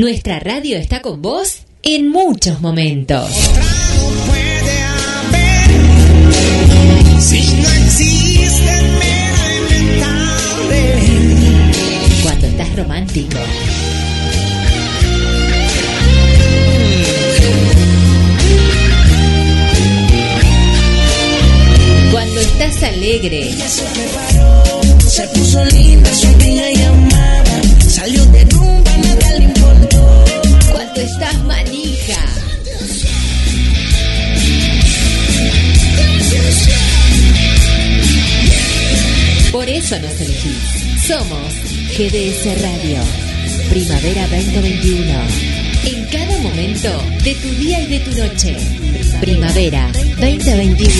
Nuestra radio está con vos en muchos momentos. Cuando estás romántico. Cuando estás alegre. Se puso linda, Somos GDS Radio. Primavera 2021. En cada momento de tu día y de tu noche. Primavera 2021.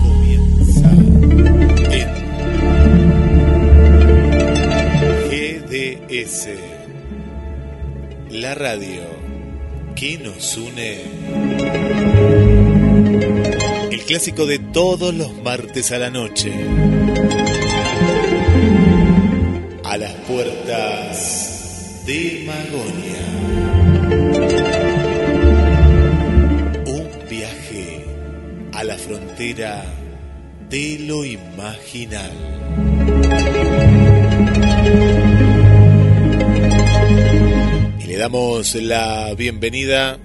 comienza en GDS, la radio que nos une. El clásico de todos los martes a la noche. A las puertas de Magonia. Un viaje a la frontera de lo imaginal. Le damos la bienvenida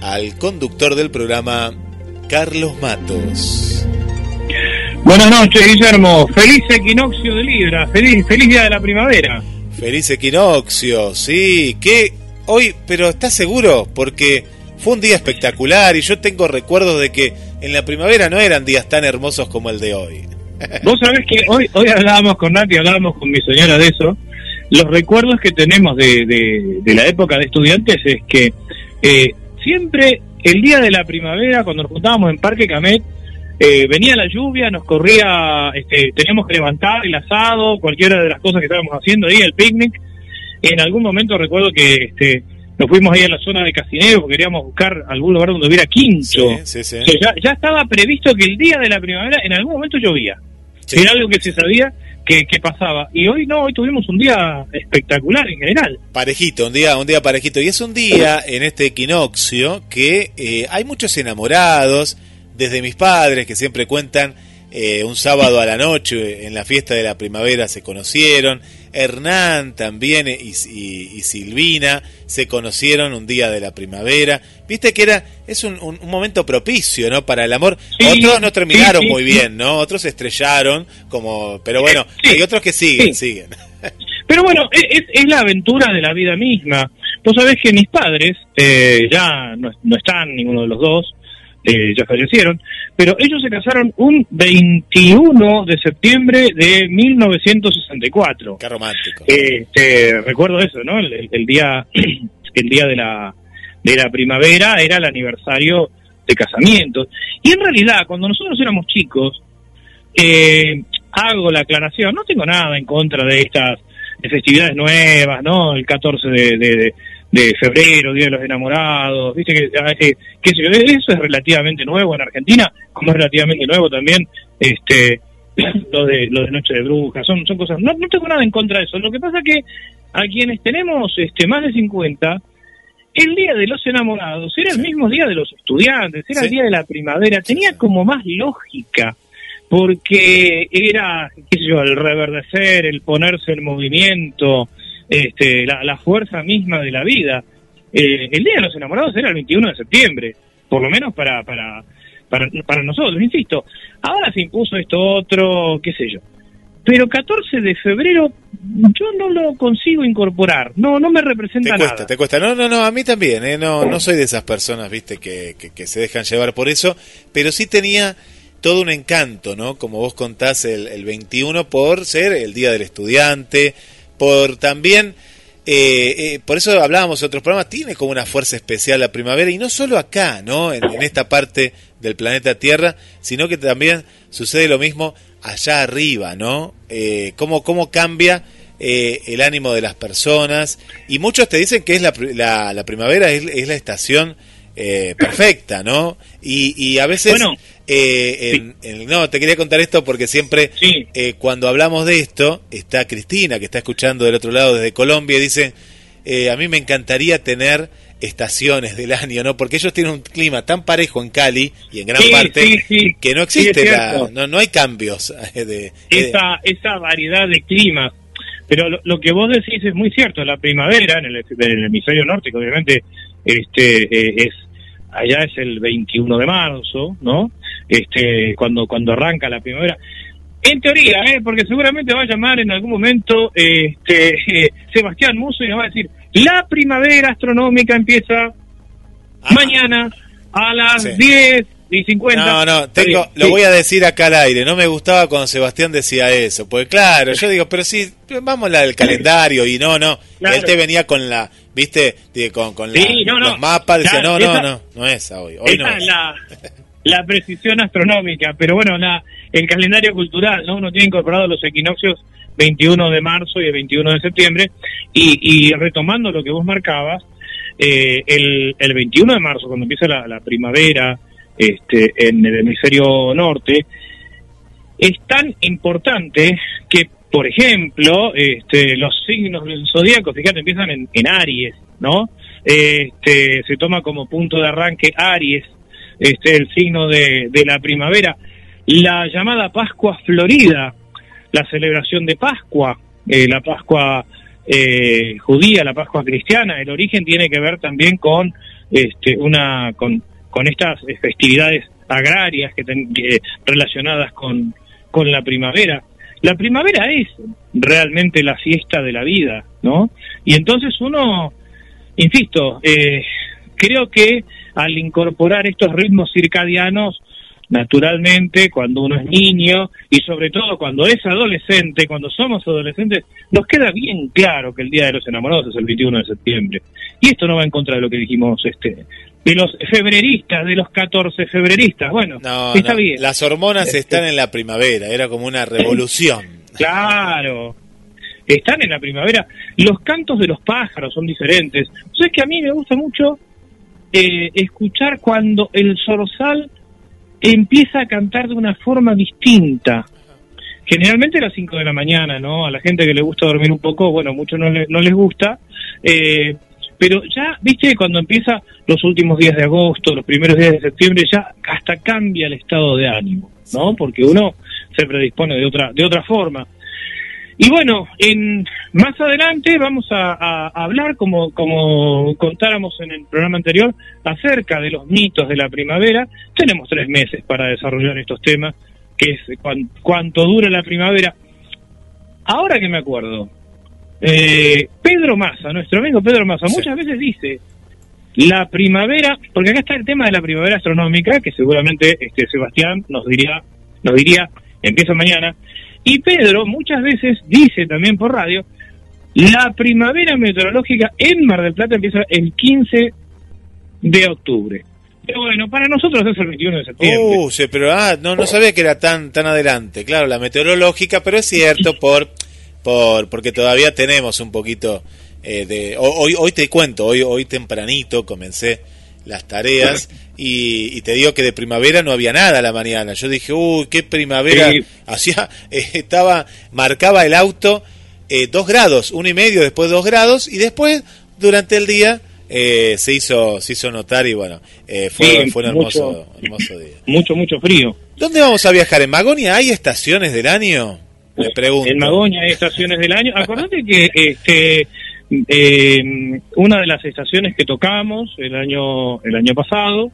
al conductor del programa, Carlos Matos. Buenas noches, Guillermo. Feliz equinoccio de Libra. Feliz, feliz día de la primavera. Feliz equinoccio, sí, que hoy, pero ¿estás seguro? Porque fue un día espectacular y yo tengo recuerdos de que en la primavera no eran días tan hermosos como el de hoy. Vos sabés que hoy, hoy hablábamos con Nati, hablábamos con mi señora de eso. Los recuerdos que tenemos de, de- de la época de estudiantes es que eh, siempre el día de la primavera, cuando nos juntábamos en Parque Camet, eh, venía la lluvia, nos corría, este, teníamos que levantar el asado, cualquiera de las cosas que estábamos haciendo ahí, el picnic. En algún momento recuerdo que este, nos fuimos ahí a la zona de Casinero porque queríamos buscar algún lugar donde hubiera quincho. Sí, sí, sí. O sea, ya, ya estaba previsto que el día de la primavera en algún momento llovía. Era algo que se sabía que, que pasaba. Y hoy no, hoy tuvimos un día espectacular en general. Parejito, un día, un día parejito. Y es un día en este equinoccio que eh, hay muchos enamorados, desde mis padres que siempre cuentan eh, un sábado a la noche en la fiesta de la primavera se conocieron. Hernán también y, y- y Silvina se conocieron un día de la primavera. Viste que era es un, un- un momento propicio, ¿no? Para el amor. Sí, otros no terminaron sí, sí, muy bien, ¿no? Otros se estrellaron, como, pero bueno, hay otros que siguen, siguen. Pero bueno, es, es la aventura de la vida misma. Vos sabés que mis padres eh, ya no, no están ninguno de los dos, eh, ya fallecieron, pero ellos se casaron un 21 de septiembre de 1964. Qué romántico. Este, recuerdo eso, ¿no? El, el- día, el día de la, de la primavera era el aniversario de casamiento. Y en realidad, cuando nosotros éramos chicos, eh, hago la aclaración, no tengo nada en contra de estas de festividades nuevas, ¿no? El 14 de, de, de- de febrero, Día de los Enamorados, viste que, ah, eh, yo, eso es relativamente nuevo en Argentina, como es relativamente nuevo también, este, lo de, lo de Noche de Brujas, son, son cosas, no, no tengo nada en contra de eso, lo que pasa que a quienes tenemos este, más de 50, el Día de los Enamorados era el mismo día de los estudiantes, era el Día de la Primavera, tenía como más lógica, porque era, qué sé yo, el reverdecer, el ponerse en movimiento, este, la, la fuerza misma de la vida. Eh, el Día de los Enamorados era el 21 de septiembre, por lo menos para, para, para, para nosotros, insisto. Ahora se impuso esto otro, qué sé yo. Pero 14 de febrero yo no lo consigo incorporar, no no me Te representa cuesta, nada. te cuesta. No, no, no, a mí también, ¿eh? no, no soy de esas personas, viste, que, que, que se dejan llevar por eso, pero sí tenía todo un encanto, ¿no? Como vos contás el, el 21 por ser el Día del Estudiante, por también, eh, eh, por eso hablábamos en otros programas, tiene como una fuerza especial la primavera, y no solo acá, ¿no? En, esta parte del planeta Tierra, sino que también sucede lo mismo allá arriba, ¿no? Eh, cómo, cómo cambia eh, el ánimo de las personas. Y muchos te dicen que es la, la, la primavera es, la estación eh, perfecta, ¿no? Y, a veces. Eh, en- en- no, te quería contar esto porque siempre Sí. eh, cuando hablamos de esto, está Cristina, que está escuchando del otro lado desde Colombia, y dice, eh, a mí me encantaría tener estaciones del año, ¿no? Porque ellos tienen un clima tan parejo en Cali y en gran Sí, parte que no existe, la- no, no hay cambios. eh, De, esa, esa variedad de climas. Pero lo, lo que vos decís es muy cierto. La primavera en el, en el hemisferio norte, que obviamente este, es allá es el 21 de marzo, ¿no? Este, cuando cuando arranca la primavera. En teoría, ¿eh? porque seguramente va a llamar en algún momento este, eh, Sebastián Muso y nos va a decir, la primavera astronómica empieza ah, mañana a las Sí. 10 y 50. No, no, tengo, lo sí. voy a decir acá al aire. No me gustaba cuando Sebastián decía eso. Pues claro, yo digo, pero sí, vamos al calendario y no, no. Claro. Él te venía con la, viste, con, con la- Sí, no, no. los mapas. Decía, Claro, no, no, esa- no, no es hoy. Hoy no es. es la, la precisión astronómica, pero bueno, la, el calendario cultural, ¿no? Uno tiene incorporado los equinoccios 21 de marzo y el 21 de septiembre, y, y retomando lo que vos marcabas, eh, el, el 21 de marzo, cuando empieza la, primavera este, en el hemisferio norte, es tan importante que, por ejemplo, este, los signos del zodíaco, fíjate, empiezan en, en Aries, ¿no? Este, se toma como punto de arranque Aries, este, el signo de, la primavera. La llamada Pascua Florida, la celebración de Pascua, eh, la Pascua eh, judía, la Pascua cristiana, el origen tiene que ver también con este, una con, con estas festividades agrarias que, ten- que- relacionadas con, con la primavera. La primavera es realmente la fiesta de la vida, ¿no? Y entonces uno, insisto, eh, creo que al incorporar estos ritmos circadianos, naturalmente, cuando uno es niño y sobre todo cuando es adolescente, cuando somos adolescentes, nos queda bien claro que el Día de los Enamorados es el 21 de septiembre. Y esto no va en contra de lo que dijimos este de los febreristas, de los 14 febreristas. Bueno, No, está no, bien. Las hormonas Este- están en la primavera. Era como una revolución. Claro. Están en la primavera. Los cantos de los pájaros son diferentes. ¿Sabes que a mí me gusta mucho eh, escuchar cuando el zorzal empieza a cantar de una forma distinta? Generalmente a las 5 de la mañana, ¿no? A la gente que le gusta dormir un poco, bueno, mucho no, le- no les gusta. Eh, pero ya, viste, cuando empieza los últimos días de agosto, los primeros días de septiembre, ya hasta cambia el estado de ánimo, ¿no? Porque uno se predispone de otra, de otra forma. Y bueno, en, más adelante vamos a, a- a hablar, como, como contáramos en el programa anterior, acerca de los mitos de la primavera. Tenemos tres meses para desarrollar estos temas, que es cuan- cuánto dura la primavera. Ahora que me acuerdo, eh, Pedro Massa, nuestro amigo Pedro Massa, Sí. muchas veces dice la primavera, porque acá está el tema de la primavera astronómica, que seguramente este Sebastián nos diría, nos diría, empieza mañana, y Pedro muchas veces dice también por radio, la primavera meteorológica en Mar del Plata empieza el 15 de octubre. Pero bueno, para nosotros es el 21 de septiembre. Uh, sí, pero ah, no, no sabía que era tan, tan adelante. Claro, la meteorológica, pero es cierto por, por, porque todavía tenemos un poquito eh, de. ho- Hoy, hoy te cuento, hoy, hoy tempranito comencé las tareas y, y te digo que de primavera no había nada a la mañana. Yo dije, uy, qué primavera. Sí. Hacía, eh, estaba, marcaba el auto eh, dos grados, uno y medio, después dos grados y después durante el día eh, se hizo, se hizo notar y bueno, eh, fue, Sí, fue un mucho. hermoso, hermoso día. Mucho, mucho frío. ¿Dónde vamos a viajar? ¿En Magonia hay estaciones del año? Me pregunto. En Magoña hay estaciones del año. Acordate que este eh, una de las estaciones que tocamos el año el año pasado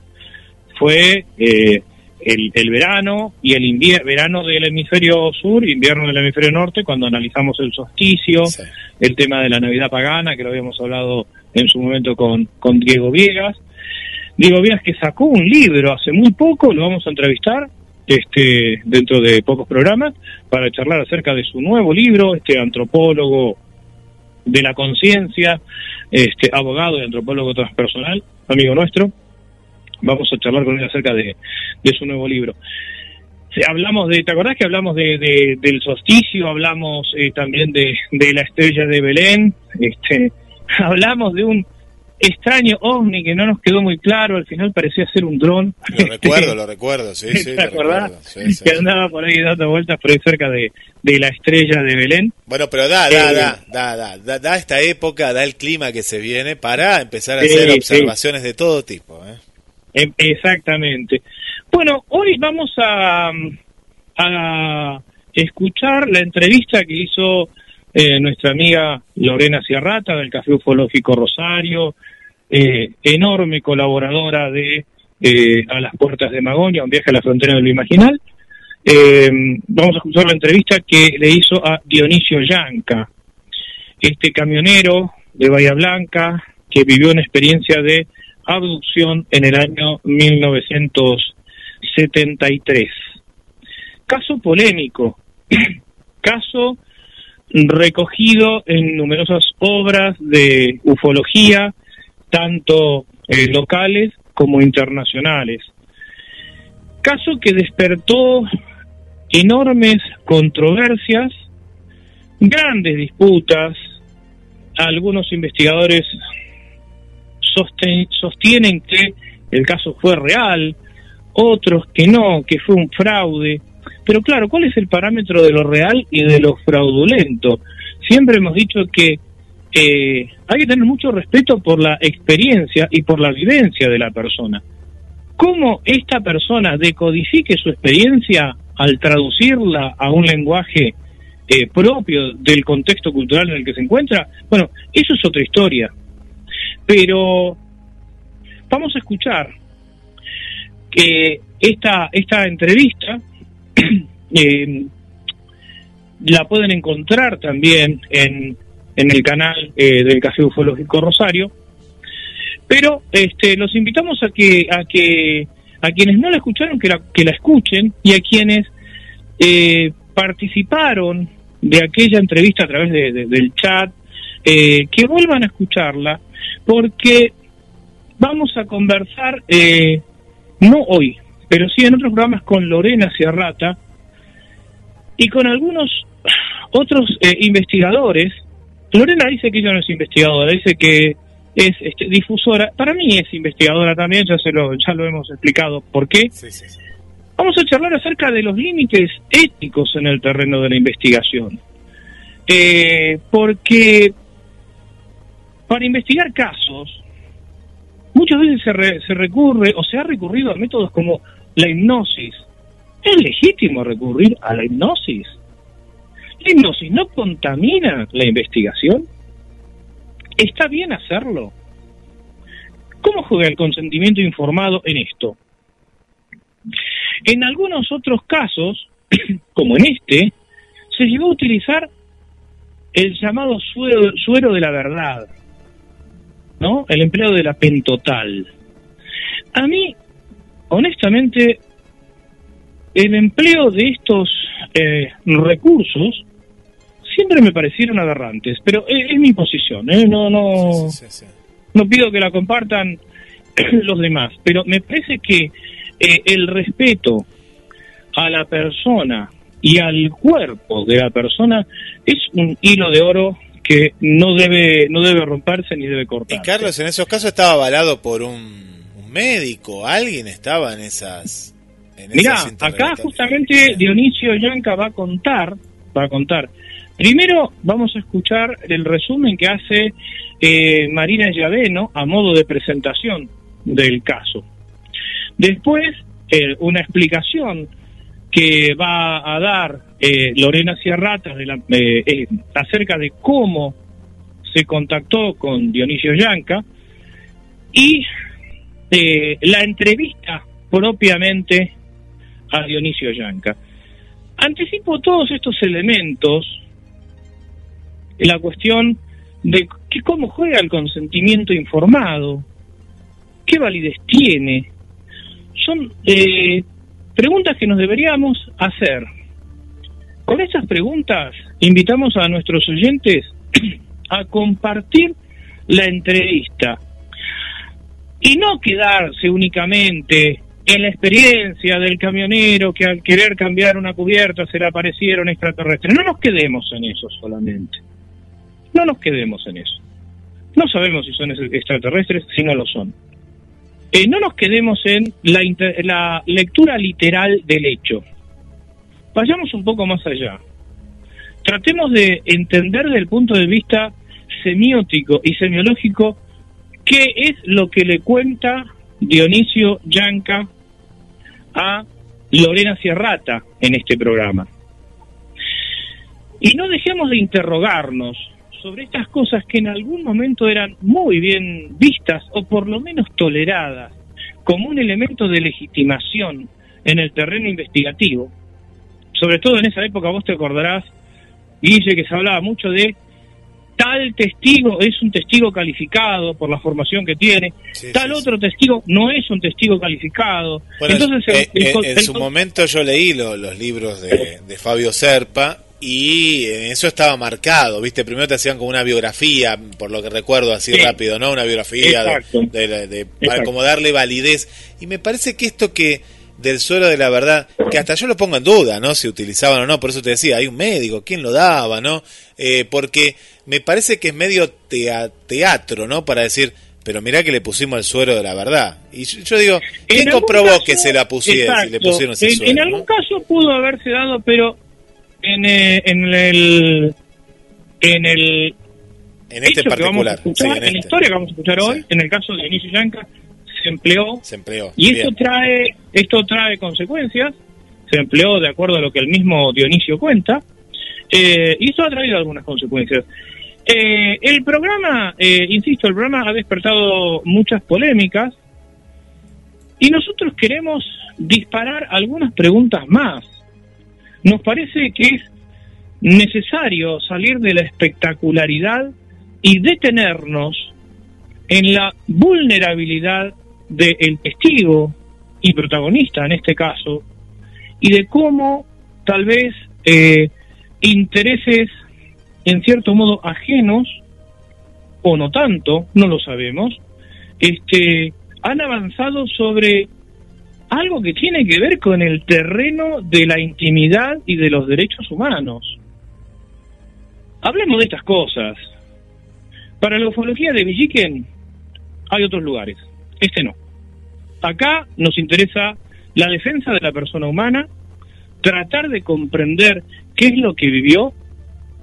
fue eh, el, el verano y el invierno verano del hemisferio sur, invierno del hemisferio norte, cuando analizamos el solsticio, Sí. el tema de la Navidad pagana, que lo habíamos hablado en su momento con, con Diego Viegas. Diego Viegas que sacó un libro hace muy poco, lo vamos a entrevistar este dentro de pocos programas para charlar acerca de su nuevo libro, este antropólogo de la conciencia, este abogado y antropólogo transpersonal, amigo nuestro. Vamos a charlar con él acerca de, de su nuevo libro. Hablamos de, ¿te acordás que hablamos de, de- del solsticio? Hablamos eh, también de, de la estrella de Belén. Este, hablamos de un extraño ovni que no nos quedó muy claro, al final parecía ser un dron. Lo recuerdo, lo recuerdo, sí, sí. ¿Te acordás? que andaba por ahí dando vueltas por ahí cerca de, de la estrella de Belén. Bueno, pero da, da, da, da, da, da, esta época, da el clima que se viene para empezar a hacer observaciones de todo tipo. ¿eh? Em, exactamente. Bueno, hoy vamos a, a escuchar la entrevista que hizo eh, nuestra amiga Lorena Sierrata del Café Ufológico Rosario, eh, enorme colaboradora de eh, A las Puertas de Magonia, un viaje a la frontera de lo imaginal. vamos a escuchar la entrevista que le hizo a Dionisio Yanca, este camionero de Bahía Blanca que vivió una experiencia de abducción en el año 1973. Caso polémico, caso recogido en numerosas obras de ufología, tanto eh, locales como internacionales. Caso que despertó enormes controversias, grandes disputas, algunos investigadores sostienen que el caso fue real, otros que no, que fue un fraude. Pero claro, ¿cuál es el parámetro de lo real y de lo fraudulento? Siempre hemos dicho que eh, hay que tener mucho respeto por la experiencia y por la vivencia de la persona. ¿Cómo esta persona decodifique su experiencia al traducirla a un lenguaje eh, propio del contexto cultural en el que se encuentra? Bueno, eso es otra historia. Pero vamos a escuchar que esta, esta entrevista eh, la pueden encontrar también en, en el canal eh, del Café Ufológico Rosario. Pero este, los invitamos a que, a que a quienes no la escucharon que la, que la escuchen y a quienes eh, participaron de aquella entrevista a través del chat, que vuelvan a escucharla, porque vamos a conversar, no hoy, pero sí en otros programas con Lorena Sierrata y con algunos otros eh, investigadores. Lorena dice que ella no es investigadora, dice que es este, difusora. Para mí es investigadora también, ya, se lo, ya lo hemos explicado por qué. Vamos a charlar acerca de los límites éticos en el terreno de la investigación. Eh, porque para investigar casos, muchas veces se, se recurre o se ha recurrido a métodos como la hipnosis. ¿Es legítimo recurrir a la hipnosis? ¿La hipnosis no contamina la investigación? ¿Está bien hacerlo? ¿Cómo juega el consentimiento informado en esto? En algunos otros casos, como en este, se llegó a utilizar el llamado suero, suero de la verdad, ¿no? El empleo de la pentotal. A mí honestamente, el empleo de estos eh, recursos siempre me parecieron aberrantes, pero es, mi posición, ¿eh? no, no, no pido que la compartan los demás, pero me parece que eh, el respeto a la persona y al cuerpo de la persona es un hilo de oro que no debe no debe romperse ni debe cortarse. Y Carlos, en esos casos estaba avalado por un médico, alguien estaba en esas. En Mirá, acá justamente Dionisio Yanca va a contar, va a contar. Primero vamos a escuchar el resumen que hace eh, Marina Llaveno a modo de presentación del caso. Después, eh, una explicación que va a dar eh, Lorena Sierrata de la, acerca de cómo se contactó con Dionisio Yanca y eh, la entrevista propiamente a Dionisio Yanca. Anticipo todos estos elementos, la cuestión de que cómo juega el consentimiento informado, qué validez tiene. Son eh, preguntas que nos deberíamos hacer. Con estas preguntas invitamos a nuestros oyentes a compartir la entrevista y no quedarse únicamente en la experiencia del camionero que al querer cambiar una cubierta se le aparecieron extraterrestres. No nos quedemos en eso solamente. No nos quedemos en eso. No sabemos si son extraterrestres, si no lo son. Eh, no nos quedemos en la, la lectura literal del hecho. Vayamos un poco más allá. Tratemos de entender desde el punto de vista semiótico y semiológico qué es lo que le cuenta Dionisio Yanca a Lorena Sierrata en este programa. Y no dejemos de interrogarnos sobre estas cosas que en algún momento eran muy bien vistas o por lo menos toleradas como un elemento de legitimación en el terreno investigativo. Sobre todo en esa época, vos te acordarás, Guille, que se hablaba mucho de tal testigo es un testigo calificado por la formación que tiene, tal otro testigo no es un testigo calificado. Entonces, eh, en su momento yo leí los libros de, de Fabio Serpa y eso estaba marcado, ¿viste? Primero te hacían como una biografía, por lo que recuerdo así rápido, ¿no? Una biografía de, para como darle validez. Y me parece que esto que del suelo de la verdad, que hasta yo lo pongo en duda, ¿no? Si utilizaban o no, por eso te decía, hay un médico, ¿quién lo daba, no? Eh, porque me parece que es medio teatro, ¿no? Para decir, pero mirá que le pusimos el suero de la verdad. Y yo, digo, ¿quién comprobó que se la pusieron? le pusieron ese en, en algún caso pudo haberse dado, pero en, eh, en el en el en este particular en la este. historia que vamos a escuchar hoy en el caso de Inicio Yanka se empleó se empleó y esto trae esto trae consecuencias. Se empleó de acuerdo a lo que el mismo Dionisio cuenta. Eh, y esto ha traído algunas consecuencias. Eh, el programa insisto el programa ha despertado muchas polémicas y nosotros queremos disparar algunas preguntas más. Nos parece que es necesario salir de la espectacularidad y detenernos en la vulnerabilidad del testigo y protagonista en este caso, y de cómo tal vez eh, intereses en cierto modo ajenos, o no tanto, no lo sabemos, este, han avanzado sobre algo que tiene que ver con el terreno de la intimidad y de los derechos humanos. Hablemos de estas cosas. Para la ufología de Villiquen hay otros lugares, este no. Acá nos interesa la defensa de la persona humana, tratar de comprender qué es lo que vivió,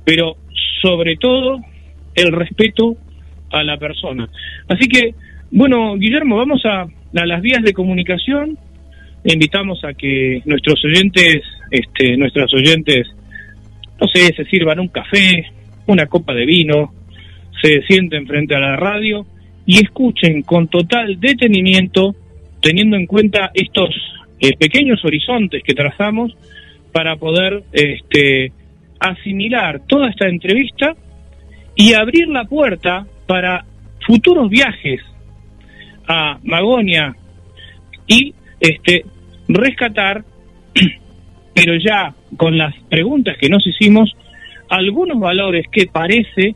pero sobre todo el respeto a la persona. Así que, bueno, Guillermo, vamos a, las vías de comunicación invitamos a que nuestros oyentes, este, nuestras oyentes, no sé, se sirvan un café, una copa de vino, se sienten frente a la radio y escuchen con total detenimiento, teniendo en cuenta estos eh, pequeños horizontes que trazamos para poder este, asimilar toda esta entrevista y abrir la puerta para futuros viajes a Magonia y este, rescatar, pero ya con las preguntas que nos hicimos, algunos valores que parece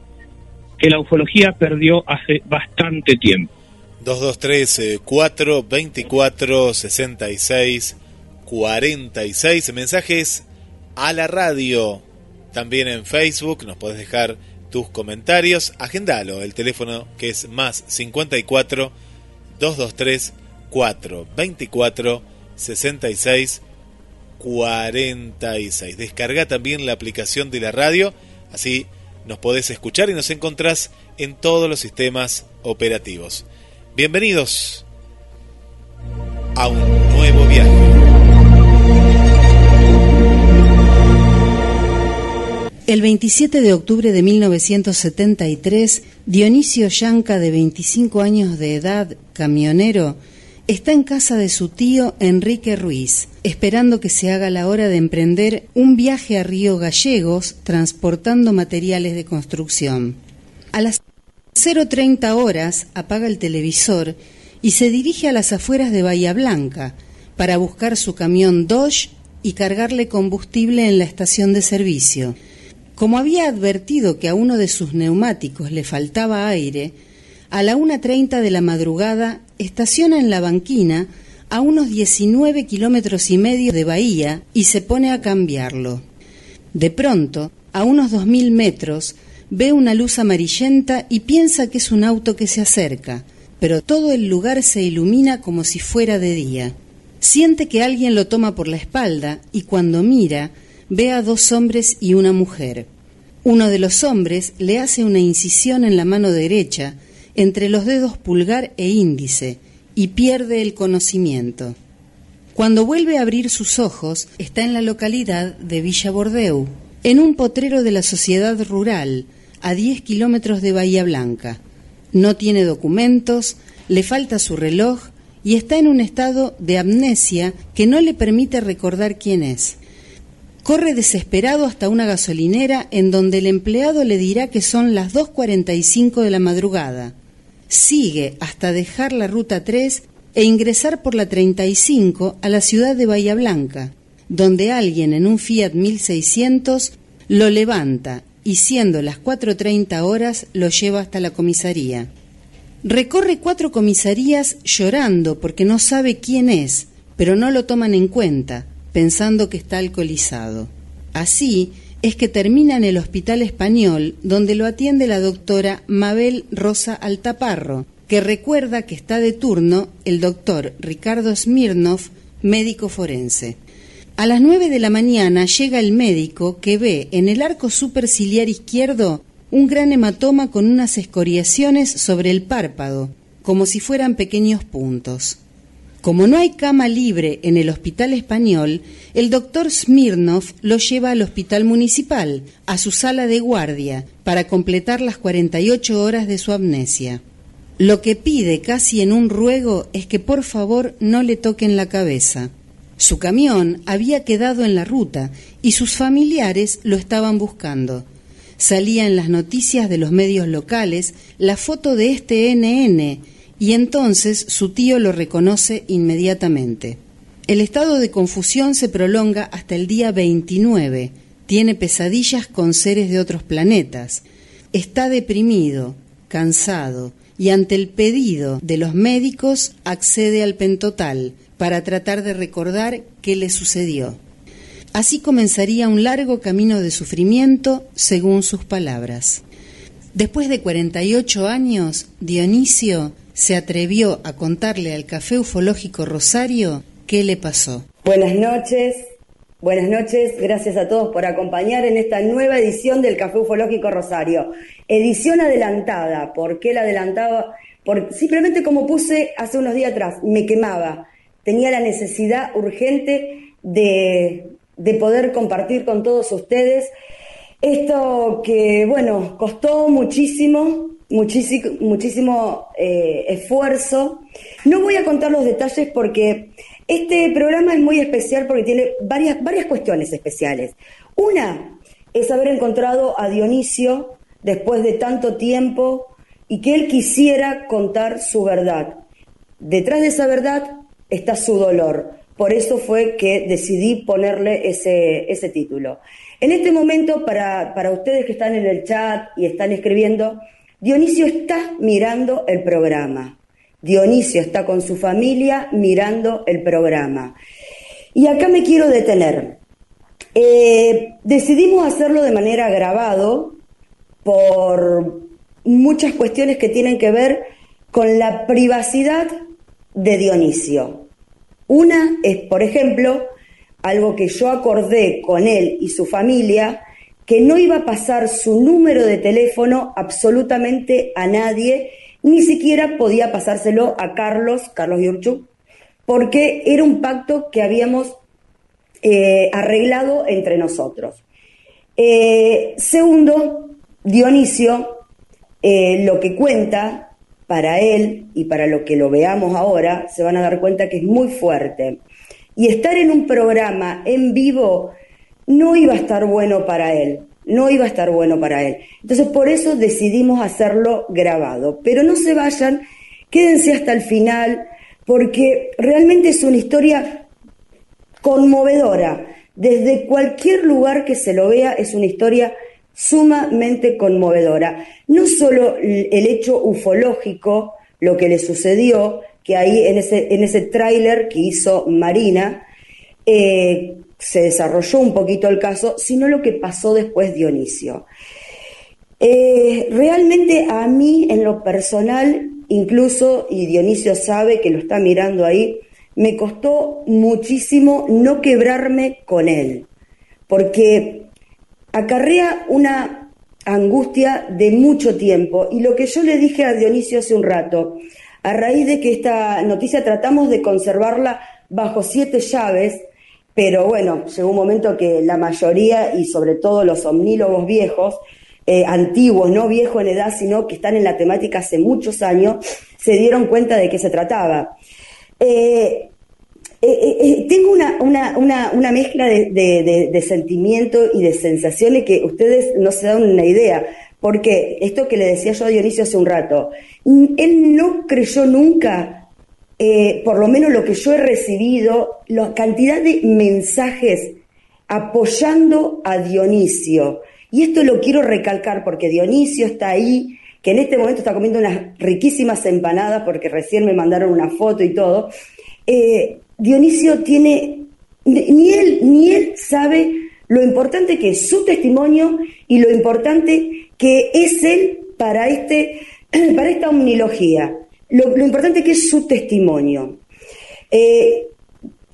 que la ufología perdió hace bastante tiempo. 223 4 24 66 46 mensajes a la radio también en Facebook nos puedes dejar tus comentarios agendalo el teléfono que es más 54 223 4 24 66 46. Descarga también la aplicación de la radio, así nos podés escuchar y nos encontrás en todos los sistemas operativos. Bienvenidos a un nuevo viaje. El 27 de octubre de 1973, Dionisio Yanca, de 25 años de edad, camionero, está en casa de su tío Enrique Ruiz, esperando que se haga la hora de emprender un viaje a Río Gallegos transportando materiales de construcción. A las 0.30 horas apaga el televisor y se dirige a las afueras de Bahía Blanca para buscar su camión Dodge y cargarle combustible en la estación de servicio. Como había advertido que a uno de sus neumáticos le faltaba aire, a la 1.30 de la madrugada estaciona en la banquina a unos 19 kilómetros y medio de Bahía y se pone a cambiarlo. De pronto, a unos 2.000 metros, ve una luz amarillenta y piensa que es un auto que se acerca, pero todo el lugar se ilumina como si fuera de día. Siente que alguien lo toma por la espalda y cuando mira ve a dos hombres y una mujer. Uno de los hombres le hace una incisión en la mano derecha entre los dedos pulgar e índice y pierde el conocimiento. Cuando vuelve a abrir sus ojos, está en la localidad de Villa Bordeu, en un potrero de la sociedad rural, a 10 kilómetros de Bahía Blanca. No tiene documentos, le falta su reloj y está en un estado de amnesia que no le permite recordar quién es. Corre desesperado hasta una gasolinera en donde el empleado le dirá que son las 2.45 de la madrugada. Sigue hasta dejar la ruta 3 e ingresar por la 35 a la ciudad de Bahía Blanca, donde alguien en un Fiat 1600 lo levanta y siendo las 4.30 horas lo lleva hasta la comisaría. Recorre cuatro comisarías llorando porque no sabe quién es, pero no lo toman en cuenta, pensando que está alcoholizado. Así es que termina en el Hospital Español, donde lo atiende la doctora Mabel Rosa Altaparro, que recuerda que está de turno el doctor Ricardo Smirnov, médico forense. A las nueve de la mañana llega el médico que ve en el arco superciliar izquierdo un gran hematoma con unas escoriaciones sobre el párpado, como si fueran pequeños puntos. Como no hay cama libre en el hospital español, el doctor Smirnov lo lleva al hospital municipal, a su sala de guardia, para completar las 48 horas de su amnesia. Lo que pide casi en un ruego es que por favor no le toquen la cabeza. Su camión había quedado en la ruta y sus familiares lo estaban buscando. Salía en las noticias de los medios locales la foto de este NN y entonces su tío lo reconoce inmediatamente. El estado de confusión se prolonga hasta el día 29. Tiene pesadillas con seres de otros planetas. Está deprimido, cansado y ante el pedido de los médicos accede al pentotal para tratar de recordar qué le sucedió. Así comenzaría un largo camino de sufrimiento, según sus palabras. Después de 48 años, Dionisio se atrevió a contarle al Café Ufológico Rosario qué le pasó. Buenas noches, buenas noches, gracias a todos por acompañar en esta nueva edición del Café Ufológico Rosario. Edición adelantada, ¿por qué la adelantaba? Simplemente como puse hace unos días atrás, me quemaba tenía la necesidad urgente de, poder compartir con todos ustedes esto que, bueno, costó muchísimo, muchísimo, muchísimo eh, esfuerzo. No voy a contar los detalles porque este programa es muy especial porque tiene varias, varias cuestiones especiales. Una es haber encontrado a Dionisio después de tanto tiempo y que él quisiera contar su verdad. Detrás de esa verdad está su dolor. Por eso fue que decidí ponerle ese, ese título. En este momento, para, para ustedes que están en el chat y están escribiendo, Dionisio está mirando el programa. Dionisio está con su familia mirando el programa. Y acá me quiero detener. Eh, decidimos hacerlo de manera grabado por muchas cuestiones que tienen que ver con la privacidad de Dionisio. Una es, por ejemplo, algo que yo acordé con él y su familia, que no iba a pasar su número de teléfono absolutamente a nadie, ni siquiera podía pasárselo a Carlos, Carlos Yurchuk, porque era un pacto que habíamos eh, arreglado entre nosotros. Eh, segundo, Dionisio, eh, lo que cuenta para él y para lo que lo veamos ahora, se van a dar cuenta que es muy fuerte. Y estar en un programa en vivo no iba a estar bueno para él, no iba a estar bueno para él. Entonces por eso decidimos hacerlo grabado. Pero no se vayan, quédense hasta el final, porque realmente es una historia conmovedora. Desde cualquier lugar que se lo vea es una historia sumamente conmovedora. No solo el hecho ufológico, lo que le sucedió, que ahí en ese, en ese tráiler que hizo Marina, eh, se desarrolló un poquito el caso, sino lo que pasó después Dionisio. Eh, realmente a mí, en lo personal, incluso, y Dionisio sabe que lo está mirando ahí, me costó muchísimo no quebrarme con él, porque acarrea una angustia de mucho tiempo. Y lo que yo le dije a Dionisio hace un rato, a raíz de que esta noticia tratamos de conservarla bajo siete llaves, pero bueno, llegó un momento que la mayoría y sobre todo los omnílogos viejos, eh, antiguos, no viejos en edad, sino que están en la temática hace muchos años, se dieron cuenta de qué se trataba. Eh, eh, tengo una, una, una, mezcla de, de, de, sentimientos y de sensaciones que ustedes no se dan una idea, porque esto que le decía yo a Dionisio hace un rato, él no creyó nunca eh, por lo menos lo que yo he recibido, la cantidad de mensajes apoyando a Dionisio. Y esto lo quiero recalcar porque Dionisio está ahí, que en este momento está comiendo unas riquísimas empanadas porque recién me mandaron una foto y todo. Eh, Dionisio tiene, ni él, ni él sabe lo importante que es su testimonio y lo importante que es él para, este, para esta omnilogía. Lo, importante que es su testimonio. Eh,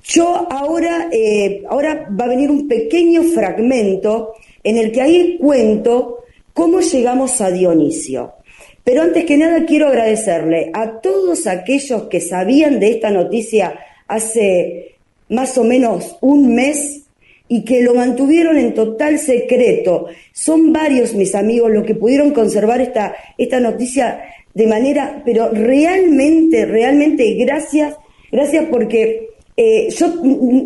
yo ahora, eh, ahora va a venir un pequeño fragmento en el que ahí cuento cómo llegamos a Dionisio. Pero antes que nada quiero agradecerle a todos aquellos que sabían de esta noticia hace más o menos un mes y que lo mantuvieron en total secreto. Son varios mis amigos los que pudieron conservar esta, esta noticia de manera, pero realmente, realmente gracias, gracias porque eh, yo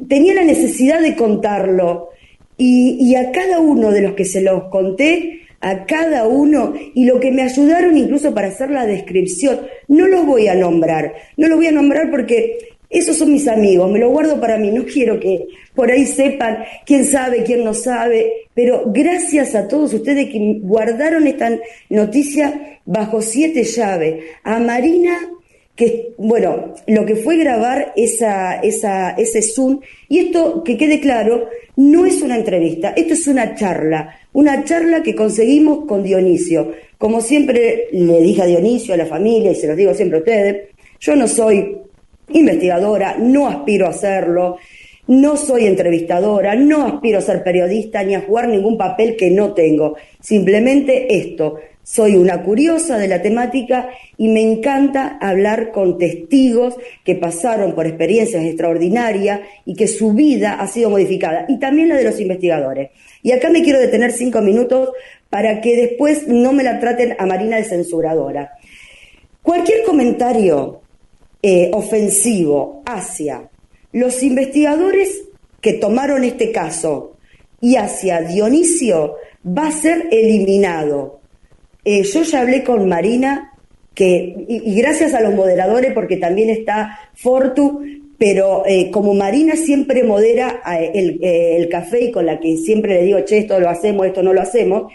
tenía la necesidad de contarlo y, y a cada uno de los que se los conté, a cada uno y lo que me ayudaron incluso para hacer la descripción. No los voy a nombrar, no los voy a nombrar porque esos son mis amigos, me lo guardo para mí, no quiero que por ahí sepan quién sabe, quién no sabe, pero gracias a todos ustedes que guardaron esta noticia bajo siete llaves. A Marina, que, bueno, lo que fue grabar esa, esa, ese Zoom, y esto que quede claro, no es una entrevista, esto es una charla, una charla que conseguimos con Dionisio. Como siempre le dije a Dionisio, a la familia, y se los digo siempre a ustedes, yo no soy investigadora, no aspiro a serlo, no soy entrevistadora, no aspiro a ser periodista ni a jugar ningún papel que no tengo. Simplemente esto, soy una curiosa de la temática y me encanta hablar con testigos que pasaron por experiencias extraordinarias y que su vida ha sido modificada, y también la de los investigadores. Y acá me quiero detener cinco minutos para que después no me la traten a Marina de censuradora. Cualquier comentario eh, ofensivo hacia los investigadores que tomaron este caso y hacia Dionisio va a ser eliminado. Eh, yo ya hablé con Marina, que, y, gracias a los moderadores, porque también está Fortu, pero eh, como Marina siempre modera el, el, café y con la que siempre le digo, che, esto lo hacemos, esto no lo hacemos,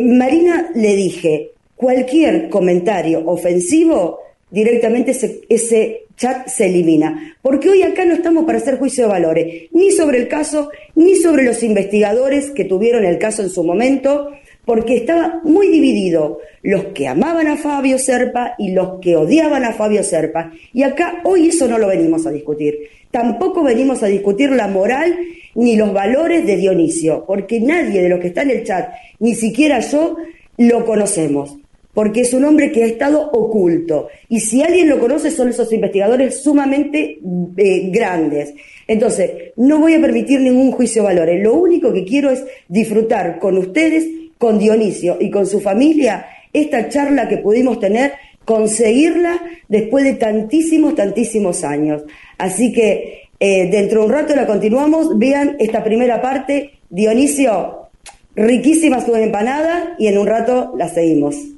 Marina le dije, cualquier comentario ofensivo directamente ese, chat se elimina. Porque hoy acá no estamos para hacer juicio de valores, ni sobre el caso, ni sobre los investigadores que tuvieron el caso en su momento, porque estaba muy dividido los que amaban a Fabio Serpa y los que odiaban a Fabio Serpa. Y acá hoy eso no lo venimos a discutir. Tampoco venimos a discutir la moral ni los valores de Dionisio, porque nadie de los que está en el chat, ni siquiera yo, lo conocemos porque es un hombre que ha estado oculto. Y si alguien lo conoce son esos investigadores sumamente eh, grandes. Entonces, no voy a permitir ningún juicio de valores. Lo único que quiero es disfrutar con ustedes, con Dionisio y con su familia, esta charla que pudimos tener, conseguirla después de tantísimos, tantísimos años. Así que eh, dentro de un rato la continuamos. Vean esta primera parte. Dionisio, riquísima su empanada y en un rato la seguimos.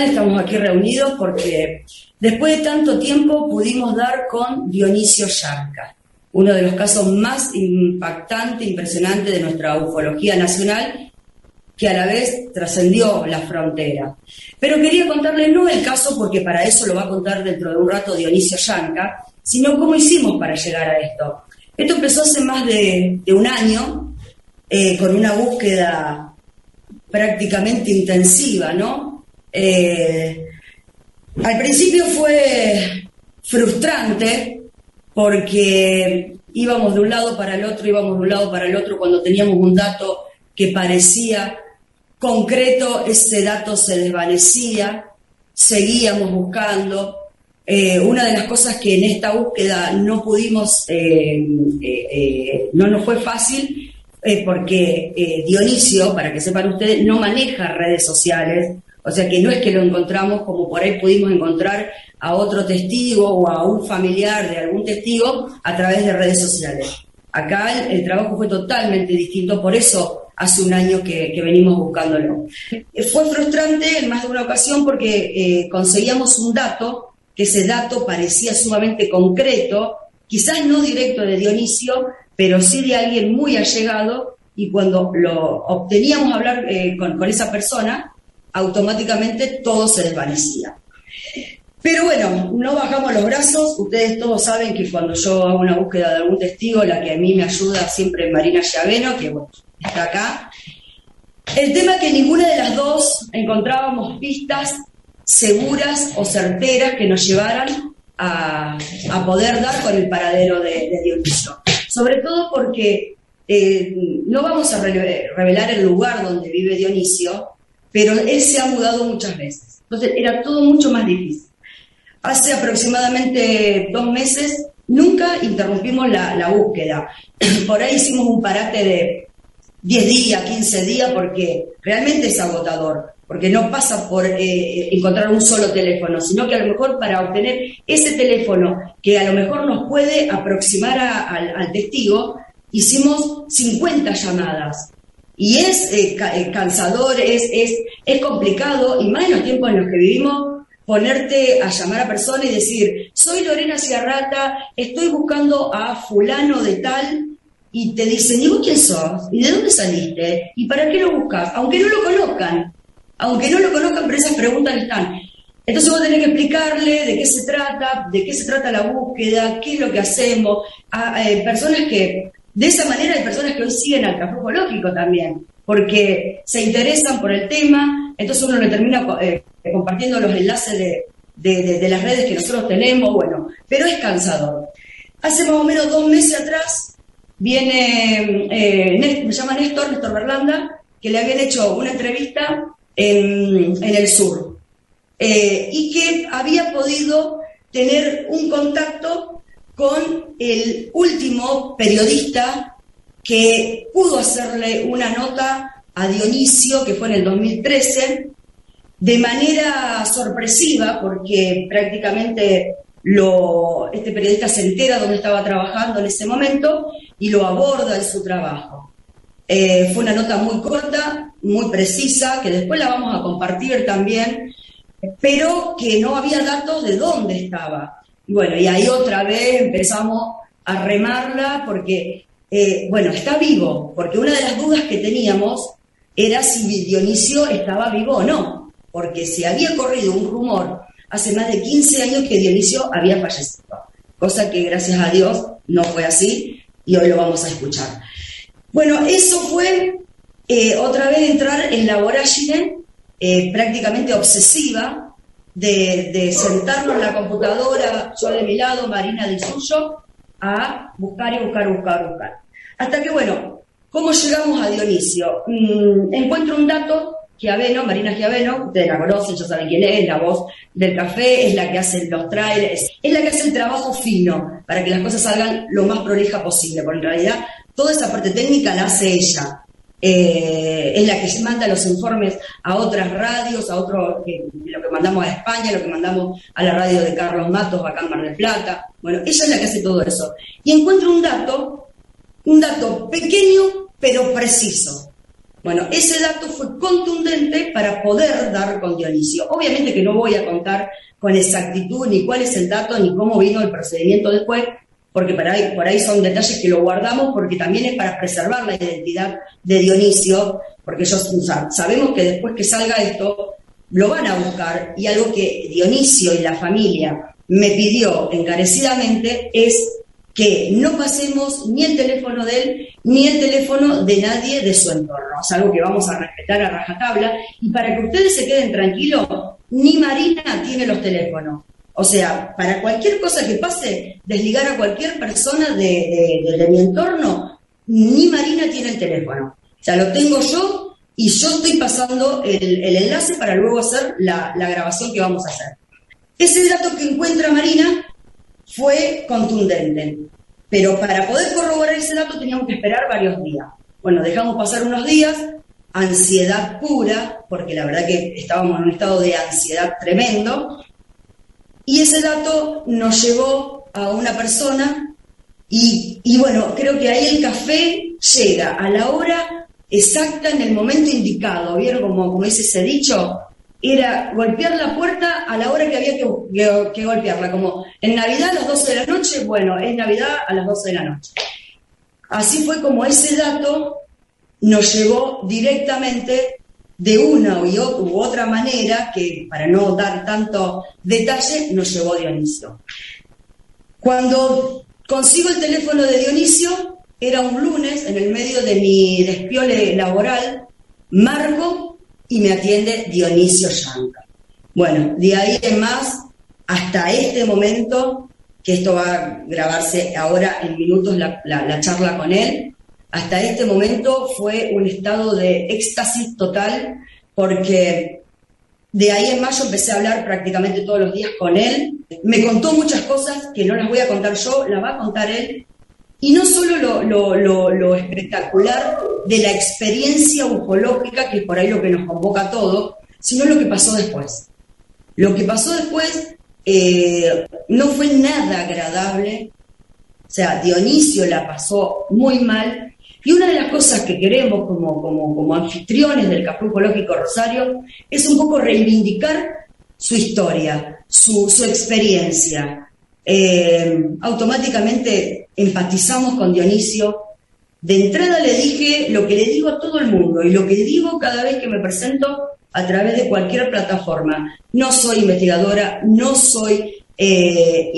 Estamos aquí reunidos porque después de tanto tiempo pudimos dar con Dionisio Yarca, uno de los casos más impactantes, impresionantes de nuestra ufología nacional, que a la vez trascendió la frontera. Pero quería contarle no el caso, porque para eso lo va a contar dentro de un rato Dionisio Yanca, sino cómo hicimos para llegar a esto. Esto empezó hace más de, un año, eh, con una búsqueda prácticamente intensiva, ¿no? Eh, al principio fue frustrante porque íbamos de un lado para el otro, íbamos de un lado para el otro cuando teníamos un dato que parecía concreto, ese dato se desvanecía, seguíamos buscando. Eh, una de las cosas que en esta búsqueda no pudimos, eh, no nos fue fácil, porque Dionisio, para que sepan ustedes, no maneja redes sociales, o sea que no es que lo encontramos como por ahí pudimos encontrar a otro testigo o a un familiar de algún testigo a través de redes sociales. Acá el, trabajo fue totalmente distinto, por eso hace un año que, venimos buscándolo. Eh, fue frustrante en más de una ocasión porque eh, conseguíamos un dato, que ese dato parecía sumamente concreto, quizás no directo de Dionisio, pero sí de alguien muy allegado, y cuando lo obteníamos hablar eh, con, con esa persona, automáticamente todo se desvanecía. Pero bueno, no bajamos los brazos. Ustedes todos saben que cuando yo hago una búsqueda de algún testigo, la que a mí me ayuda siempre es Marina Llaveno, que está acá. El tema es que ninguna de las dos encontrábamos pistas seguras o certeras que nos llevaran a, poder dar con el paradero de, Dionisio. Sobre todo porque eh, no vamos a revelar el lugar donde vive Dionisio, pero él se ha mudado muchas veces. Entonces era todo mucho más difícil. Hace aproximadamente dos meses nunca interrumpimos la, búsqueda. Por ahí hicimos un parate de 10 días, 15 días, porque realmente es agotador, porque no pasa por eh, encontrar un solo teléfono, sino que a lo mejor para obtener ese teléfono que a lo mejor nos puede aproximar al testigo, hicimos 50 llamadas y es eh, eh, cansador, es, es, es complicado, y más en los tiempos en los que vivimos, ponerte a llamar a persona y decir, soy Lorena Ciarrata, estoy buscando a fulano de tal, y te dicen, ¿y vos quién sos? ¿Y de dónde saliste? ¿Y para qué lo buscas? Aunque no lo conozcan, aunque no lo conozcan, pero esas preguntas están. Entonces vos tenés que explicarle de qué se trata, de qué se trata la búsqueda, qué es lo que hacemos. A, eh, personas que de esa manera hay personas que hoy siguen al café ecológico también, porque se interesan por el tema, entonces uno le termina eh, compartiendo los enlaces de, las redes que nosotros tenemos, bueno, pero es cansador. Hace más o menos dos meses atrás viene, eh, me llama Néstor, Néstor Berlanda, que le habían hecho una entrevista en, el sur eh, y que había podido tener un contacto con el último periodista que pudo hacerle una nota a Dionisio, que fue en el 2013, de manera sorpresiva, porque prácticamente este periodista se entera dónde estaba trabajando en ese momento y lo aborda en su trabajo. Eh, fue una nota muy corta, muy precisa, que después la vamos a compartir también, pero que no había datos de dónde estaba. Bueno, y ahí otra vez empezamos a remarla porque, eh, bueno, está vivo, porque una de las dudas que teníamos era si Dionisio estaba vivo o no, porque se había corrido un rumor hace más de 15 años que Dionisio había fallecido, cosa que gracias a Dios no fue así y hoy lo vamos a escuchar. Bueno, eso fue eh, otra vez entrar en la vorágine eh, prácticamente obsesiva de, sentarnos en la computadora, yo de mi lado, Marina de suyo, a buscar y buscar, buscar, buscar. Hasta que, bueno, ¿cómo llegamos a Dionisio? Mm, encuentro un dato, Giaveno, Marina Giaveno, ustedes la conocen, ya saben quién es, la voz del café, es la que hace los trailers, es la que hace el trabajo fino para que las cosas salgan lo más prolija posible, porque en realidad toda esa parte técnica la hace ella. Eh, es la que manda los informes a otras radios, a otro, lo que mandamos a España, lo que mandamos a la radio de Carlos Matos, acá en Mar del Plata. Bueno, ella es la que hace todo eso. Y encuentro un dato, un dato pequeño pero preciso. Bueno, ese dato fue contundente para poder dar con Dionisio. Obviamente que no voy a contar con exactitud ni cuál es el dato ni cómo vino el procedimiento después, porque por ahí, por ahí son detalles que lo guardamos porque también es para preservar la identidad de Dionisio, porque ellos sabemos que después que salga esto, lo van a buscar y algo que Dionisio y la familia me pidió encarecidamente es que no pasemos ni el teléfono de él ni el teléfono de nadie de su entorno. Es algo que vamos a respetar a rajatabla. Y para que ustedes se queden tranquilos, ni Marina tiene los teléfonos. O sea, para cualquier cosa que pase, desligar a cualquier persona de, mi entorno, ni Marina tiene el teléfono. O sea, lo tengo yo y yo estoy pasando el, enlace para luego hacer la, la grabación que vamos a hacer. Ese dato que encuentra Marina fue contundente, pero para poder corroborar ese dato teníamos que esperar varios días. Bueno, dejamos pasar unos días, ansiedad pura, porque la verdad que estábamos en un estado de ansiedad tremendo, y ese dato nos llevó a una persona y, bueno, creo que ahí el café llega a la hora exacta, en el momento indicado. ¿Vieron como, como dice ese dicho? Era golpear la puerta a la hora que había que, que, golpearla. Como en Navidad a las 12 de la noche, bueno, es Navidad a las 12 de la noche. Así fue como ese dato nos llegó directamente de una u otra manera, que para no dar tanto detalle, nos llevó Dionisio. Cuando consigo el teléfono de Dionisio, era un lunes, en el medio de mi despiole laboral, marco y me atiende Dionisio Yanca. Bueno, de ahí en más, hasta este momento, que esto va a grabarse ahora en minutos la charla con él, hasta este momento fue un estado de éxtasis total porque de ahí en mayo empecé a hablar prácticamente todos los días con él. Me contó muchas cosas que no las voy a contar yo, las va a contar él. Y no solo lo, espectacular de la experiencia ufológica, que es por ahí lo que nos convoca a todos, sino lo que pasó después. Lo que pasó después eh, no fue nada agradable. O sea, Dionisio la pasó muy mal y una de las cosas que queremos como, como, anfitriones del Café Ecológico Rosario es un poco reivindicar su historia, su, experiencia. Eh, automáticamente empatizamos con Dionisio. De entrada le dije lo que le digo a todo el mundo y lo que digo cada vez que me presento a través de cualquier plataforma. No soy investigadora, no soy eh,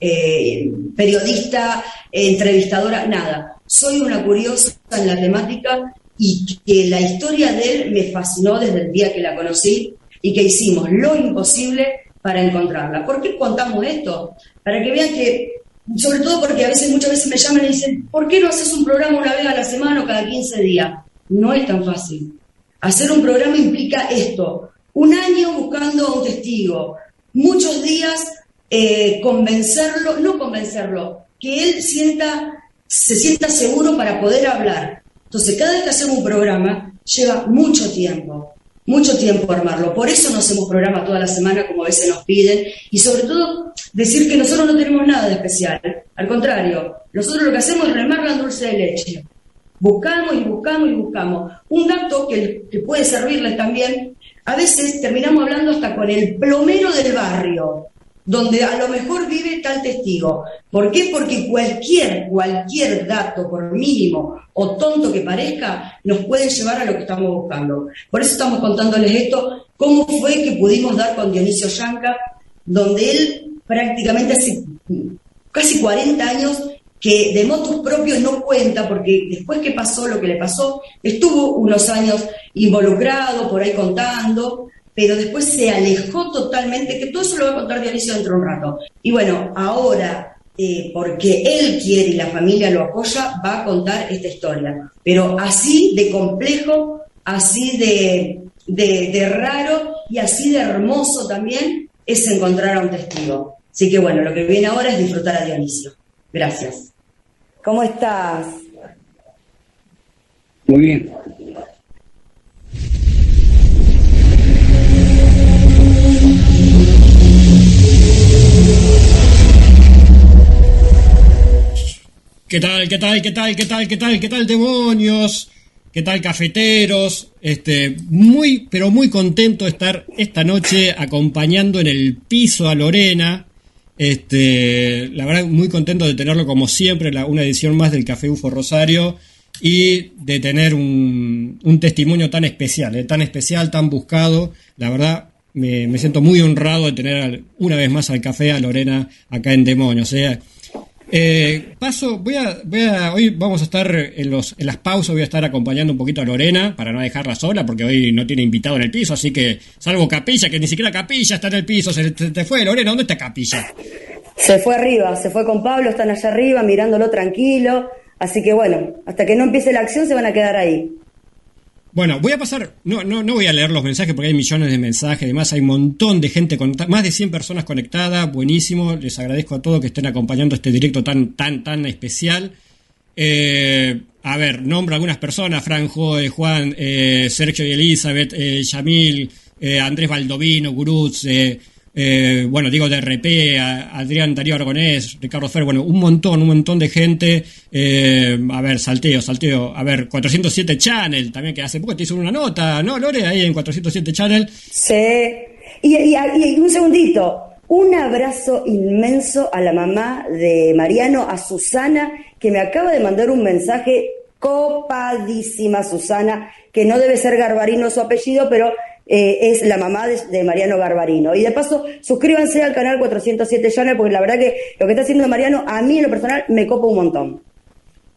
eh, periodista, entrevistadora, nada soy una curiosa en la temática y que la historia de él me fascinó desde el día que la conocí y que hicimos lo imposible para encontrarla. ¿Por qué contamos esto? Para que vean que, sobre todo porque a veces, muchas veces me llaman y dicen, ¿por qué no haces un programa una vez a la semana o cada 15 días? No es tan fácil. Hacer un programa implica esto, un año buscando a un testigo, muchos días eh, convencerlo, no convencerlo, que él sienta se sienta seguro para poder hablar. Entonces, cada vez que hacemos un programa, lleva mucho tiempo, mucho tiempo armarlo. Por eso no hacemos programa toda la semana como a veces nos piden. Y sobre todo, decir que nosotros no tenemos nada de especial. Al contrario, nosotros lo que hacemos es remar dulce de leche. Buscamos y buscamos y buscamos. Un dato que, que puede servirles también, a veces terminamos hablando hasta con el plomero del barrio donde a lo mejor vive tal testigo. ¿Por qué? Porque cualquier, cualquier dato, por mínimo o tonto que parezca, nos puede llevar a lo que estamos buscando. Por eso estamos contándoles esto, cómo fue que pudimos dar con Dionisio Yanca, donde él prácticamente hace casi 40 años que de motos propios no cuenta, porque después que pasó lo que le pasó, estuvo unos años involucrado, por ahí contando, pero después se alejó totalmente, que todo eso lo va a contar Dionisio dentro de un rato. Y bueno, ahora, eh, porque él quiere y la familia lo apoya, va a contar esta historia. Pero así de complejo, así de, de raro y así de hermoso también es encontrar a un testigo. Así que bueno, lo que viene ahora es disfrutar a Dionisio. Gracias. ¿Cómo estás? Muy bien. ¿Qué tal, qué tal, qué tal, qué tal, qué tal, qué tal, demonios? ¿Qué tal, cafeteros? Este, muy, pero muy contento de estar esta noche acompañando en el piso a Lorena Este, la verdad, muy contento de tenerlo como siempre, una edición más del Café UFO Rosario y de tener un, un testimonio tan especial, eh, tan especial, tan buscado. La verdad, me, me, siento muy honrado de tener una vez más al café a Lorena acá en Demonios. Eh. Eh, paso, voy a, voy a, hoy vamos a estar en, los, en las pausas, voy a estar acompañando un poquito a Lorena para no dejarla sola, porque hoy no tiene invitado en el piso, así que salvo Capilla, que ni siquiera Capilla está en el piso, se te fue Lorena, ¿dónde está Capilla? Se fue arriba, se fue con Pablo, están allá arriba mirándolo tranquilo, así que bueno, hasta que no empiece la acción se van a quedar ahí. Bueno, voy a pasar, no, no, no voy a leer los mensajes porque hay millones de mensajes, además hay un montón de gente conectada, más de 100 personas conectadas, buenísimo, les agradezco a todos que estén acompañando este directo tan, tan, tan especial. Eh, a ver, nombro algunas personas, Franjo, eh, Juan, eh, Sergio y Elizabeth, Yamil, Andrés Baldovino, Guruz, eh, eh, bueno, digo de RP, Adrián Darío Aragonés, Ricardo Fer, bueno, un montón, un montón de gente. Eh, a ver, salteo, salteo. A ver, 407 Channel, también que hace poco te hizo una nota, ¿no, Lore? Ahí en 407 Channel. Sí. Y un segundito. Un abrazo inmenso a la mamá de Mariano, a Susana, que me acaba de mandar un mensaje copadísima, Susana, que no debe ser Garbarino su apellido, pero eh, es la mamá de, Mariano Garbarino. Y de paso, suscríbanse al canal 407 Channel, porque la verdad que lo que está haciendo Mariano, a mí en lo personal, me copa un montón.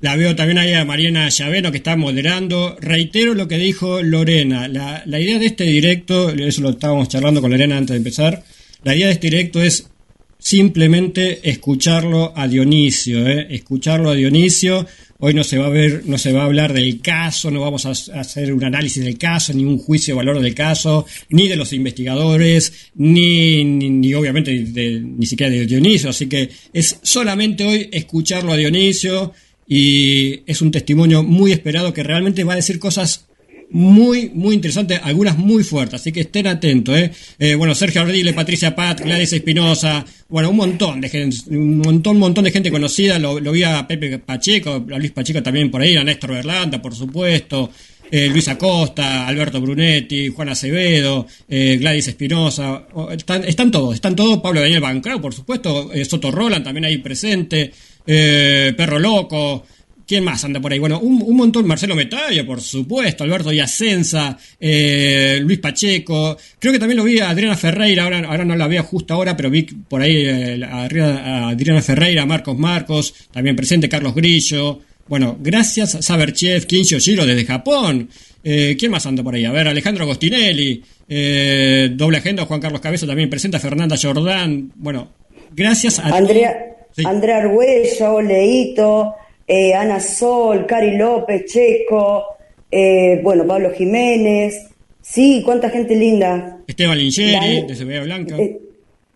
La veo también ahí a Mariana Llaveno que está moderando. Reitero lo que dijo Lorena. La, la idea de este directo, eso lo estábamos charlando con Lorena antes de empezar, la idea de este directo es simplemente escucharlo a Dionisio, ¿eh? escucharlo a Dionisio. Hoy no se va a ver, no se va a hablar del caso, no vamos a hacer un análisis del caso, ni un juicio de valor del caso, ni de los investigadores, ni, ni, ni obviamente de, ni siquiera de Dionisio. Así que es solamente hoy escucharlo a Dionisio y es un testimonio muy esperado que realmente va a decir cosas muy, muy interesantes, algunas muy fuertes, así que estén atentos, ¿eh? eh bueno, Sergio Ardile, Patricia Pat, Gladys Espinosa, bueno, un montón de gente, un montón, montón de gente conocida, lo, lo, vi a Pepe Pacheco, a Luis Pacheco también por ahí, a Néstor Berlanda, por supuesto, eh, Luis Acosta, Alberto Brunetti, Juan Acevedo, eh, Gladys Espinosa, están, están todos, están todos, Pablo Daniel Bancrao, por supuesto, eh, Soto Roland también ahí presente, eh, Perro Loco, ¿Quién más anda por ahí? Bueno, un, un montón. Marcelo Metalla, por supuesto. Alberto Yacenza, eh, Luis Pacheco. Creo que también lo vi a Adriana Ferreira. Ahora, ahora no la veo justo ahora, pero vi por ahí eh, a, a, Adriana Ferreira, Marcos Marcos, también presente Carlos Grillo. Bueno, gracias a Saberchev, Kinshio Shiro desde Japón. Eh, ¿Quién más anda por ahí? A ver, Alejandro Agostinelli. Eh, doble agenda, Juan Carlos Cabeza también presenta, Fernanda Jordán. Bueno, gracias a. Andrea, sí. Andrea Arguello, Leito eh, Ana Sol, Cari López, Checo, eh, bueno, Pablo Jiménez, sí, cuánta gente linda. Esteban Lingeri, de Blanca. Eh,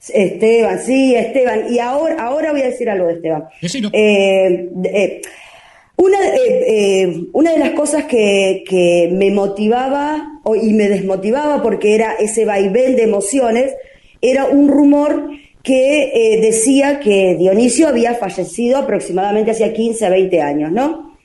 Esteban, sí, Esteban. Y ahora, ahora voy a decir algo de Esteban. Eh, una, una de las cosas que, que me motivaba y me desmotivaba porque era ese vaivén de emociones, era un rumor que eh, decía que Dionisio había fallecido aproximadamente hace 15 a 20 años, ¿no?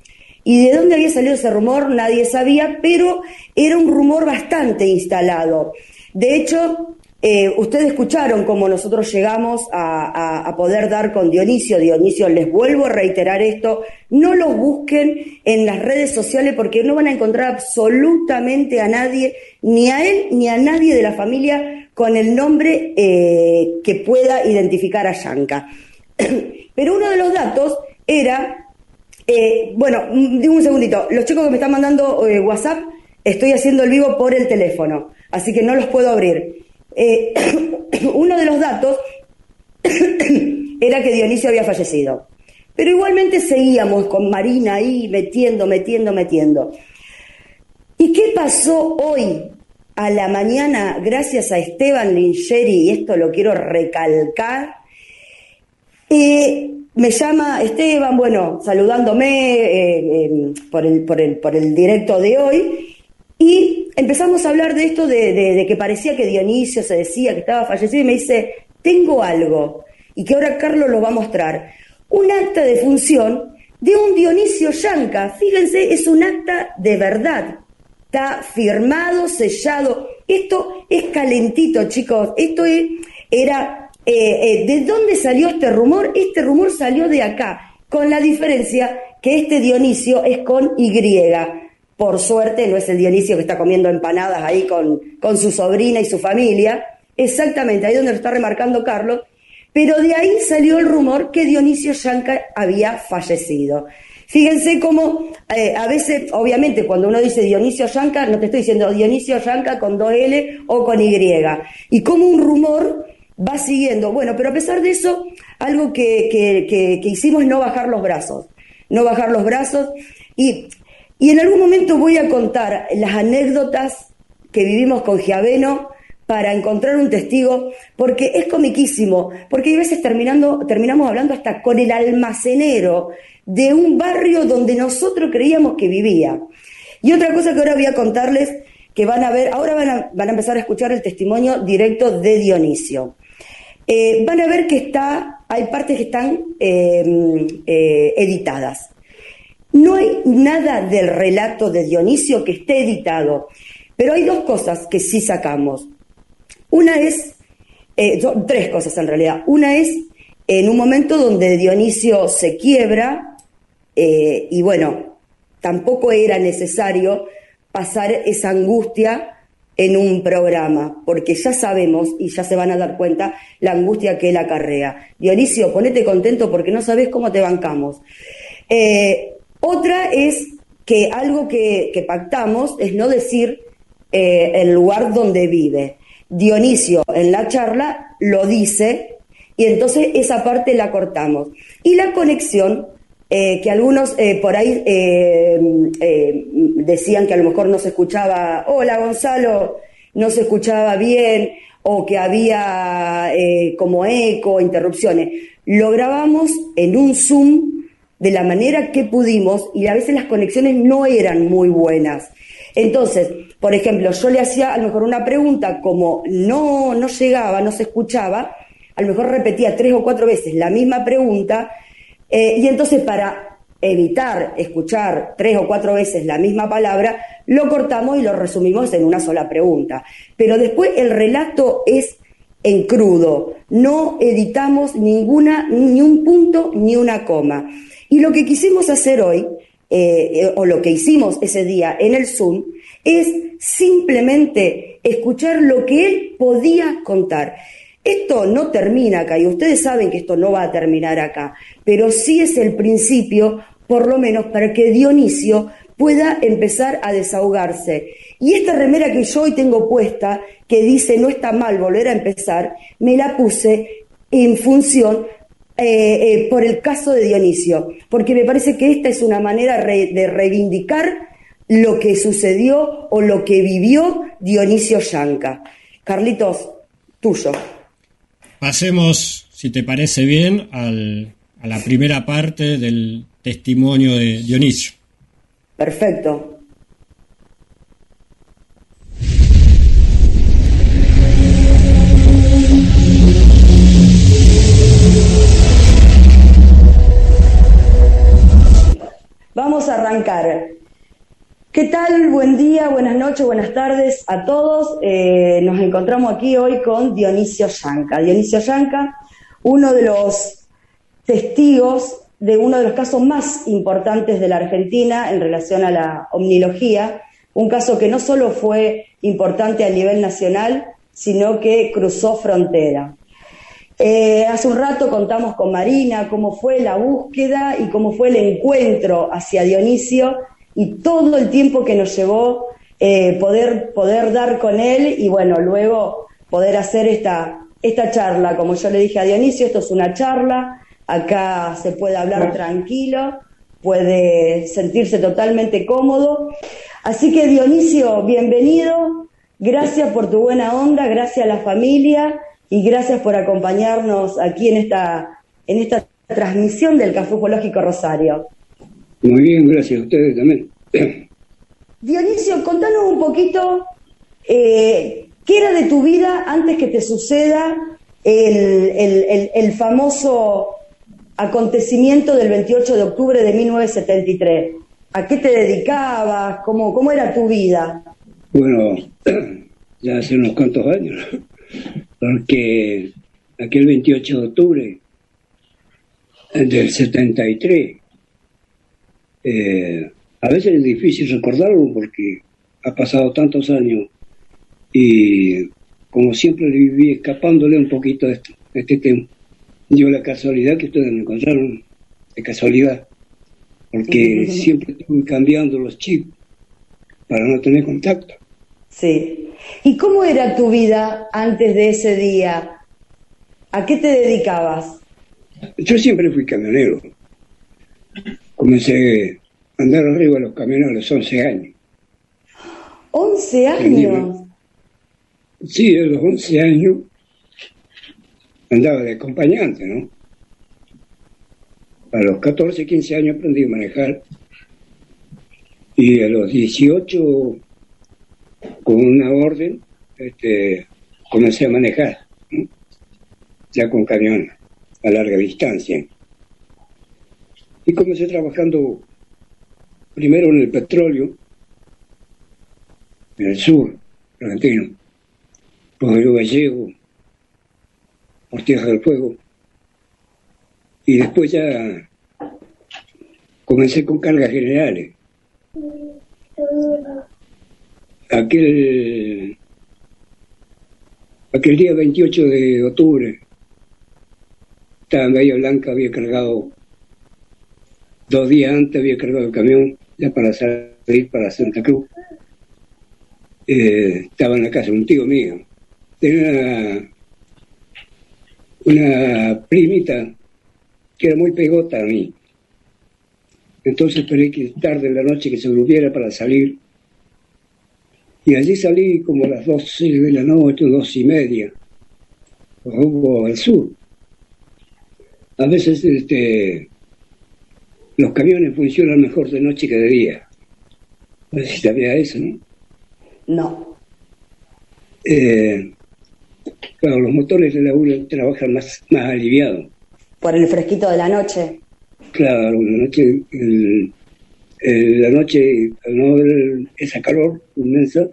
Y de dónde había salido ese rumor nadie sabía, pero era un rumor bastante instalado. De hecho, eh, ustedes escucharon cómo nosotros llegamos a, a, a, poder dar con Dionisio. Dionisio, les vuelvo a reiterar esto, no los busquen en las redes sociales porque no van a encontrar absolutamente a nadie, ni a él ni a nadie de la familia con el nombre eh, que pueda identificar a Yanka. Pero uno de los datos era, eh, bueno, digo un segundito, los chicos que me están mandando eh, WhatsApp, estoy haciendo el vivo por el teléfono, así que no los puedo abrir. Uno de los datos era que Dionisio había fallecido. Pero igualmente seguíamos con Marina ahí metiendo, metiendo, metiendo. ¿Y qué pasó hoy a la mañana gracias a Esteban Lingeri? Y esto lo quiero recalcar. Me llama Esteban, bueno, saludándome eh, eh, por, el, por, el, por el directo de hoy, y empezamos a hablar de esto de, de, de, que parecía que Dionisio se decía que estaba fallecido y me dice, tengo algo, y que ahora Carlos lo va a mostrar. Un acta de función de un Dionisio Yanca. Fíjense, es un acta de verdad. Está firmado, sellado. Esto es calentito, chicos. Esto es, era eh, ¿de dónde salió este rumor? Este rumor salió de acá, con la diferencia que este Dionisio es con Y. Por suerte no es el Dionisio que está comiendo empanadas ahí con, con su sobrina y su familia, exactamente ahí donde lo está remarcando Carlos, pero de ahí salió el rumor que Dionisio Yanca había fallecido. Fíjense cómo eh, a veces, obviamente, cuando uno dice Dionisio Yanca, no te estoy diciendo Dionisio Yanca con dos L o con Y. Y como un rumor va siguiendo. Bueno, pero a pesar de eso, algo que, que, hicimos es no bajar los brazos. No bajar los brazos. Y, y en algún momento voy a contar las anécdotas que vivimos con Giaveno para encontrar un testigo, porque es comiquísimo, porque a veces terminando, terminamos hablando hasta con el almacenero de un barrio donde nosotros creíamos que vivía. Y otra cosa que ahora voy a contarles, que van a ver, ahora van a, van a empezar a escuchar el testimonio directo de Dionisio. Eh, van a ver que está, hay partes que están eh, eh, editadas. No hay nada del relato de Dionisio que esté editado, pero hay dos cosas que sí sacamos. Una es, eh, tres cosas en realidad. Una es en un momento donde Dionisio se quiebra eh, y bueno, tampoco era necesario pasar esa angustia en un programa, porque ya sabemos y ya se van a dar cuenta la angustia que él acarrea. Dionisio, ponete contento porque no sabes cómo te bancamos. Eh, otra es que algo que, pactamos es no decir el lugar donde vive. Dionisio en la charla lo dice y entonces esa parte la cortamos. Y la conexión, eh, que algunos eh, por ahí eh, decían que a lo mejor no se escuchaba, hola Gonzalo, no se escuchaba bien o que había como eco, interrupciones. Lo grabamos en un Zoom de la manera que pudimos y a veces las conexiones no eran muy buenas. Entonces, por ejemplo, yo le hacía a lo mejor una pregunta como no, no llegaba, no se escuchaba, a lo mejor repetía tres o cuatro veces la misma pregunta, eh, y entonces para evitar escuchar tres o cuatro veces la misma palabra, lo cortamos y lo resumimos en una sola pregunta. Pero después el relato es en crudo, no editamos ninguna, ni un punto ni una coma. Y lo que quisimos hacer hoy eh, o lo que hicimos ese día en el Zoom, es simplemente escuchar lo que él podía contar. Esto no termina acá y ustedes saben que esto no va a terminar acá, pero sí es el principio, por lo menos para que Dionisio pueda empezar a desahogarse. Y esta remera que yo hoy tengo puesta, que dice no está mal volver a empezar, me la puse en función eh, eh, por el caso de Dionisio, porque me parece que esta es una manera de reivindicar lo que sucedió o lo que vivió Dionisio Yanca. Carlitos, tuyo. Pasemos, si te parece bien, a la primera parte del testimonio de Dionisio. Perfecto. Vamos a arrancar. ¿Qué tal? Buen día, buenas noches, buenas tardes a todos. Eh, nos encontramos aquí hoy con Dionisio Yanca. Dionisio Yanca, uno de los testigos de uno de los casos más importantes de la Argentina en relación a la omnilogía, un caso que no solo fue importante a nivel nacional, sino que cruzó frontera. Eh, hace un rato contamos con Marina cómo fue la búsqueda y cómo fue el encuentro hacia Dionisio y todo el tiempo que nos llevó eh, poder, poder dar con él y bueno, luego poder hacer esta, esta charla. Como yo le dije a Dionisio, esto es una charla, acá se puede hablar tranquilo, puede sentirse totalmente cómodo. Así que Dionisio, bienvenido, gracias por tu buena onda, gracias a la familia y gracias por acompañarnos aquí en esta, en esta transmisión del Café Ufológico Rosario. Muy bien, gracias a ustedes también. Dionisio, contanos un poquito eh, qué era de tu vida antes que te suceda el, el, famoso acontecimiento del 28 de octubre de 1973. ¿A qué te dedicabas? ¿Cómo, cómo era tu vida? Bueno, ya hace unos cuantos años porque aquel 28 de octubre del 73. Eh, a veces es difícil recordarlo porque ha pasado tantos años y como siempre viví escapándole un poquito de, esto, de este tema. Yo la casualidad que ustedes me encontraron, de casualidad, porque siempre estuve cambiando los chips para no tener contacto. Sí. ¿Y cómo era tu vida antes de ese día? ¿A qué te dedicabas? Yo siempre fui camionero. Comencé a andar arriba de los camiones a los 11 años. 11 años. Sí, a los 11 años andaba de acompañante, ¿no? A los 14, 15 años aprendí a manejar y a los 18, con una orden, este, comencé a manejar, ¿no? ya con camión a larga distancia. Y comencé trabajando primero en el petróleo, en el sur argentino, por Río Gallego, por Tierra del Fuego. Y después ya comencé con cargas generales. Aquel, aquel día 28 de octubre, estaba en Bahía Blanca, había cargado, dos días antes había cargado el camión ya para salir para Santa Cruz. Eh, estaba en la casa un tío mío. Tenía una, una primita que era muy pegota a mí. Entonces esperé que tarde en la noche que se volviera para salir. Y allí salí como a las 12 de la noche, dos y media, rumbo al sur. A veces este, los camiones funcionan mejor de noche que de día. No sé si sabía eso, ¿no? No. Eh, claro, los motores de la ULA trabajan más, más aliviados. Por el fresquito de la noche. Claro, la noche, el, el- la noche, al no haber esa calor inmensa,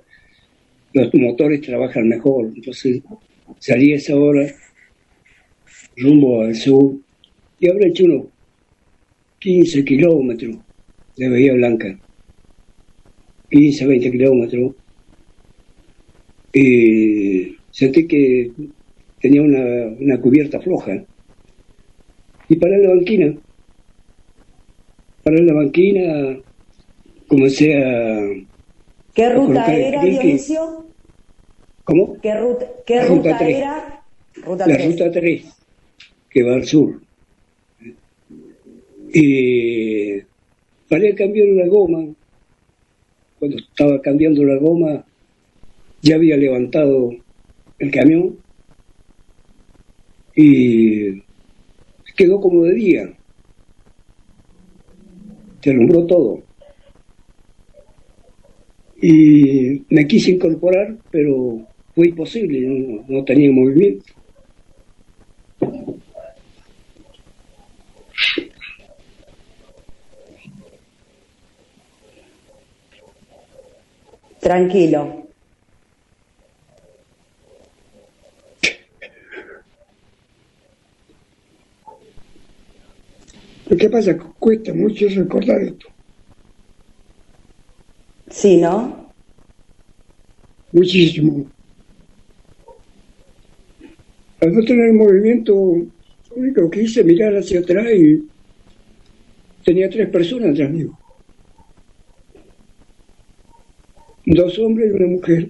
los motores trabajan mejor. Entonces salí a esa hora, rumbo al sur, y habré hecho unos 15 kilómetros de Bahía Blanca. 15, 20 kilómetros. Y sentí que tenía una, una cubierta floja. Y paré en la banquina. Paré en la banquina, comencé a... ¿Qué ruta era, Dionisio? ¿Cómo? ¿Qué ruta, qué ruta, era? Ruta la 3. ruta 3, que va al sur. Y paré a cambiar la goma. Cuando estaba cambiando la goma, ya había levantado el camión y quedó como de día. Se alumbró todo. Y me quise incorporar, pero fue imposible, no tenía movimiento. Tranquilo. Lo que pasa cuesta mucho recordar esto, Sí, ¿no? muchísimo. Al no tener movimiento, lo único que hice mirar hacia atrás y tenía tres personas atrás mío. Dos hombres y una mujer.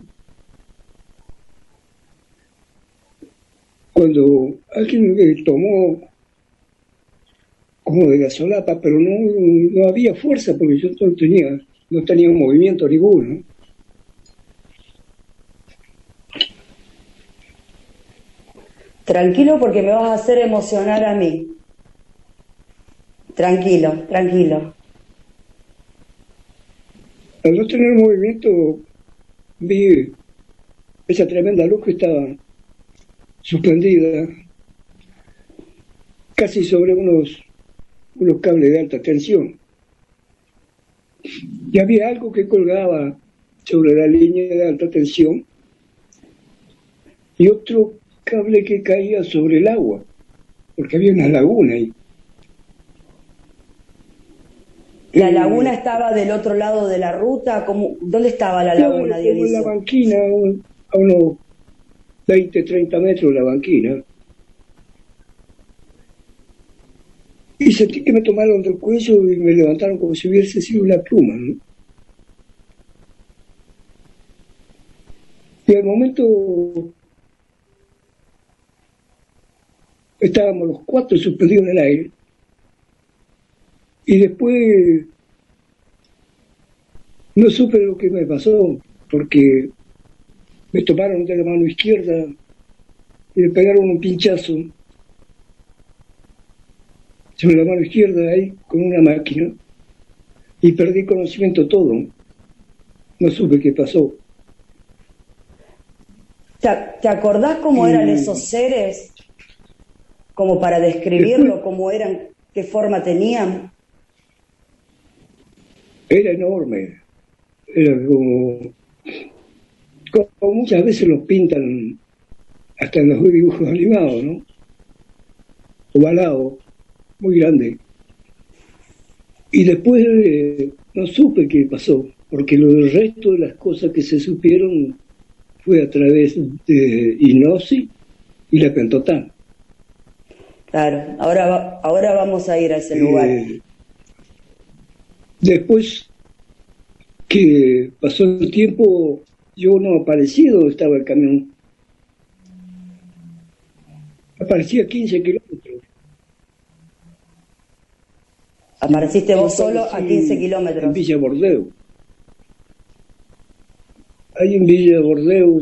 Cuando alguien tomó como de la solapa, pero no, no había fuerza porque yo no tenía, no tenía movimiento ninguno. Tranquilo porque me vas a hacer emocionar a mí. Tranquilo, tranquilo. Al no tener movimiento, vi esa tremenda luz que estaba suspendida casi sobre unos, unos cables de alta tensión. Y había algo que colgaba sobre la línea de alta tensión y otro cable que caía sobre el agua, porque había una laguna ahí. ¿La laguna estaba del otro lado de la ruta? ¿Cómo, ¿Dónde estaba la laguna, en la banquina, a unos 20, 30 metros de la banquina. Y sentí que me tomaron del cuello y me levantaron como si hubiese sido una pluma. ¿no? Y al momento estábamos los cuatro suspendidos en el aire. Y después no supe lo que me pasó, porque me tomaron de la mano izquierda y me pegaron un pinchazo sobre la mano izquierda ahí con una máquina y perdí conocimiento todo. No supe qué pasó. ¿Te, acordás cómo eran esos seres? Como para describirlo, cómo eran, qué forma tenían. Era enorme. Era como, como muchas veces los pintan hasta en los dibujos animados, ¿no? Ovalado, muy grande. Y después eh, no supe qué pasó, porque lo del resto de las cosas que se supieron fue a través de hipnosis y la pentotán. Claro, ahora, va- ahora vamos a ir a ese lugar. Después que pasó el tiempo, yo no aparecí donde estaba el camión. Aparecía a 15 kilómetros. Apareciste vos solo a aparecí 15 En kilómetros. Villa Bordeo. Ahí en Villa Bordeo.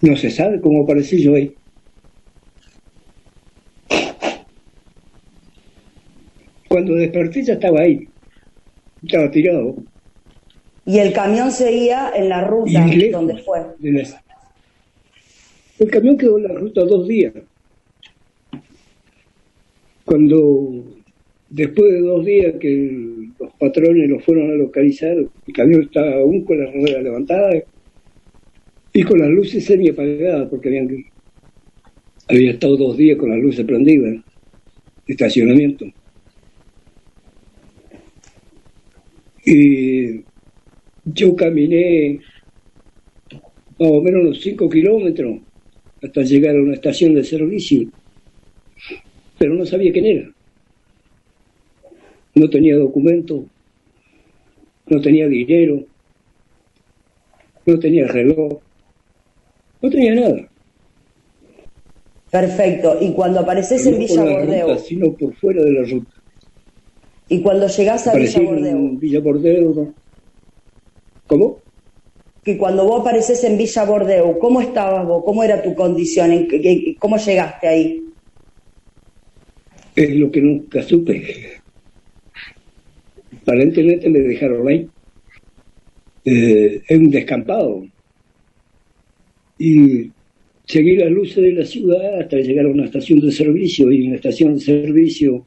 No se sabe cómo aparecí yo ahí. Cuando desperté ya estaba ahí. Estaba tirado. Y el camión seguía en la ruta lejos donde fue. la- El camión quedó en la ruta dos días. Cuando, después de dos días que los patrones lo fueron a localizar, el camión estaba aún con las ruedas levantadas y con las luces semi apagadas, porque habían, había estado dos días con las luces prendidas, de estacionamiento. Y yo caminé más o menos unos 5 kilómetros hasta llegar a una estación de servicio, pero no sabía quién era. No tenía documento, no tenía dinero, no tenía reloj, no tenía nada. Perfecto. Y cuando apareces en no Villa por la Bordeo, ruta, sino por fuera de la ruta. Y cuando llegás a Villa Aparecí en Villa. ¿Cómo? que cuando vos apareces en Villa Bordeo, ¿cómo estabas vos? ¿Cómo era tu condición? ¿En qué- qué- ¿Cómo llegaste ahí? Es lo que nunca supe. Aparentemente me dejaron ahí. Eh, en un descampado. Y seguí las luces de la ciudad hasta llegar a una estación de servicio. Y en la estación de servicio,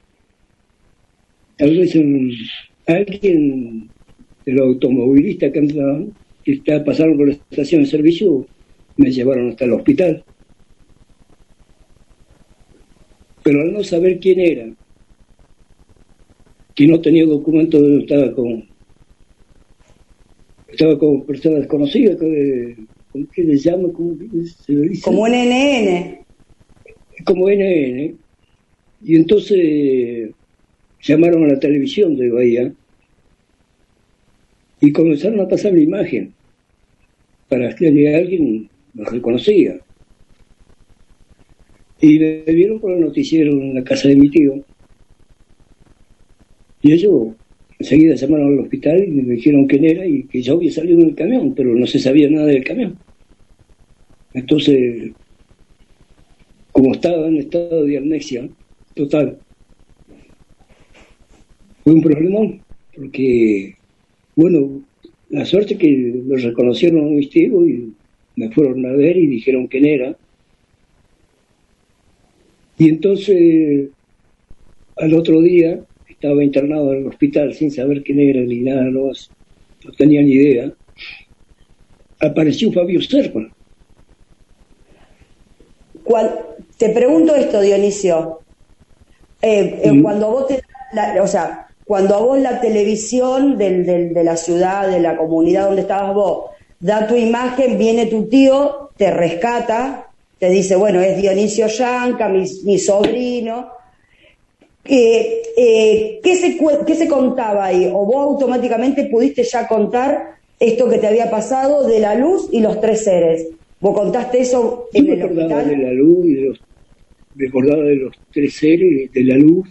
tal vez un- alguien de los automovilistas que andaban, que está, pasaron por la estación de servicio, me llevaron hasta el hospital. pero al no saber quién era, que no tenía documento, estaba con estaba con persona desconocida, que, ¿cómo que le llama? ¿Cómo que se le dice? Como un NN. Como NN. Y entonces llamaron a la televisión de Bahía y comenzaron a pasar la imagen para que alguien nos reconocía. Y me vieron por el noticiero en la casa de mi tío. Y ellos enseguida llamaron al hospital y me dijeron quién era y que yo había salido en el camión, pero no se sabía nada del camión. Entonces, como estaba en estado de amnesia total, fue un problemón, porque, bueno, la suerte que lo reconocieron a mis tíos y me fueron a ver y dijeron quién era. Y entonces, al otro día, estaba internado en el hospital sin saber quién era ni nada, no, no tenía ni idea. apareció Fabio Serpa. Te pregunto esto, Dionisio. Eh, eh, Cuando vos te, la- o sea, cuando a vos la televisión del, del- de la ciudad, de la comunidad donde estabas vos, da tu imagen, viene tu tío, te rescata, te dice, bueno, es Dionisio Yanca, mi, mi sobrino. Eh, eh, ¿qué, se, ¿Qué se contaba ahí? ¿O vos automáticamente pudiste ya contar esto que te había pasado de la luz y los tres seres? ¿Vos contaste eso en el hospital? de la luz y de los, me acordaba de los tres seres de la luz,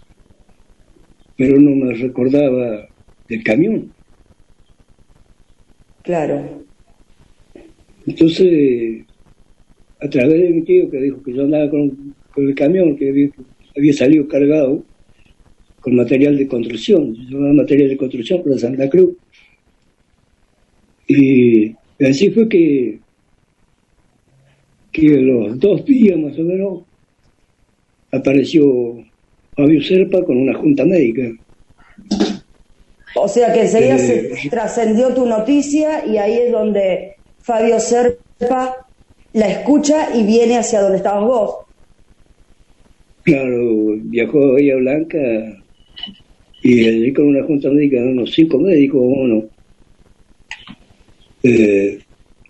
pero no me recordaba del camión. Claro. Entonces, a través de mi tío que dijo que yo andaba con, con el camión, que había, había salido cargado con material de construcción, yo llevaba material de construcción para Santa Cruz. Y así fue que, que los dos días más o menos apareció Fabio Serpa con una junta médica. O sea que enseguida Eh, se trascendió tu noticia y ahí es donde Fabio Serpa la escucha y viene hacia donde estabas vos. Claro, viajó a Bahía Blanca y allí con una junta médica, unos cinco médicos, uno, eh,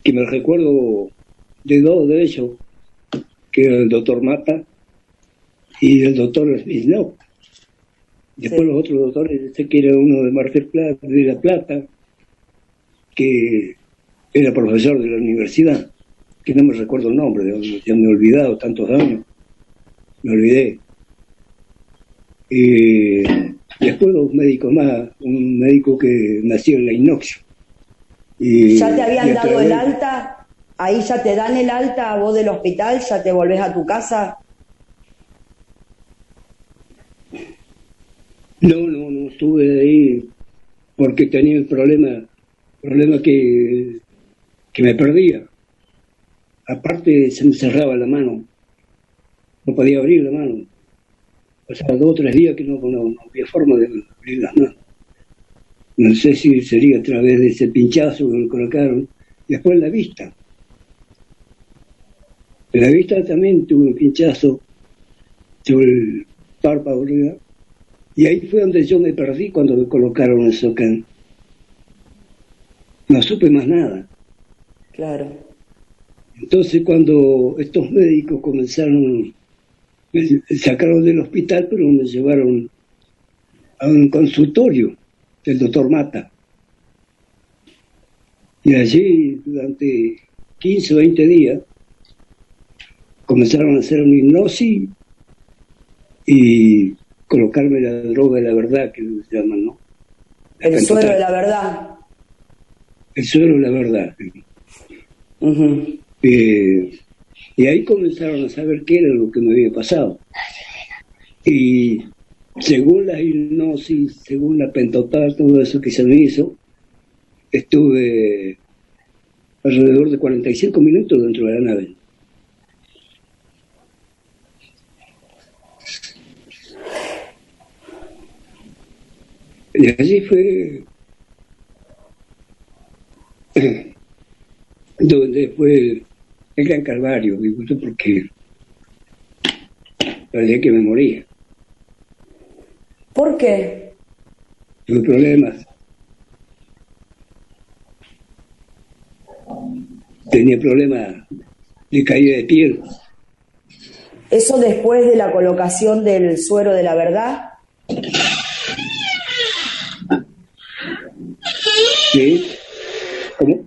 que me recuerdo de dos de ellos, que era el doctor Mata y el doctor Snow. Después Sí. los otros doctores, sé que era uno de Mar del Plata, de La Plata, que era profesor de la universidad, que no me recuerdo el nombre, ya me he olvidado tantos años me olvidé. Y después dos médicos más, un médico que nació en la Inoxio. Y, ¿Ya te habían dado el alta? Ahí ya te dan el alta a vos del hospital, ya te volvés a tu casa. No, no, no estuve ahí porque tenía el problema, problema que, que me perdía. Aparte se me cerraba la mano, no podía abrir la mano. O sea, dos o tres días que no, había forma de abrir las manos. No sé si sería a través de ese pinchazo que me colocaron. Después la vista. En la vista también tuve un pinchazo sobre el párpado. Y ahí fue donde yo me perdí cuando me colocaron eso acá. No supe más nada. Claro. Entonces cuando estos médicos comenzaron, me sacaron del hospital, pero me llevaron a un consultorio del doctor Mata. Y allí durante 15 o 20 días comenzaron a hacer una hipnosis y colocarme la droga de la verdad, que se llaman, ¿no? El Pentotal. suero de la verdad. El suero de la verdad. Eh, y ahí comenzaron a saber qué era lo que me había pasado. Y según la hipnosis, según la pentotal, todo eso que se me hizo, estuve alrededor de 45 minutos dentro de la nave. Y allí fue donde fue el gran calvario, digo yo, porque parecía que me moría. ¿Por qué? Tuve problemas. Tenía problemas de caída de piel. ¿Eso después de la colocación del suero de la verdad? ¿Sí? ¿Cómo?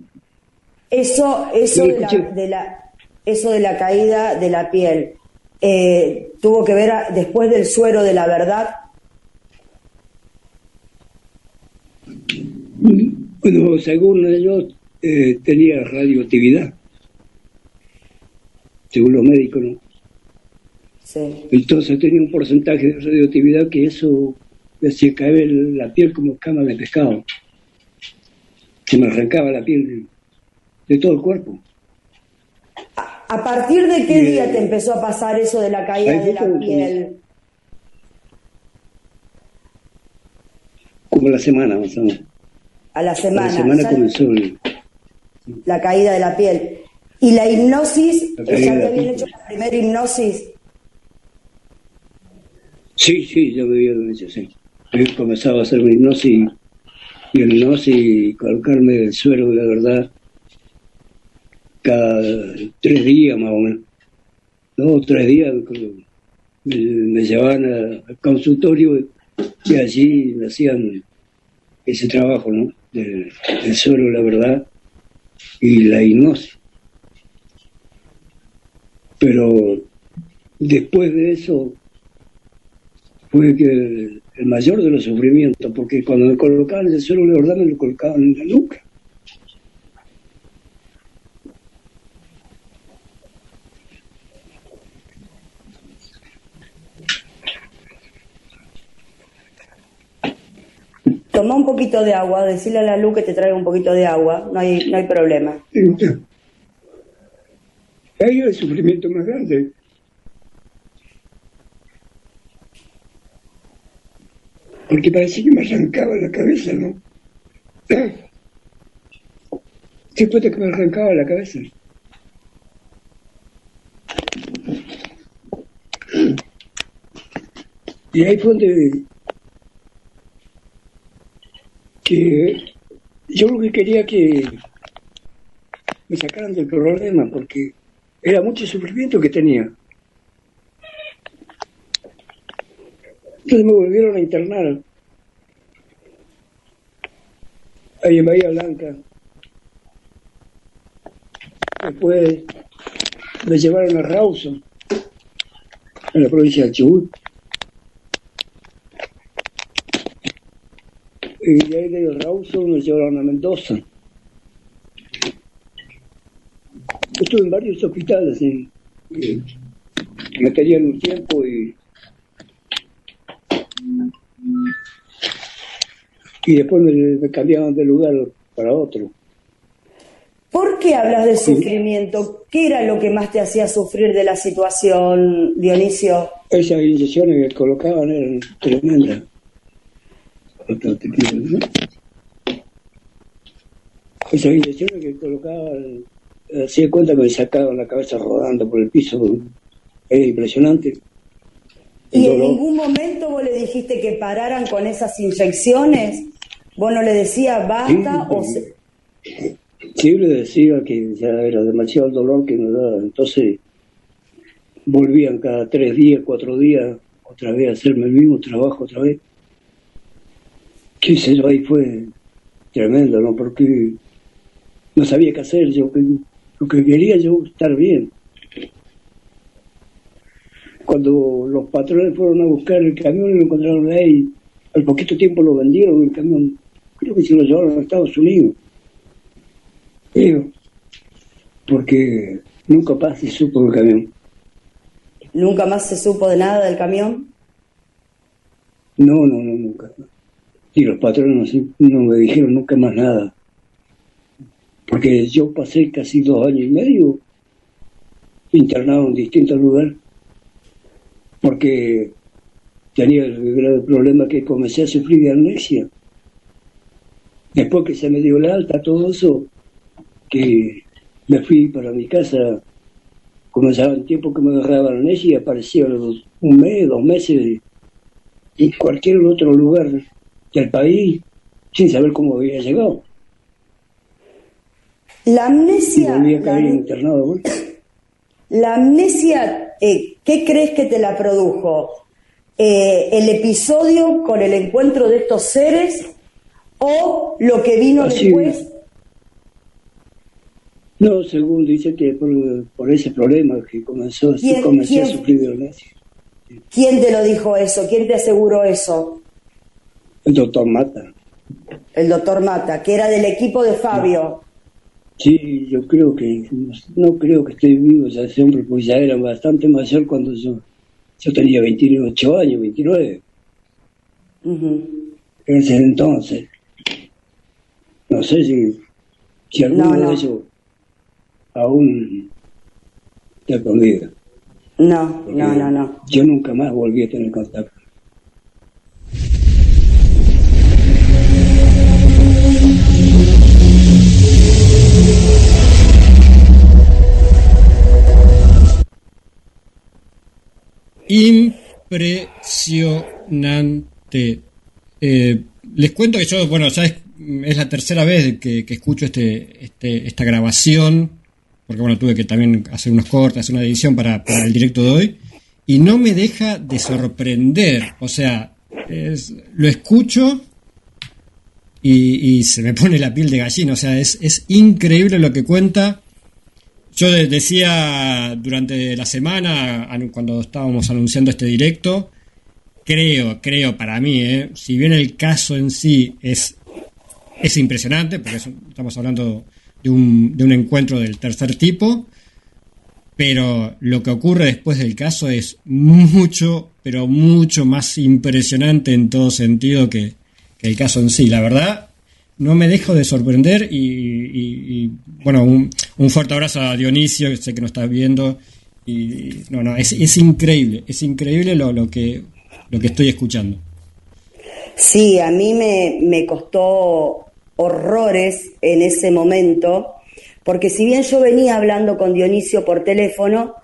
Eso, eso, de, la, escuché. de la- eso de la caída de la piel, eh, ¿tuvo que ver a- después del suero de la verdad? Bueno, según ellos, eh, tenía radioactividad. Según los médicos, ¿no? Sí. Entonces tenía un porcentaje de radioactividad que eso me hacía caer la piel como escama de pescado. Se me arrancaba la piel de, de todo el cuerpo. ¿A partir de qué Eh, día te empezó a pasar eso de la caída de la piel? Como la semana más o menos. A la A semana. la semana Ya- comenzó el, la caída de la piel. ¿Y la hipnosis? La ¿Ya te habían hecho la primera hipnosis? Sí, sí, yo me había hecho, sí. Yo comenzaba a hacer mi hipnosis y el hipnosis y colocarme el suero de la verdad cada tres días más o menos. Dos o tres días me, llevaban al consultorio y allí hacían ese trabajo, ¿no? Del, del suero de la verdad y la hipnosis. Pero después de eso fue que el, el mayor de los sufrimientos, porque cuando me colocaban el suelo de verdad me lo colocaban en la nuca. Toma un poquito de agua, decirle a la luz que te traiga un poquito de agua, no hay, no hay problema. Ahí el sufrimiento más grande. Porque parecía que me arrancaba la cabeza, ¿no? Después de que me arrancaba la cabeza. Y ahí fue donde que yo lo que quería que me sacaran del problema porque era mucho sufrimiento que tenía. Entonces me volvieron a internar ahí en Bahía Blanca. Después me llevaron a Rawson, en la provincia de Chubut. Y de ahí de Rawson me llevaron a Mendoza. Estuve en varios hospitales, y me tenían un tiempo y, y después me, me cambiaban de lugar para otro. ¿Por qué hablas de sufrimiento? ¿Qué era lo que más te hacía sufrir de la situación, Dionisio? Esas inyecciones que colocaban eran tremendas. Esas inyecciones que colocaban, eh, hacía cuenta que me sacaban la cabeza rodando por el piso. Era impresionante. ¿Y en ningún momento vos le dijiste que pararan con esas inyecciones? ¿Vos no le decías basta? Sí, o se- Sí, le decía que ya era demasiado el dolor que me daba. Entonces volvían cada tres días, cuatro días, otra vez a hacerme el mismo trabajo, otra vez. Qué sé yo, ahí fue tremendo, ¿no? Porque no sabía qué hacer. Yo lo que quería yo estar bien. Cuando los patrones fueron a buscar el camión y lo encontraron ahí, al poquito tiempo lo vendieron el camión. Creo que se lo llevaron a Estados Unidos. Digo, porque nunca más se supo del camión. ¿Nunca más se supo de nada del camión? No, no, no, nunca. Y los patrones no me dijeron nunca más nada. Porque yo pasé casi dos años y medio internado en distintos lugares. Porque tenía el grave problema que comencé a sufrir de amnesia. Después que se me dio la alta, todo eso, que me fui para mi casa, comenzaba el tiempo que me agarraba la amnesia y aparecía los un mes, dos meses en cualquier otro lugar del país sin saber cómo había llegado. La Y amnesia, volví a la, internado la amnesia, eh, ¿qué crees que te la produjo? Eh, ¿El episodio con el encuentro de estos seres o lo que vino Así después? No, según dice que por, por ese problema que comenzó, ¿Quién- comencé a quién? sufrir de amnesia. ¿Quién te lo dijo eso? ¿Quién te aseguró eso? El doctor Mata. El doctor Mata, que era del equipo de Fabio. Sí, yo creo que, no creo que esté vivo ya ese hombre, porque ya era bastante mayor cuando yo, yo tenía 28 años, 29, Ujú. en ese entonces. No sé si, si alguno No, no. de ellos aún está con vida. No, porque no, no, no. Yo nunca más volví a tener contacto. Impresionante. Eh, les cuento que yo, bueno, ya es, la tercera vez que, escucho este, este, esta grabación, porque bueno, tuve que también hacer unos cortes, hacer una edición para, el directo de hoy, y no me deja de sorprender. O sea, lo escucho y, se me pone la piel de gallina. O sea, es, es increíble lo que cuenta. Yo decía durante la semana, cuando estábamos anunciando este directo, creo, creo para mí, ¿eh? si bien el caso en sí es, es impresionante, porque estamos hablando de un, de un encuentro del tercer tipo, pero lo que ocurre después del caso es mucho, pero mucho más impresionante en todo sentido que, el caso en sí. La verdad, no me dejo de sorprender y, bueno, un, un, fuerte abrazo a Dionisio, que sé que nos está viendo. Y no, no, es, es increíble, es increíble lo, lo que lo que estoy escuchando. Sí, a mí me, me costó horrores en ese momento, porque si bien yo venía hablando con Dionisio por teléfono,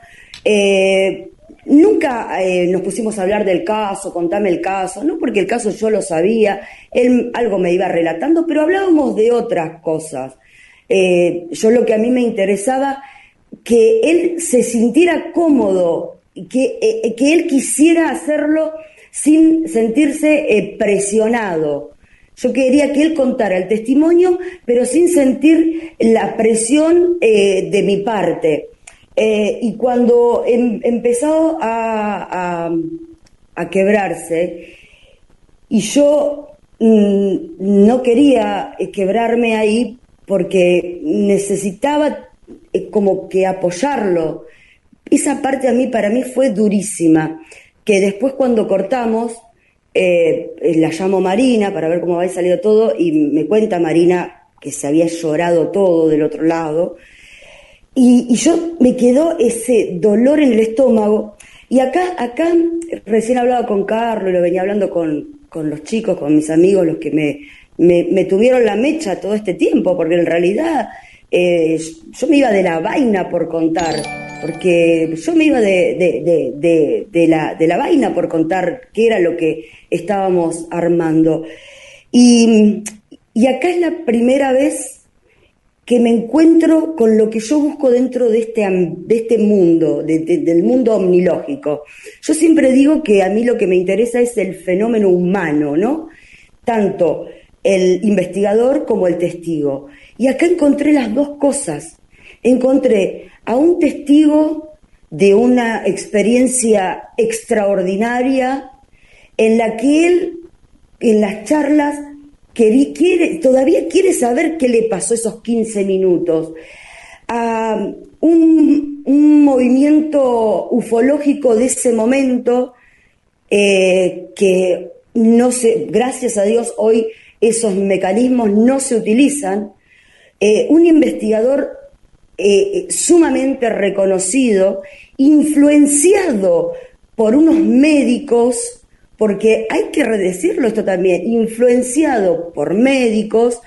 eh, nunca eh, nos pusimos a hablar del caso, contame el caso, no porque el caso yo lo sabía, él algo me iba relatando, pero hablábamos de otras cosas. Eh, yo lo que a mí me interesaba, que él se sintiera cómodo, que, que él quisiera hacerlo sin sentirse eh, presionado. Yo quería que él contara el testimonio, pero sin sentir la presión eh, de mi parte. Eh, y cuando em, empezó a, a, quebrarse, y yo mm, no quería quebrarme ahí porque necesitaba como que apoyarlo. Esa parte a mí, para mí, fue durísima que después cuando cortamos, eh, la llamo Marina para ver cómo había salido todo y me cuenta Marina que se había llorado todo del otro lado. Y, yo me quedó ese dolor en el estómago. Y acá, acá recién hablaba con Carlos, lo venía hablando con, los chicos, con mis amigos, los que me, me, tuvieron la mecha todo este tiempo, porque en realidad eh, yo me iba de la vaina por contar porque yo me iba de, la, de la vaina por contar qué era lo que estábamos armando. Y, acá es la primera vez que me encuentro con lo que yo busco dentro de este, de este mundo, del mundo omnilógico. Yo siempre digo que a mí lo que me interesa es el fenómeno humano, ¿no? Tanto el investigador como el testigo. Y acá encontré las dos cosas. Encontré a un testigo de una experiencia extraordinaria en la que él, en las charlas, quiere, todavía quiere saber qué le pasó esos 15 minutos. A un, movimiento ufológico de ese momento eh, que no se, gracias a Dios hoy esos mecanismos no se utilizan. Eh, un investigador eh, sumamente reconocido, influenciado por unos médicos, porque hay que redecirlo esto también, influenciado por médicos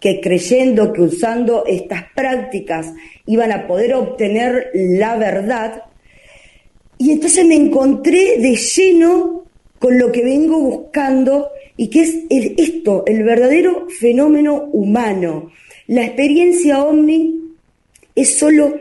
que creyendo que usando estas prácticas iban a poder obtener la verdad, y entonces me encontré de lleno con lo que vengo buscando y que es esto, el verdadero fenómeno humano. La experiencia ovni es solo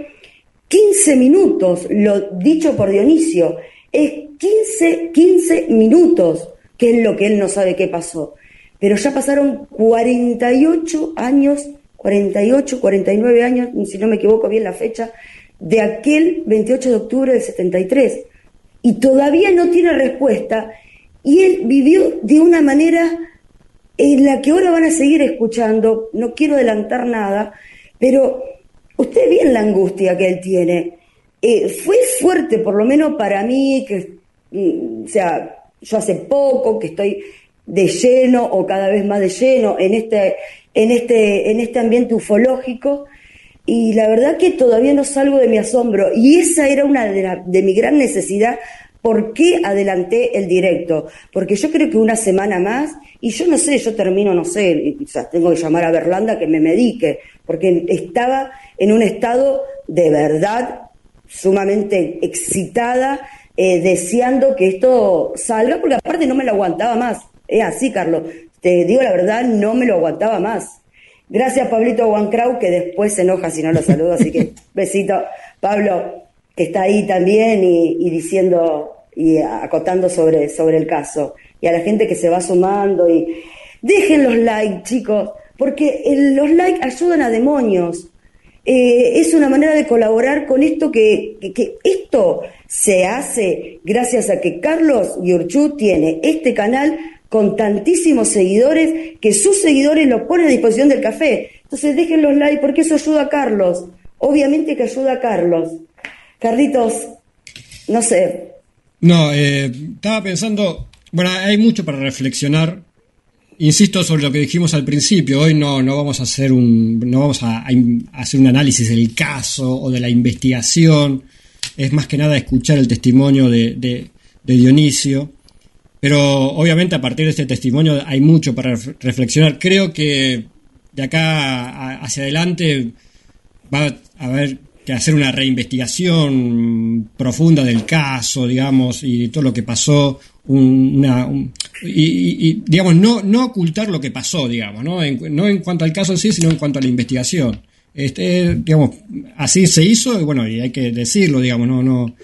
15 minutos, lo dicho por Dionisio, es 15, 15 minutos, que es lo que él no sabe qué pasó. Pero ya pasaron 48 años, 48, 49 años, si no me equivoco bien la fecha, de aquel 28 de octubre del 73. Y todavía no tiene respuesta. Y él vivió de una manera en la que ahora van a seguir escuchando, no quiero adelantar nada, pero Usted bien la angustia que él tiene. Eh, fue fuerte, por lo menos para mí, que, o sea, yo hace poco que estoy de lleno o cada vez más de lleno en este, en este, en este ambiente ufológico. Y la verdad que todavía no salgo de mi asombro. Y esa era una de, de mi gran necesidad ¿Por qué adelanté el directo? Porque yo creo que una semana más, y yo no sé, yo termino, no sé, o tengo que llamar a Berlanda que me medique, porque estaba en un estado de verdad sumamente excitada eh, deseando que esto salga, porque aparte no me lo aguantaba más. Es así, Carlos. Te digo la verdad, no me lo aguantaba más. Gracias, Pablito Juancrau, que después se enoja si no lo saludo, así que besito. Pablo, que está ahí también y, diciendo y acotando sobre, sobre el caso. Y a la gente que se va sumando y dejen los likes, chicos, porque los likes ayudan a demonios. Eh, es una manera de colaborar con esto que, que, esto se hace gracias a que Carlos Yurchu tiene este canal con tantísimos seguidores que sus seguidores lo ponen a disposición del café. Entonces dejen los likes porque eso ayuda a Carlos. Obviamente que ayuda a Carlos. Carlitos, no sé. No, eh, estaba pensando, bueno, hay mucho para reflexionar. Insisto sobre lo que dijimos al principio. Hoy no, no vamos a hacer un, no vamos a, hacer un análisis del caso o de la investigación. Es más que nada escuchar el testimonio de, de Dionisio. Pero obviamente a partir de este testimonio hay mucho para reflexionar. Creo que de acá hacia adelante va a haber que hacer una reinvestigación profunda del caso, digamos, y todo lo que pasó, una, y, digamos, no, no ocultar lo que pasó, digamos, ¿no? En, no en cuanto al caso en sí, sino en cuanto a la investigación. Este, digamos, así se hizo, y bueno, y hay que decirlo, digamos, no, no,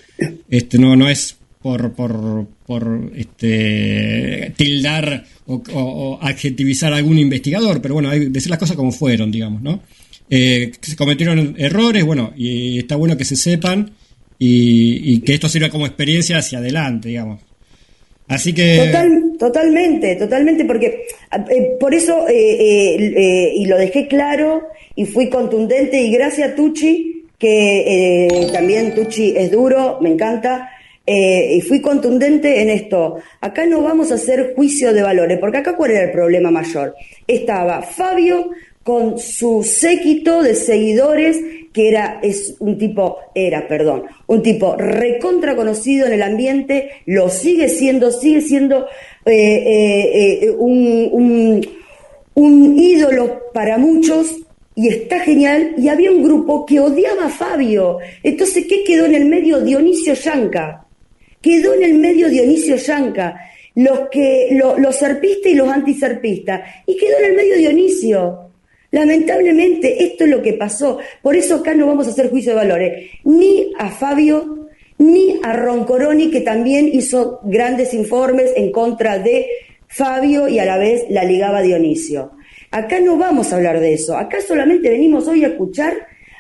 este, no, no es por, por, por este, tildar o, o, adjetivizar a algún investigador, pero bueno, hay que decir las cosas como fueron, digamos, ¿no? Eh, se cometieron errores, bueno, y está bueno que se sepan y, que esto sirva como experiencia hacia adelante, digamos. Así que... totalmente, totalmente, porque eh, por eso, eh, y lo dejé claro y fui contundente, y gracias a Tucci, que también Tucci es duro, me encanta, y fui contundente en esto. Acá no vamos a hacer juicio de valores, porque acá cuál era el problema mayor. Estaba Fabio con su séquito de seguidores, que era, es un tipo, era, perdón, un tipo recontra conocido en el ambiente, lo sigue siendo, sigue siendo eh, eh, eh, un, un, ídolo para muchos, y está genial, y había un grupo que odiaba a Fabio. Entonces, ¿qué quedó en el medio? Dionisio Yanca. Quedó en el medio Dionisio Yanca. Los que, los serpistas y los antiserpistas. Y quedó en el medio Dionisio. Lamentablemente esto es lo que pasó. Por eso acá no vamos a hacer juicio de valores. Ni a Fabio, ni a Roncoroni, que también hizo grandes informes en contra de Fabio y a la vez la ligaba Dionisio. Acá no vamos a hablar de eso. Acá solamente venimos hoy a escuchar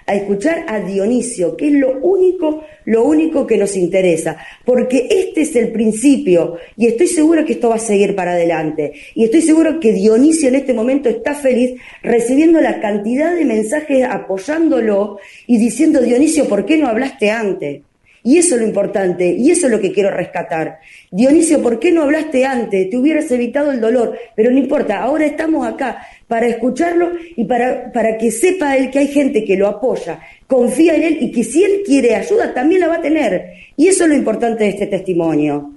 a escuchar a Dionisio, que es lo único, lo único que nos interesa, porque este es el principio y estoy seguro que esto va a seguir para adelante. Y estoy seguro que Dionisio en este momento está feliz recibiendo la cantidad de mensajes apoyándolo y diciendo, Dionisio, ¿por qué no hablaste antes? Y eso es lo importante, y eso es lo que quiero rescatar. Dionisio, ¿por qué no hablaste antes? Te hubieras evitado el dolor, pero no importa, ahora estamos acá para escucharlo y para, para que sepa él que hay gente que lo apoya, confía en él y que si él quiere ayuda también la va a tener. Y eso es lo importante de este testimonio.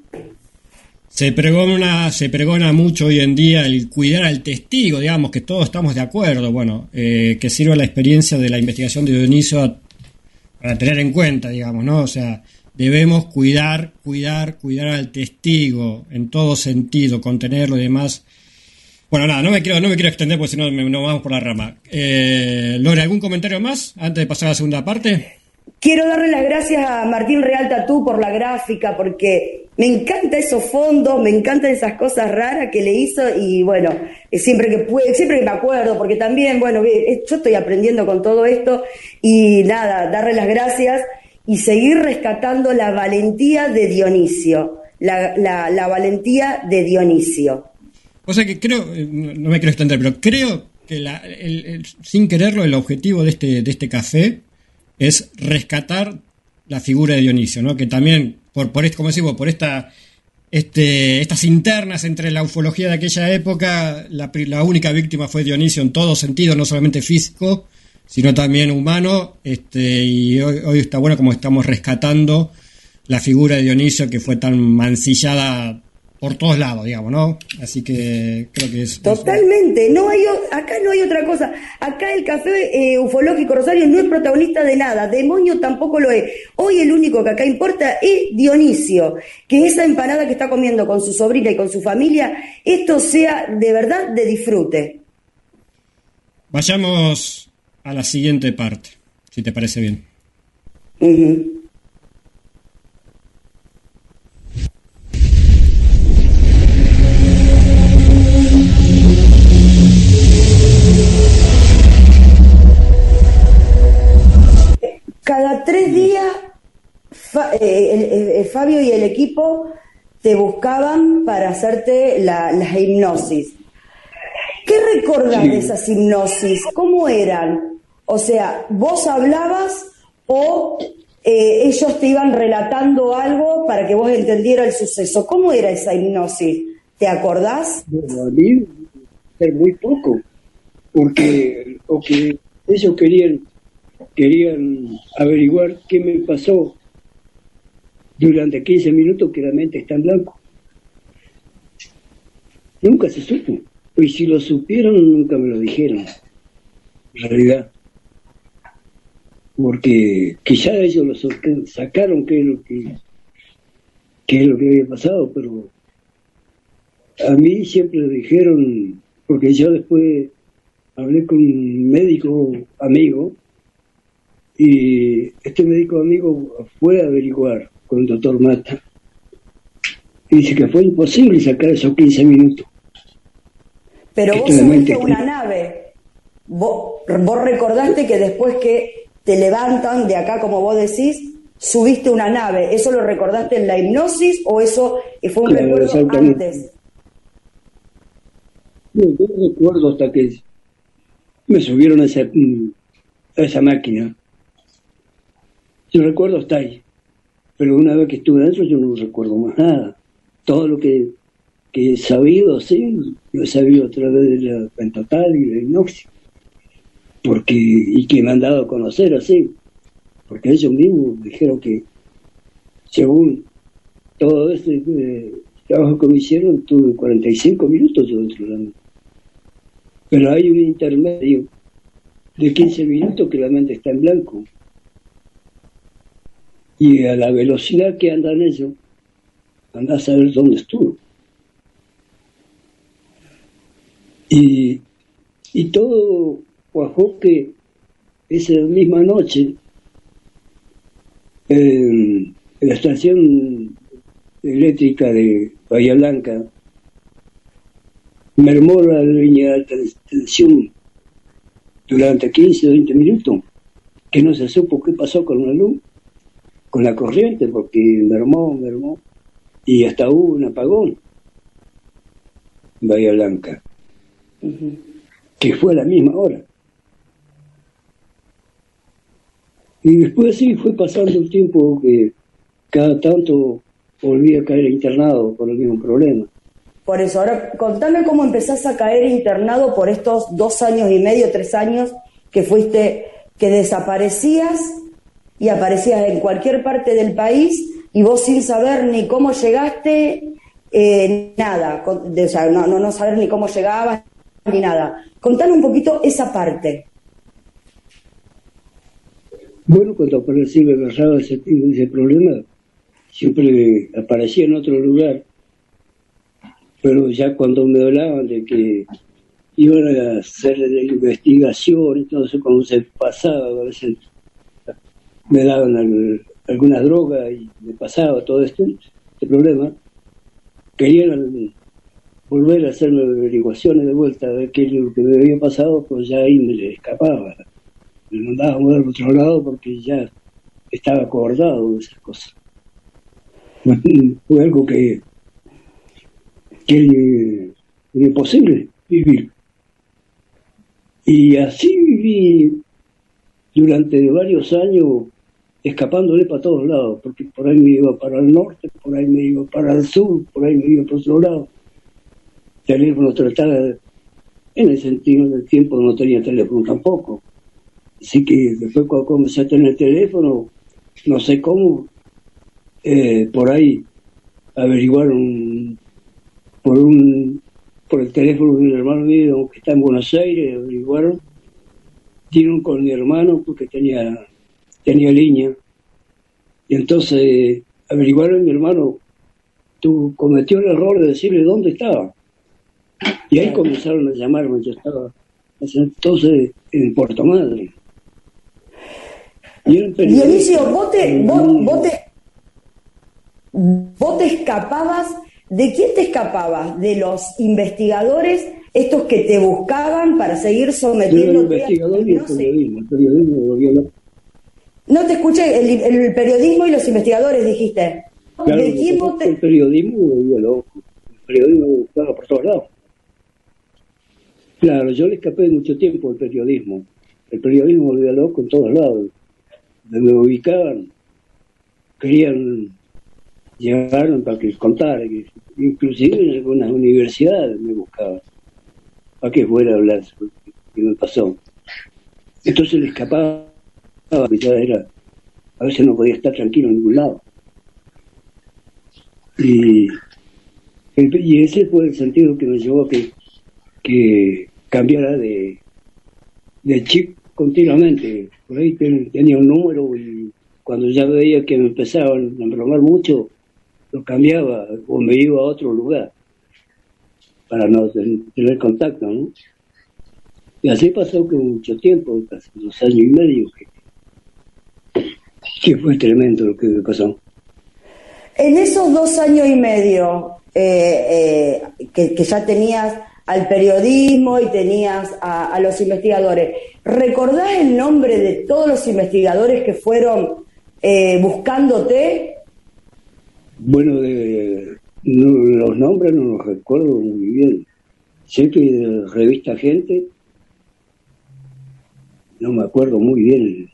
Se pregona, se pregona mucho hoy en día el cuidar al testigo, digamos que todos estamos de acuerdo, bueno, eh, que sirva la experiencia de la investigación de Dionisio para tener en cuenta, digamos, ¿no? O sea, debemos cuidar, cuidar, cuidar al testigo en todo sentido, contenerlo y demás. Bueno, nada, no me quiero, no me quiero extender porque si no nos vamos por la rama. Eh, Lore, ¿algún comentario más antes de pasar a la segunda parte? Quiero darle las gracias a Martín Real Tatú por la gráfica, porque me encanta esos fondos, me encantan esas cosas raras que le hizo y bueno, siempre que puede, siempre que me acuerdo, porque también, bueno, yo estoy aprendiendo con todo esto y nada, darle las gracias y seguir rescatando la valentía de Dionisio, la, la valentía de Dionisio. O sea que creo, eh, no me quiero extender, pero creo que sin quererlo el objetivo de este, de este café es rescatar la figura de Dionisio, ¿no? Que también, por, por como decimos, por esta, este, estas internas entre la ufología de aquella época, la, la, única víctima fue Dionisio en todo sentido, no solamente físico, sino también humano, este, y hoy, hoy está bueno como estamos rescatando la figura de Dionisio que fue tan mancillada por todos lados, digamos, ¿no? Así que creo que es... Totalmente, no hay, acá no hay otra cosa. Acá el café eh, ufológico Rosario no es protagonista de nada, demonio tampoco lo es. Hoy el único que acá importa es Dionisio, que esa empanada que está comiendo con su sobrina y con su familia, esto sea de verdad de disfrute. Vayamos a la siguiente parte, si te parece bien. Cada tres días eh, el, Fabio y el equipo te buscaban para hacerte la, hipnosis. ¿Qué recordás de esas hipnosis? ¿Cómo eran? O sea, ¿vos hablabas o eh, ellos te iban relatando algo para que vos entendieras el suceso? ¿Cómo era esa hipnosis? ¿Te acordás? Bueno, a mí muy poco, porque o que ellos querían querían averiguar qué me pasó durante 15 minutos que la mente está en blanco. Nunca se supo. Y si lo supieron, nunca me lo dijeron. En realidad. Porque quizá ellos lo sacaron qué es lo que, qué es lo que había pasado, pero a mí siempre lo dijeron, porque yo después hablé con un médico amigo y este médico amigo fue a averiguar con el doctor Mata. Y dice que fue imposible sacar esos 15 minutos. Pero vos subiste una nave. Vos, vos recordaste que después que te levantan de acá, como vos decís, subiste una nave. ¿Eso lo recordaste en la hipnosis o eso fue un recuerdo antes? No, yo recuerdo hasta que me subieron a esa, a esa máquina yo recuerdo está ahí. Pero una vez que estuve dentro yo no recuerdo más nada. Todo lo que, he sabido, sí, lo he sabido a través de la pentatal y la hipnosis. Porque, y que me han dado a conocer así. Porque ellos mismos dijeron que, según todo este eh, trabajo que me hicieron, tuve 45 minutos yo dentro de la mente. Pero hay un intermedio de 15 minutos que la mente está en blanco y a la velocidad que andan ellos, anda a saber dónde estuvo. Y, y todo cuajó que esa misma noche en la estación eléctrica de Bahía Blanca mermó la línea de tensión durante 15 o 20 minutos, que no se supo qué pasó con la luz con la corriente porque mermó, mermó, y hasta hubo un apagón en Bahía Blanca, que fue a la misma hora. Y después sí fue pasando el tiempo que cada tanto volví a caer internado por el mismo problema. Por eso, ahora contame cómo empezás a caer internado por estos dos años y medio, tres años que fuiste, que desaparecías y aparecías en cualquier parte del país y vos sin saber ni cómo llegaste, eh, nada, o sea, no, no, no saber ni cómo llegabas ni nada. Contanos un poquito esa parte. Bueno, cuando aparecí me agarraba ese, ese problema, siempre aparecía en otro lugar, pero ya cuando me hablaban de que iban a hacer la investigación, entonces cuando se pasaba a veces me daban alguna droga y me pasaba todo esto, este problema. Querían volver a hacerme averiguaciones de vuelta, a ver qué es lo que me había pasado, pues ya ahí me le escapaba. Me mandaba a otro lado porque ya estaba acordado de esas cosas. Fue algo que era imposible vivir. Y así viví durante varios años escapándole para todos lados, porque por ahí me iba para el norte, por ahí me iba para el sur, por ahí me iba por otro lado. Teléfono trataba, en el sentido del tiempo no tenía teléfono tampoco. Así que después cuando comencé a tener teléfono, no sé cómo, eh, por ahí averiguaron por un por el teléfono de un hermano mío que está en Buenos Aires, averiguaron, dieron con mi hermano porque tenía, tenía línea. Y entonces averiguaron mi hermano, tú cometió el error de decirle dónde estaba. Y ahí comenzaron a llamarme, yo estaba entonces en Puerto Madre. Dionisio, vos te, vos, te, vos te escapabas, ¿de quién te escapabas? ¿De los investigadores, estos que te buscaban para seguir sometiendo el investigador y el periodismo, el periodismo No te escuché, el, periodismo y los investigadores dijiste. ¿De quién vos te... El periodismo loco, el periodismo buscaba por todos lados. Claro, yo le escapé mucho tiempo al periodismo. El periodismo me volvió loco en todos lados me ubicaban, querían llevarme para que contara, inclusive en algunas universidades me buscaban, para que fuera a hablar que me pasó. Entonces le escapaba, a veces no podía estar tranquilo en ningún lado. Y, y ese fue el sentido que me llevó a que, que cambiara de, de chip continuamente. Por ahí tenía un número y cuando ya veía que me empezaban a embromar mucho, lo cambiaba o me iba a otro lugar para no tener contacto, ¿no? Y así pasó que mucho tiempo, casi dos años y medio, que, fue tremendo lo que pasó. En esos dos años y medio eh, eh, que, que ya tenías al periodismo y tenías a, los investigadores. ¿Recordás el nombre de todos los investigadores que fueron eh, buscándote? Bueno, de, los nombres no los recuerdo muy bien. Sé que de revista Gente, no me acuerdo muy bien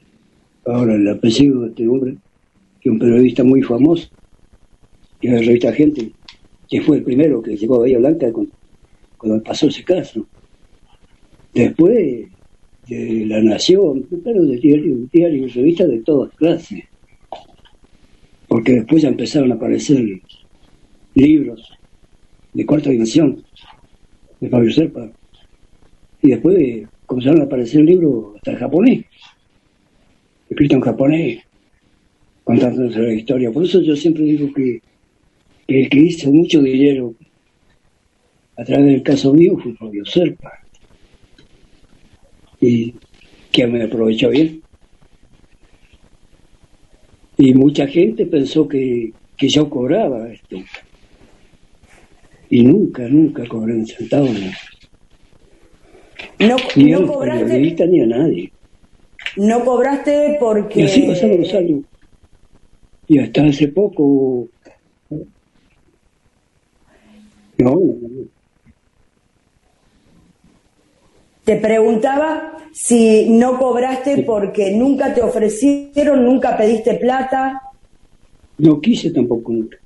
ahora el apellido de este hombre, que es un periodista muy famoso, que es de revista Gente, que fue el primero que llegó a Bahía Blanca cuando pasó ese caso. Después de La Nación, claro, de diario, diario revistas de todas clases. Porque después ya empezaron a aparecer libros de cuarta dimensión de Fabio Serpa. Y después comenzaron a aparecer libros hasta en japonés, escrito en japonés, contando la historia. Por eso yo siempre digo que, que el que hizo mucho dinero a través del caso mío fue Fabio Serpa. Y que me aprovechó bien. Y mucha gente pensó que, que yo cobraba esto. Y nunca, nunca cobré un centavo. No, ni no cobraste, ni a nadie. No cobraste porque... Y así pasaron los años. Y hasta hace poco... No. Te preguntaba si no cobraste porque nunca te ofrecieron, nunca pediste plata. No quise tampoco nunca.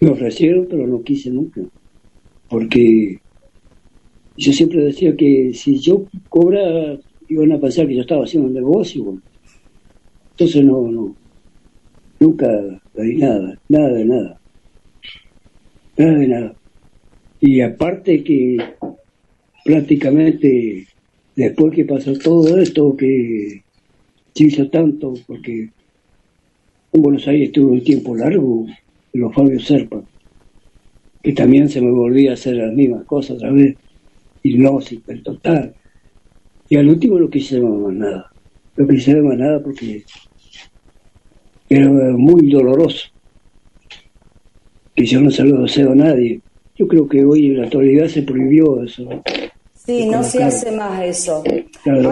Me ofrecieron, pero no quise nunca. Porque yo siempre decía que si yo cobraba, iban a pensar que yo estaba haciendo un negocio. Entonces no, no. Nunca pedí nada, nada de nada. Nada de nada. Y aparte que prácticamente después que pasó todo esto, que se hizo tanto, porque en Buenos Aires estuve un tiempo largo, los Fabio Serpa, que también se me volvía a hacer las mismas cosas otra vez, hipnosis, el total. Y al último no quise más nada, no quise más nada porque era muy doloroso. Y yo no se lo deseo a nadie. Yo creo que hoy en la actualidad se prohibió eso. Sí, no se hace más eso. Claro,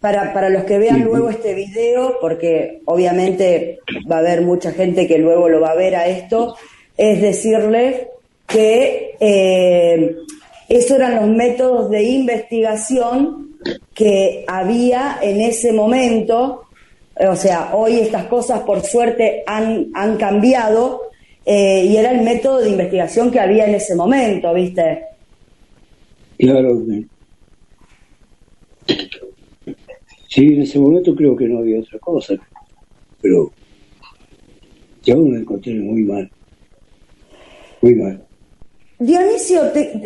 Para, para los que vean luego este video, porque obviamente va a haber mucha gente que luego lo va a ver a esto, es decirles que eh, esos eran los métodos de investigación que había en ese momento. O sea, hoy estas cosas por suerte han, han cambiado eh, y era el método de investigación que había en ese momento, ¿viste? Claro. Sí, en ese momento creo que no había otra cosa, pero yo me encontré muy mal. Muy mal. Dionisio,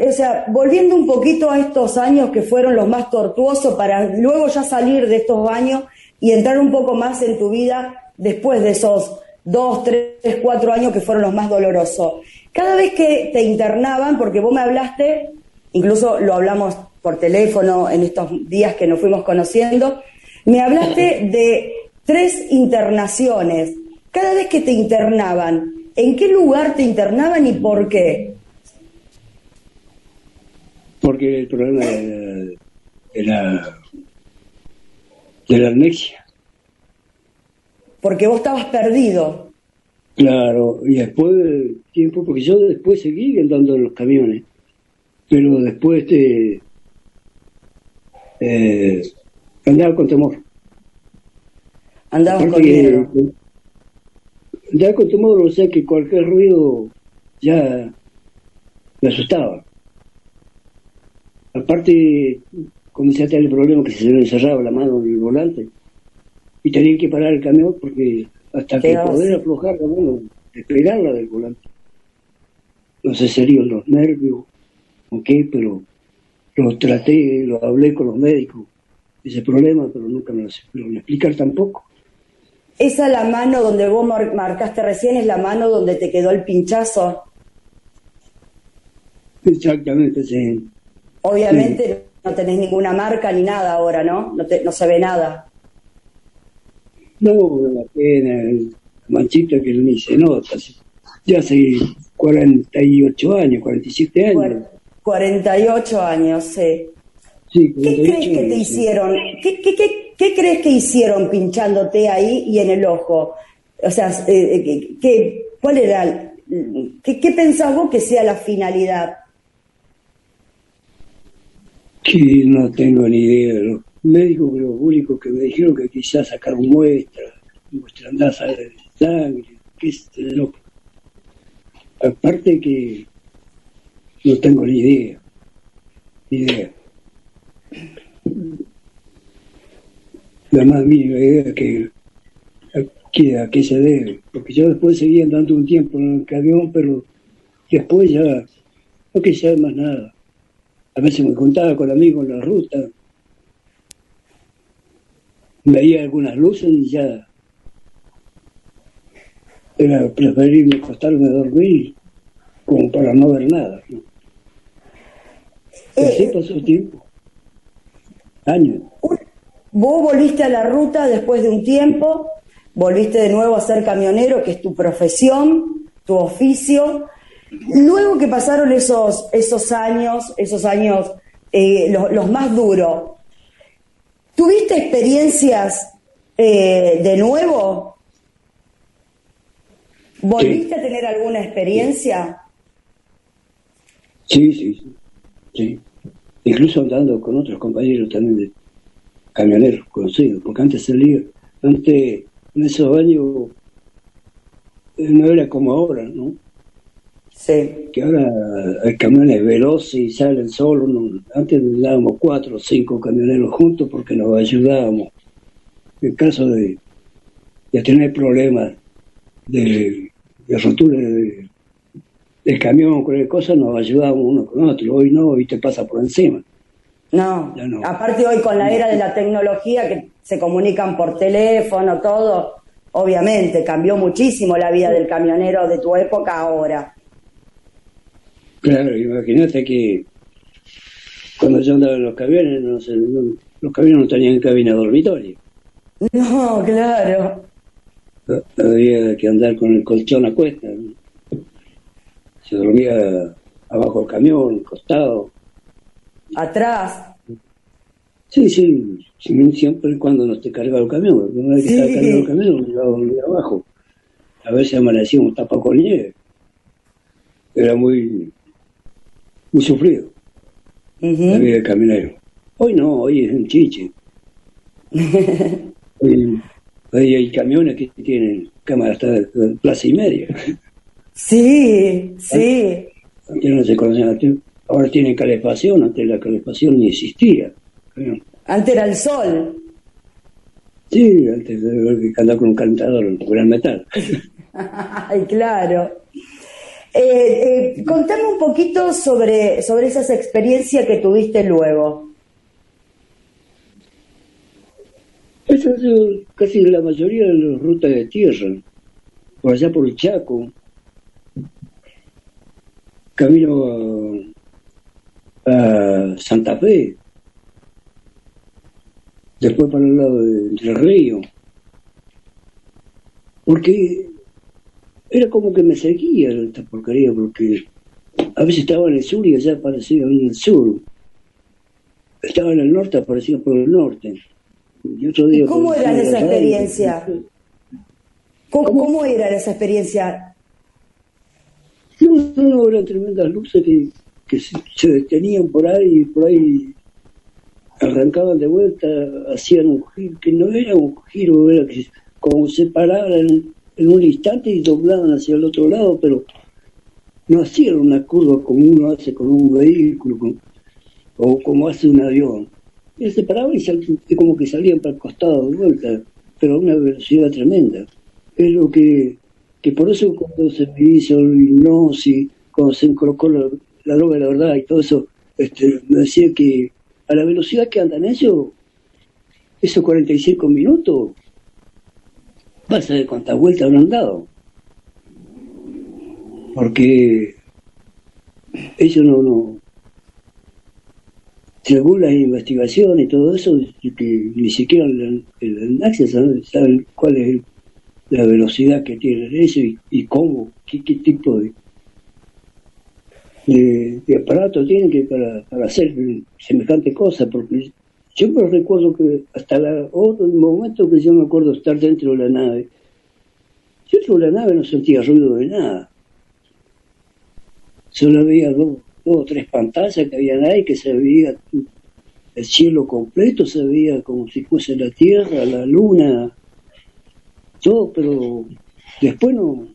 o sea, volviendo un poquito a estos años que fueron los más tortuosos para luego ya salir de estos años y entrar un poco más en tu vida después de esos dos, tres, cuatro años que fueron los más dolorosos. Cada vez que te internaban, porque vos me hablaste, incluso lo hablamos por teléfono en estos días que nos fuimos conociendo, me hablaste de tres internaciones. Cada vez que te internaban, ¿en qué lugar te internaban y por qué? Porque el problema de la, de la, de la anexia. Porque vos estabas perdido. Claro, y después del tiempo, porque yo después seguí andando en los camiones, pero después este, eh, andaba con temor. Andabas con Aparte miedo. andaba con temor, o sea que cualquier ruido ya me asustaba. Aparte, comencé a tener el problema que se me encerraba la mano en el volante y tenía que parar el camión porque hasta que poder aflojar la mano, despegarla del volante. No sé, serían los nervios o qué, pero lo traté, lo hablé con los médicos, ese problema, pero nunca me lo supieron explicar tampoco. Esa la mano donde vos mar- marcaste recién es la mano donde te quedó el pinchazo. Exactamente, sí. Obviamente no tenés ninguna marca ni nada ahora, ¿no? No, te- no se ve nada. No, la pena, el manchita que ni se nota. Ya hace 48 años, 47 años. Cuar- 48 años, sí. Sí, ¿Qué 48 crees que te años, hicieron? ¿Qué, qué, qué, qué crees que hicieron pinchándote ahí y en el ojo? O sea, eh, ¿qué- qué- ¿cuál era? ¿Qué, ¿Qué pensás vos que sea la finalidad? Que no tengo ni idea. Los médicos, los únicos que me dijeron que quizás sacar muestra, muestra andaza de sangre, qué sé yo. Aparte que no tengo ni idea. Ni idea. La más mínima idea que que a qué se debe. Porque yo después seguía andando un tiempo en el camión, pero después ya no quise más nada. A veces me juntaba con amigos en la ruta, veía algunas luces y ya era preferible acostarme a dormir como para no ver nada. ¿no? Y así Eh, pasó el tiempo. Años. Vos volviste a la ruta después de un tiempo, volviste de nuevo a ser camionero, que es tu profesión, tu oficio. Luego que pasaron esos, esos años, esos años eh, los, los más duros, ¿tuviste experiencias eh, de nuevo? ¿Volviste a tener alguna experiencia? Sí, sí, sí, sí. Incluso andando con otros compañeros también de camioneros conocidos, porque antes salía, antes en esos años eh, no era como ahora, ¿no? Sí. Que ahora hay camiones veloces y salen solos. Antes dábamos cuatro o cinco camioneros juntos porque nos ayudábamos. En caso de, de tener problemas de, de rotura de- del camión, cualquier cosa, nos ayudábamos uno con otro. Hoy no, hoy te pasa por encima. No. No. Aparte hoy con la era de la tecnología que se comunican por teléfono, todo, obviamente cambió muchísimo la vida del camionero de tu época ahora. Claro, imagínate que cuando yo andaba en los camiones, no sé, no- los camiones no tenían cabina dormitorio. No, claro. Había que andar con el colchón a cuesta. ¿no? Se dormía abajo del camión, costado. Atrás. Sí, sí, siempre cuando no te cargaba el camión. Una vez que Sí. estaba cargado el camión, me iba a dormir abajo. A veces amanecíamos tapa con nieve. Era muy, muy sufrido Ujú. la vida del camionero. Hoy no, hoy es un chiche. hoy, hoy hay camiones que tienen cámara hasta de plaza y media. Sí, sí. Antes no se conocían, ahora tienen calefacción, antes la calefacción ni existía. Antes era el sol. Sí, antes de que andar con un calentador, con el metal. Ay, claro. Eh, eh, contame un poquito sobre, sobre esas experiencias que tuviste luego. Esa ha sido casi la mayoría de las rutas de tierra, por allá por el Chaco, camino a, a Santa Fe, después para el lado de Entre Ríos, porque era como que me seguía esta porquería, porque a veces estaba en el sur y allá aparecía en el sur, estaba en el norte, aparecía por el norte. Y, otro día ¿Y cómo era esa experiencia? ¿Cómo, cómo era esa experiencia? No, no, no, eran tremendas luces que, que se, se detenían por ahí y por ahí arrancaban de vuelta, hacían un giro, que no era un giro, era que como se paraban en, un instante y doblaban hacia el otro lado, pero no hacían una curva como uno hace con un vehículo con- o como hace un avión. Y se paraban y, sal- y como que salían para el costado de vuelta, pero a una velocidad tremenda. Es lo que, que por eso cuando se me hizo el hipnosis, cuando se colocó la, la droga de la verdad y todo eso, este, me decía que a la velocidad que andan ellos, esos 45 minutos, vas a ver cuántas vueltas habrán dado. Porque ellos no, no, según las investigaciones y todo eso, que ni siquiera el, el saben, saben cuál es la velocidad que tienen eso y, cómo, qué, tipo de, de, de aparato tienen que para, para hacer semejante cosa, porque me recuerdo que hasta la, otro momento que yo me acuerdo estar dentro de la nave, dentro de la nave no sentía ruido de nada. Solo había dos, dos o tres pantallas que habían ahí, que se veía el cielo completo, se veía como si fuese la Tierra, la Luna, todo, pero después no,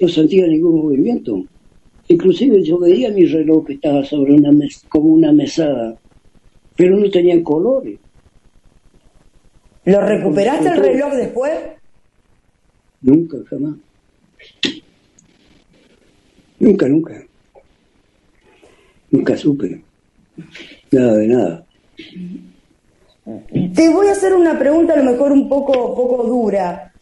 no sentía ningún movimiento. Inclusive yo veía mi reloj que estaba sobre una mes- como una mesada, pero no tenían colores. ¿Lo recuperaste el reloj después? Nunca, jamás. Nunca, nunca. Nunca supe. Nada de nada. Te voy a hacer una pregunta a lo mejor un poco, poco dura.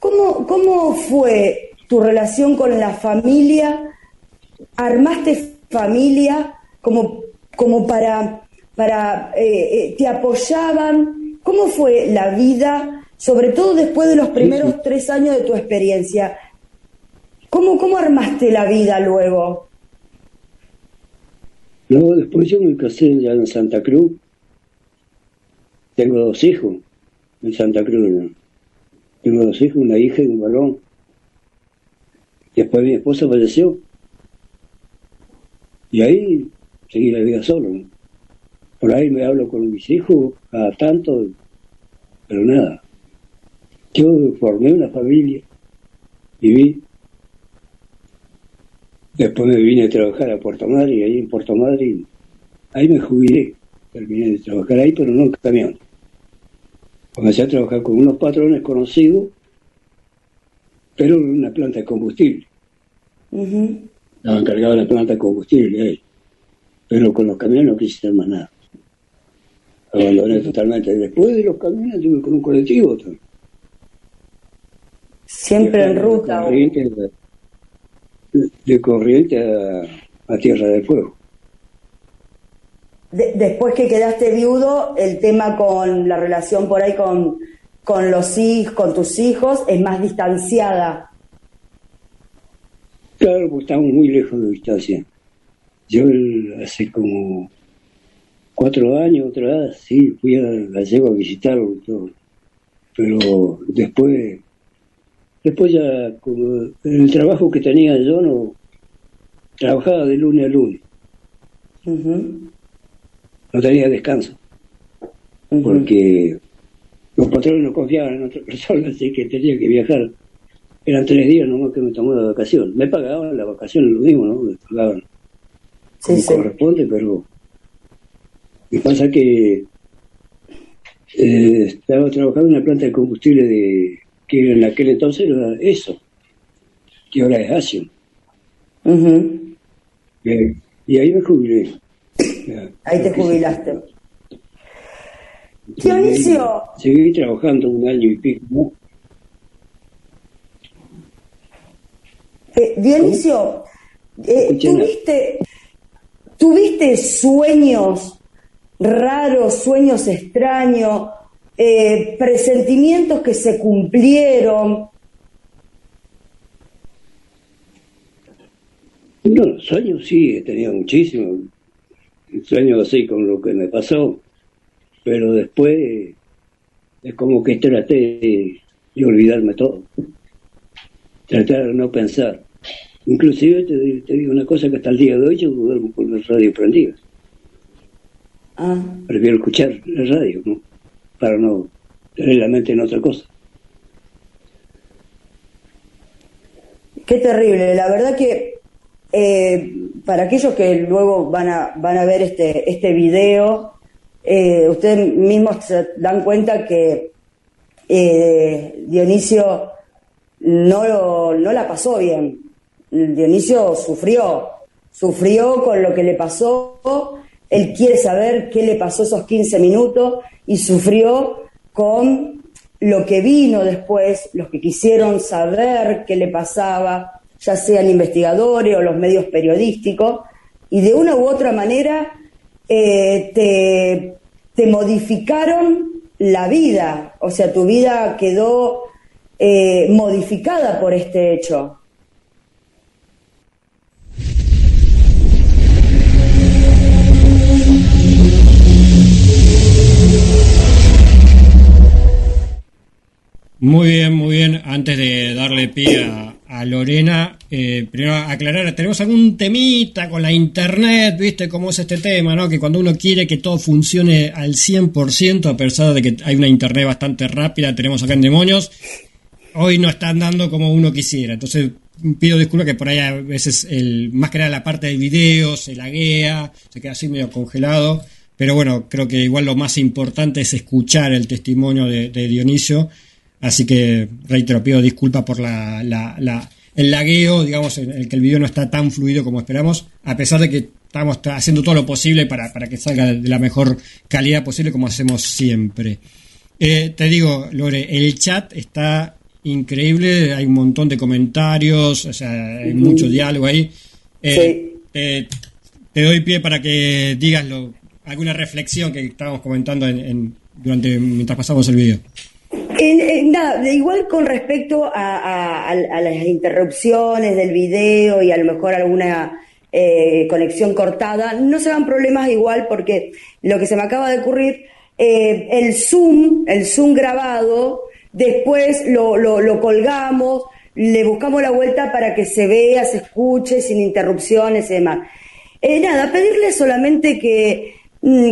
¿Cómo, ¿Cómo fue tu relación con la familia? ¿Armaste familia como, como para, para eh, eh, te apoyaban? ¿Cómo fue la vida, sobre todo después de los primeros tres años de tu experiencia? ¿Cómo, cómo armaste la vida luego? Luego después yo me casé ya en Santa Cruz. Tengo dos hijos en Santa Cruz. ¿no? Tengo dos hijos, una hija y un varón. Después mi esposa falleció. Y ahí seguí la vida solo. ¿no? Por ahí me hablo con mis hijos cada tanto, pero nada. Yo formé una familia, viví. Después me vine a trabajar a Puerto Madryn ahí en Puerto Madryn, ahí me jubilé. Terminé de trabajar ahí, pero no en camión. Comencé a trabajar con unos patrones conocidos, pero en una planta de combustible. Ujú. Estaba encargado de la planta de combustible ahí. Pero con los camiones no quise hacer más nada. Abandoné totalmente. Después de los camiones estuve con un colectivo. también. Siempre en ruta. Corriente, de, de corriente a, a Tierra del Fuego. De- después que quedaste viudo, el tema con la relación por ahí con, con los hijos, con tus hijos, es más distanciada. Claro, porque estamos muy lejos de distancia. Yo el- hace como cuatro años, otra vez, sí, fui a Gallego a visitarlo y todo. Pero después, después ya, como el trabajo que tenía yo, no trabajaba de lunes a lunes, no tenía descanso, porque los patrones no confiaban en otra persona, así que tenía que viajar. Eran tres días nomás que me tomaba de vacación. Me pagaban las vacaciones, lo mismo, ¿no? Me pagaban como Sí, sí. corresponde, pero me pasa que eh, estaba trabajando en una planta de combustible de que en aquel entonces era eso, que ahora es Asium. Eh, y ahí me jubilé. Ahí te jubilaste. Dionisio. Seguí trabajando un año y pico. ¿no? Eh, Dionisio, eh. ¿tuviste, ¿tuviste sueños raros, sueños extraños, eh, presentimientos que se cumplieron? No, sueños sí, he tenido muchísimos. Sueños así con lo que me pasó. Pero después es como que traté de, olvidarme todo. Tratar de no pensar. Inclusive te, di- te digo una cosa que hasta el día de hoy yo duermo con la radio prendida. Prefiero escuchar la radio, ¿no? Para no tener la mente en otra cosa. qué terrible. La verdad que eh, para aquellos que luego van a, van a ver este, este video, eh, ustedes mismos se dan cuenta que eh, Dionisio no, lo- no la pasó bien. Dionisio sufrió, sufrió con lo que le pasó, él quiere saber qué le pasó esos 15 minutos y sufrió con lo que vino después, los que quisieron saber qué le pasaba, ya sean investigadores o los medios periodísticos, y de una u otra manera eh, te, modificaron la vida, o sea, tu vida quedó eh, modificada por este hecho. Muy bien, muy bien. Antes de darle pie a, Lorena, eh, primero aclarar, ¿tenemos algún temita con la internet? ¿Viste cómo es este tema? ¿no? Que cuando uno quiere que todo funcione al 100%, a pesar de que hay una internet bastante rápida, tenemos acá en Demonios, hoy no está andando como uno quisiera. Entonces pido disculpas que por ahí a veces, el, más que nada la parte de videos se laguea, se queda así medio congelado. Pero bueno, creo que igual lo más importante es escuchar el testimonio de, de Dionisio. Así que reitero, pido disculpas por la, la- la- el lagueo, digamos, en el que el video no está tan fluido como esperamos, a pesar de que estamos haciendo todo lo posible para, para que salga de la mejor calidad posible como hacemos siempre. Eh, te digo, Lore, el chat está increíble, hay un montón de comentarios, o sea, hay mucho diálogo ahí. Eh, eh, te doy pie para que digas lo- alguna reflexión que estábamos comentando en, en- durante mientras pasamos el video. En- nada, igual con respecto a, las interrupciones del video y a lo mejor alguna eh, conexión cortada, no se dan problemas igual porque lo que se me acaba de ocurrir, eh, el Zoom, el Zoom grabado, después lo, lo- lo colgamos, le buscamos la vuelta para que se vea, se escuche sin interrupciones y demás. Eh, nada, pedirle solamente que,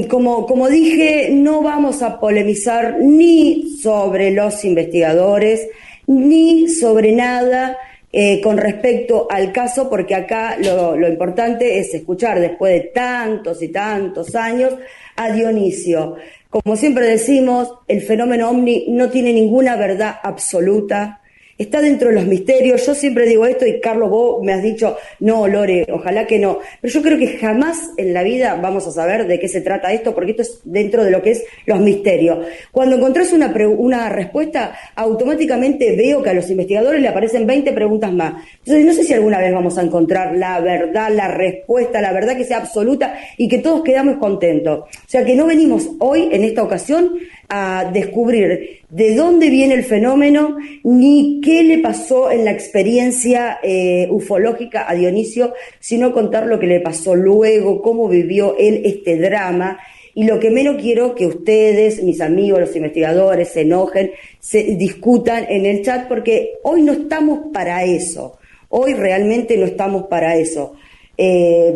como, como dije, no vamos a polemizar ni sobre los investigadores, ni sobre nada eh, con respecto al caso, porque acá lo, lo importante es escuchar después de tantos y tantos años a Dionisio. Como siempre decimos, el fenómeno ovni no tiene ninguna verdad absoluta, está dentro de los misterios. Yo siempre digo esto y Carlos, vos me has dicho, no, Lore, ojalá que no. Pero yo creo que jamás en la vida vamos a saber de qué se trata esto, porque esto es dentro de lo que es los misterios. Cuando encontrás una, pre- una respuesta, automáticamente veo que a los investigadores le aparecen 20 preguntas más. Entonces, no sé si alguna vez vamos a encontrar la verdad, la respuesta, la verdad que sea absoluta y que todos quedamos contentos. O sea, que no venimos hoy, en esta ocasión, a descubrir de dónde viene el fenómeno ni qué le pasó en la experiencia eh, ufológica a Dionisio, sino contar lo que le pasó luego, cómo vivió él este drama. Y lo que menos quiero que ustedes, mis amigos, los investigadores, se enojen, se discutan en el chat, porque hoy no estamos para eso. Hoy realmente no estamos para eso. Eh,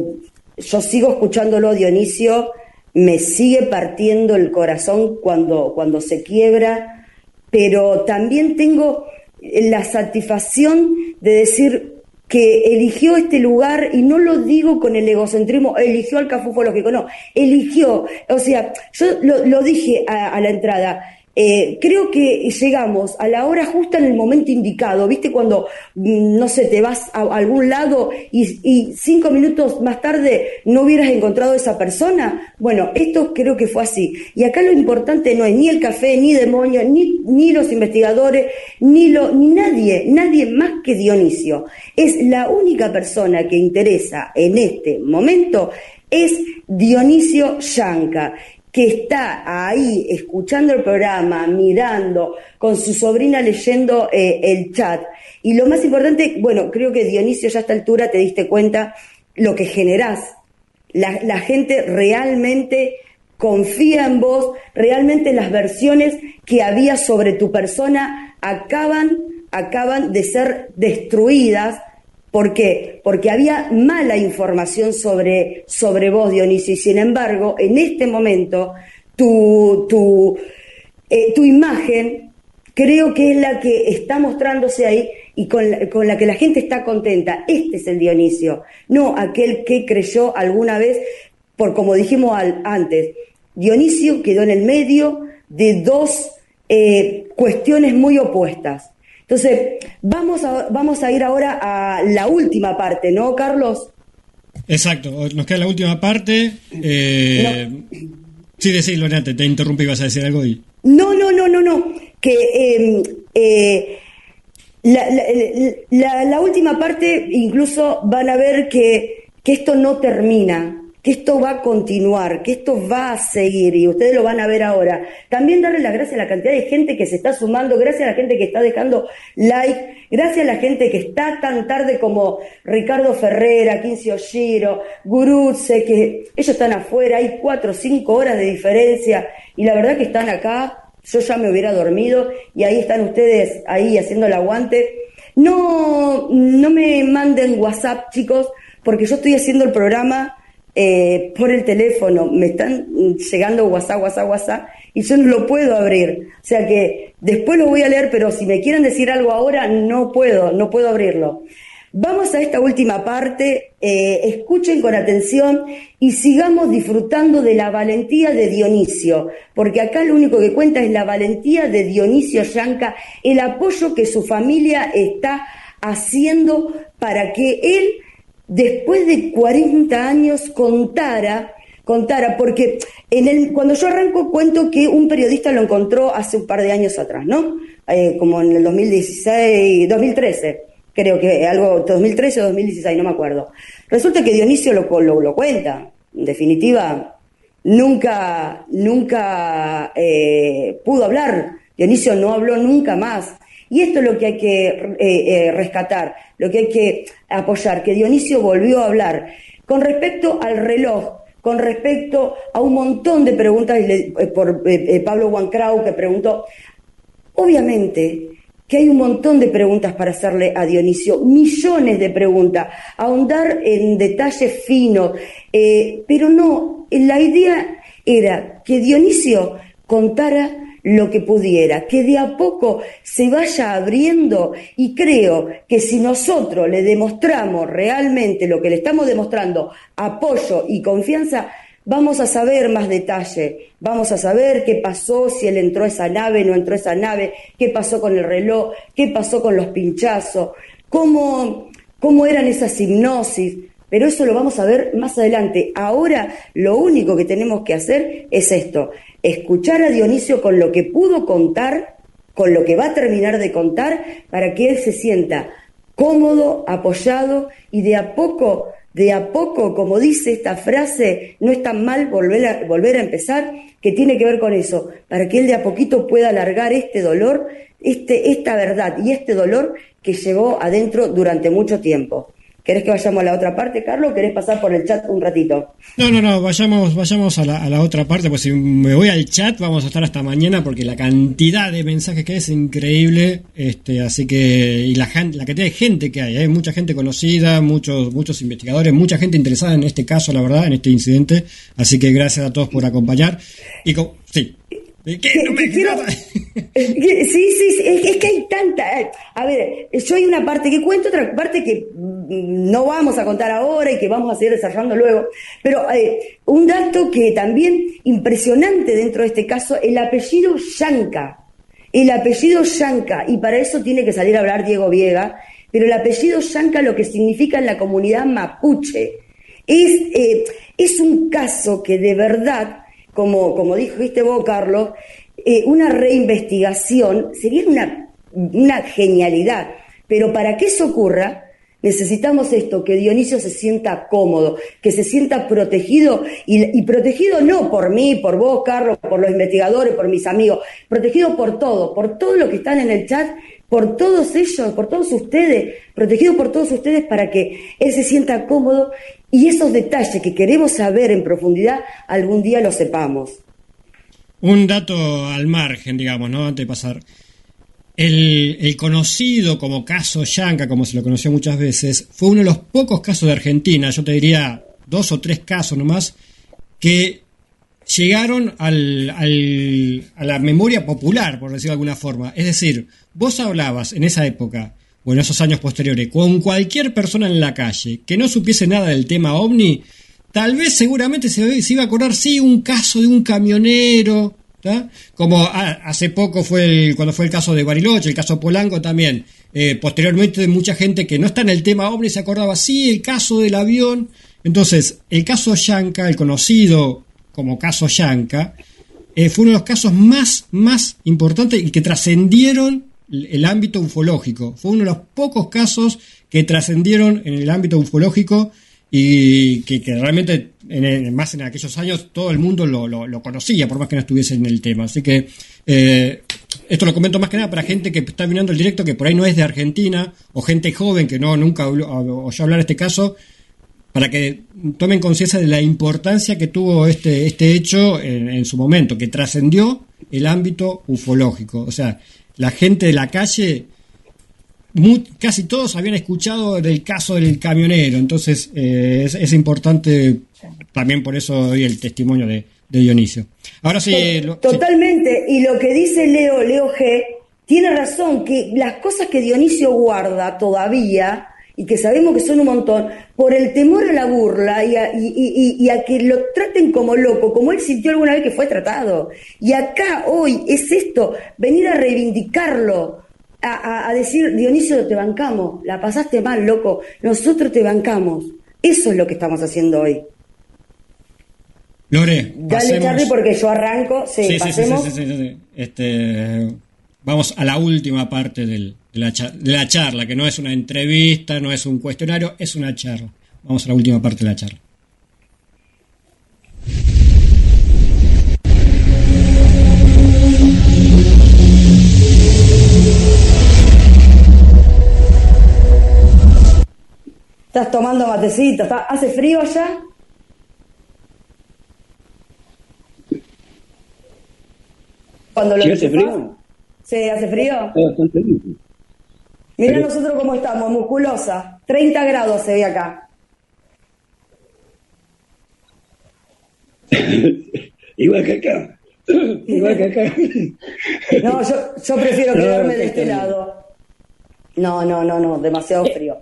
yo sigo escuchándolo, Dionisio, me sigue partiendo el corazón cuando, cuando se quiebra, pero también tengo la satisfacción de decir que eligió este lugar, y no lo digo con el egocentrismo, eligió al café ufológico, no, eligió, o sea, yo lo, lo dije a, a la entrada, eh, creo que llegamos a la hora justa en el momento indicado, ¿viste? Cuando, mm, no sé, te vas a algún lado y, cinco minutos más tarde no hubieras encontrado a esa persona. Bueno, esto creo que fue así. Y acá lo importante no es ni el café, ni demonio, ni, ni los investigadores, ni, lo, ni nadie, nadie más que Dionisio. Es la única persona que interesa en este momento es Dionisio Yanca que está ahí escuchando el programa, mirando, con su sobrina leyendo eh, el chat. Y lo más importante, bueno, creo que Dionisio ya a esta altura te diste cuenta lo que generás. La, la gente realmente confía en vos, realmente las versiones que había sobre tu persona acaban, acaban de ser destruidas ¿Por qué? Porque había mala información sobre, sobre vos, Dionisio, y sin embargo, en este momento, tu, tu, eh, tu imagen creo que es la que está mostrándose ahí y con la, con la, que la gente está contenta. Este es el Dionisio, no aquel que creyó alguna vez, por como dijimos antes, Dionisio quedó en el medio de dos eh, cuestiones muy opuestas. Entonces, vamos a, vamos a ir ahora a la última parte, ¿no, Carlos? Exacto, nos queda la última parte. Eh, Sí, decís, Lorena, te, te interrumpí, ibas a decir algo. Y... No, no, no, no, no. Que eh, eh, la, la, la, la, última parte, incluso van a ver que, que esto no termina que esto va a continuar, que esto va a seguir y ustedes lo van a ver ahora. También darle las gracias a la cantidad de gente que se está sumando, gracias a la gente que está dejando like, gracias a la gente que está tan tarde como Ricardo Ferrera, Quincio Giro, Gurutze, que ellos están afuera, hay cuatro o cinco horas de diferencia y la verdad que están acá, yo ya me hubiera dormido y ahí están ustedes ahí haciendo el aguante. No, no me manden WhatsApp, chicos, porque yo estoy haciendo el programa eh, por el teléfono, me están llegando WhatsApp, WhatsApp, WhatsApp, y yo no lo puedo abrir. O sea que después lo voy a leer, pero si me quieren decir algo ahora, no puedo, no puedo abrirlo. Vamos a esta última parte, eh, escuchen con atención y sigamos disfrutando de la valentía de Dionisio, porque acá lo único que cuenta es la valentía de Dionisio Yanca, el apoyo que su familia está haciendo para que él después de 40 años contara, contara, porque en el, cuando yo arranco cuento que un periodista lo encontró hace un par de años atrás, ¿no? Eh, como en el 2016, 2013, creo que algo, 2013 o 2016, no me acuerdo. Resulta que Dionisio lo, lo, lo cuenta, en definitiva, nunca, nunca eh, pudo hablar, Dionisio no habló nunca más. Y esto es lo que hay que eh, eh, rescatar, lo que hay que apoyar, que Dionisio volvió a hablar. Con respecto al reloj, con respecto a un montón de preguntas eh, por Pablo Wancrau que preguntó, obviamente que hay un montón de preguntas para hacerle a Dionisio, millones de preguntas, ahondar en detalles finos, pero no, la idea era que Dionisio contara lo que pudiera, que de a poco se vaya abriendo y creo que si nosotros le demostramos realmente lo que le estamos demostrando, apoyo y confianza, vamos a saber más detalle, vamos a saber qué pasó, si él entró a esa nave, no entró a esa nave, qué pasó con el reloj, qué pasó con los pinchazos, cómo, cómo eran esas hipnosis, pero eso lo vamos a ver más adelante. Ahora lo único que tenemos que hacer es esto, escuchar a Dionisio con lo que pudo contar, con lo que va a terminar de contar, para que él se sienta cómodo, apoyado y de a poco, de a poco, como dice esta frase, no es tan mal volver a, volver a empezar, que tiene que ver con eso, para que él de a poquito pueda alargar este dolor, este, esta verdad y este dolor que llevó adentro durante mucho tiempo. ¿Querés que vayamos a la otra parte, Carlos? ¿Querés pasar por el chat un ratito? No, no, no, vayamos, vayamos a la, a la otra parte, pues si me voy al chat vamos a estar hasta mañana porque la cantidad de mensajes que hay es increíble, este, así que, y la, la cantidad de gente que hay, hay mucha gente conocida, muchos, muchos investigadores, mucha gente interesada en este caso, la verdad, en este incidente, así que gracias a todos por acompañar. Y sí, ¿Qué? No me quiero... sí, sí, sí, es, es, que hay tanta. A ver, yo hay una parte que cuento, otra parte que no vamos a contar ahora y que vamos a seguir desarrollando luego. Pero eh, un dato que también impresionante dentro de este caso, el apellido Yanca. El apellido Yanca, y para eso tiene que salir a hablar Diego Viega, pero el apellido Yanca lo que significa en la comunidad mapuche. Es, eh, es un caso que de verdad, como, como dijiste vos, Carlos, eh, una reinvestigación sería una, una genialidad. Pero para que eso ocurra, necesitamos esto, que Dionisio se sienta cómodo, que se sienta protegido, y, protegido no por mí, por vos, Carlos, por los investigadores, por mis amigos, protegido por todo, por todos los que están en el chat, por todos ellos, por todos ustedes, protegido por todos ustedes para que él se sienta cómodo y esos detalles que queremos saber en profundidad, algún día los sepamos. Un dato al margen, digamos, ¿no? Antes de pasar. El, conocido como caso Yanca, como se lo conoció muchas veces, fue uno de los pocos casos de Argentina, yo te diría dos o tres casos nomás, que llegaron al, al, a la memoria popular, por decirlo de alguna forma. Es decir, vos hablabas en esa época, o en esos años posteriores, con cualquier persona en la calle que no supiese nada del tema ovni, tal vez seguramente se, iba a acordar, sí, un caso de un camionero, como ah, hace poco fue el, cuando fue el caso de Bariloche, el caso Polanco también. Eh, posteriormente, mucha gente que no está en el tema ovni se acordaba, sí, el caso del avión. Entonces, el caso Yanka, el conocido como caso Yanka, eh, fue uno de los casos más, más importantes y que trascendieron el ámbito ufológico. Fue uno de los pocos casos que trascendieron en el ámbito ufológico y que, realmente, en más en aquellos años, todo el mundo lo, conocía, por más que no estuviese en el tema. Así que eh, esto lo comento más que nada para gente que está mirando el directo, que por ahí no es de Argentina, o gente joven que no nunca oyó hablar de este caso, para que tomen conciencia de la importancia que tuvo este, este hecho en, en su momento, que trascendió el ámbito ufológico. O sea, la gente de la calle casi todos habían escuchado del caso del camionero, entonces eh, es, importante también por eso hoy el testimonio de, Dionisio. Ahora sí. Totalmente, y lo que dice Leo, Leo G, tiene razón, que las cosas que Dionisio guarda todavía, y que sabemos que son un montón, por el temor a la burla y a, y a, que lo traten como loco, como él sintió alguna vez que fue tratado. Y acá hoy es esto, venir a reivindicarlo, a, decir, Dionisio, te bancamos, la pasaste mal, loco, nosotros te bancamos. Eso es lo que estamos haciendo hoy. Lore, dale Charlie porque yo arranco, sí, pasemos. este, vamos a la última parte del, de, la, de la charla, que no es una entrevista, no es un cuestionario, es una charla. Vamos a la última parte de la charla. ¿Estás tomando matecito? ¿Hace frío allá? Cuando lo ¿Sí hace frío? Sí, hace frío. Mira nosotros cómo estamos, musculosa. 30 grados se ve acá. Igual que acá. Igual que acá. no, yo, yo prefiero quedarme de este lado. No, no, no, no, demasiado frío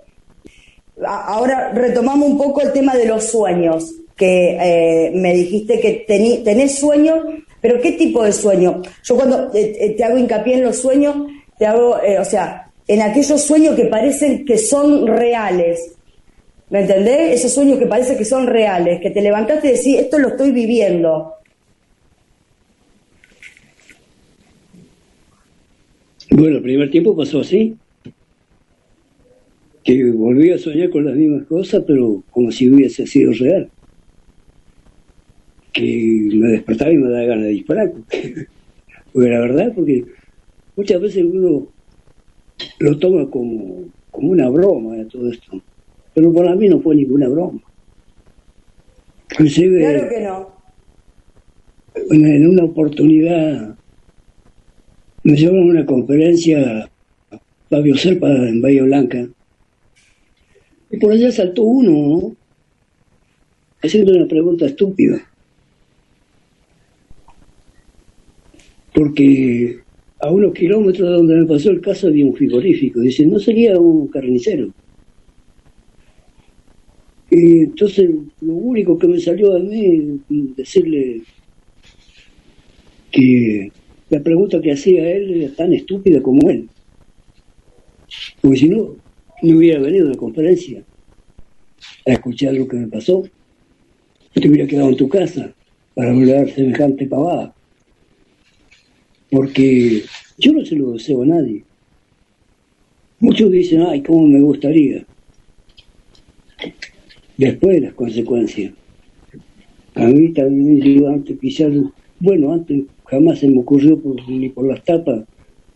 ahora retomamos un poco el tema de los sueños, que eh, me dijiste que tenés sueños, pero ¿qué tipo de sueño? Yo cuando eh, eh, te hago hincapié en los sueños, te hago, o sea, en aquellos sueños que parecen que son reales. ¿Me entendés? Esos sueños que parecen que son reales, que te levantaste y decís, esto lo estoy viviendo. Bueno, el primer tiempo pasó así que volví a soñar con las mismas cosas, pero como si hubiese sido real. Que me despertaba y me daba ganas de disparar. Porque, la verdad, porque muchas veces uno lo toma como, como una broma de todo esto. Pero para mí no fue ninguna broma. claro que no. En una oportunidad me llevaron a una conferencia Fabio Serpa en Bahía Blanca y por allá saltó uno, haciendo una pregunta estúpida. Porque a unos kilómetros de donde me pasó el caso de un frigorífico, dice, ¿no sería un carnicero? Y entonces lo único que me salió a mí decirle que la pregunta que hacía él era tan estúpida como él. Porque si no, no hubiera venido a la conferencia a escuchar lo que me pasó. Yo te hubiera quedado en tu casa para hablar semejante pavada. Porque yo no se lo deseo a nadie. Muchos dicen, ay, cómo me gustaría. Después las consecuencias. A mí también yo antes quizás, bueno, antes jamás se me ocurrió ni por las tapas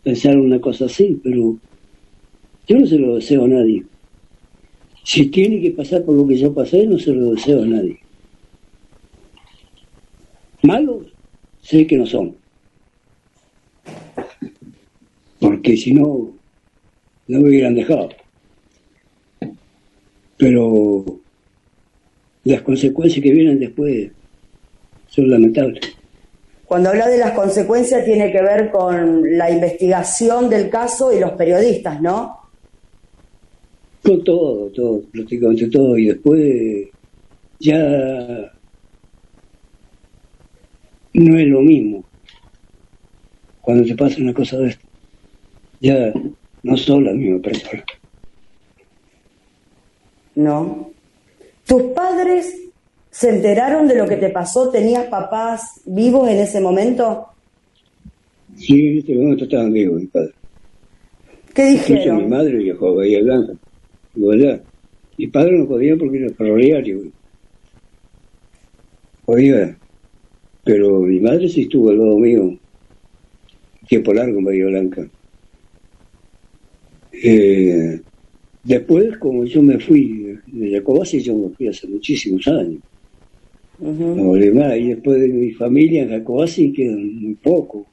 pensar una cosa así, pero yo no se lo deseo a nadie. Si tiene que pasar por lo que yo pasé, no se lo deseo a nadie. Malos, sé que no son. Porque si no, no me hubieran dejado. Pero las consecuencias que vienen después son lamentables. Cuando habla de las consecuencias tiene que ver con la investigación del caso y los periodistas, ¿no? Con todo, todo, prácticamente todo. Y después ya no es lo mismo cuando te pasa una cosa de esto. Ya no son la misma persona. No. ¿Tus padres se enteraron de lo que te pasó? ¿Tenías papás vivos en ese momento? Sí, en este momento estaban vivos mi padre. ¿Qué Incluso mi dijeron? madre viajó a Bahía Blanca. Allá. Mi padre no podía porque era ferroviario. Podía. Pero mi madre sí estuvo al lado mío tiempo largo en Bahía Blanca. Eh, después, como yo me fui de Jacobasi, yo me fui hace muchísimos años. Ujú. No volví más. Y después de mi familia en Jacobasi quedan muy poco.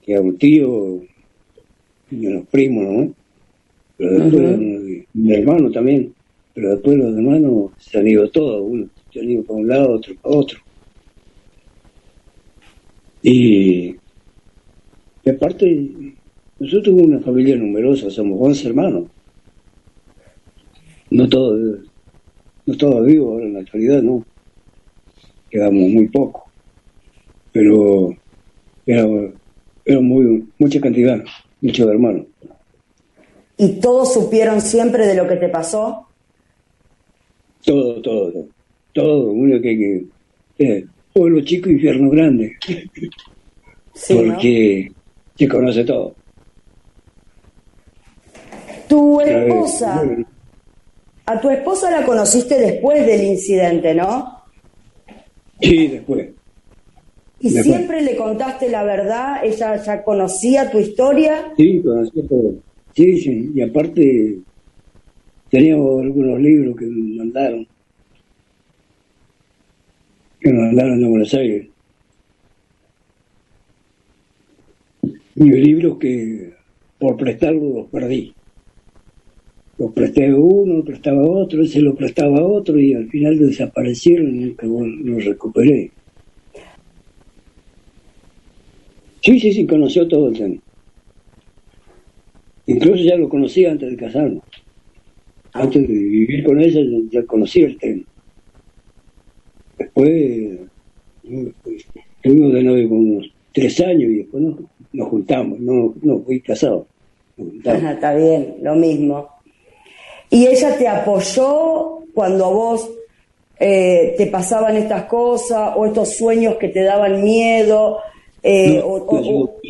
Queda un tío y unos primos, ¿no? Pero después, mi hermano también. Pero después los hermanos se han ido todos. Uno se han ido para un lado, otro para otro. Y, y aparte, nosotros somos una familia numerosa, somos 11 hermanos. No todos, no todos vivos ahora en la actualidad, no. Quedamos muy pocos. Pero era, era muy, mucha cantidad, muchos hermanos. ¿Y todos supieron siempre de lo que te pasó? Todo, todo, todo. Todo, uno que, que eh, pueblo chico, infierno grande. Sí, ¿no? porque se conoce todo. Tu esposa, a tu esposa la conociste después del incidente, ¿no? Sí, después. Y Después. siempre le contaste la verdad, ella ya conocía tu historia. Sí, conocí todo. Sí, sí, y aparte teníamos algunos libros que nos mandaron, que nos mandaron de Buenos Aires. Y libros que por prestarlos los perdí. Los presté a uno, los prestaba otro, ese lo prestaba otro y al final desaparecieron y nunca los recuperé. Sí, sí, sí, conoció todo el tema. Incluso ya lo conocía antes de casarnos. Antes de vivir con ella ya, conocía el tema. Después estuvimos de novio como unos tres años y después nos, juntamos. No, no fui casado. Nos está bien, lo mismo. ¿Y ella te apoyó cuando vos eh, te pasaban estas cosas o estos sueños que te daban miedo? eh, No, o- me o- ayudó, o-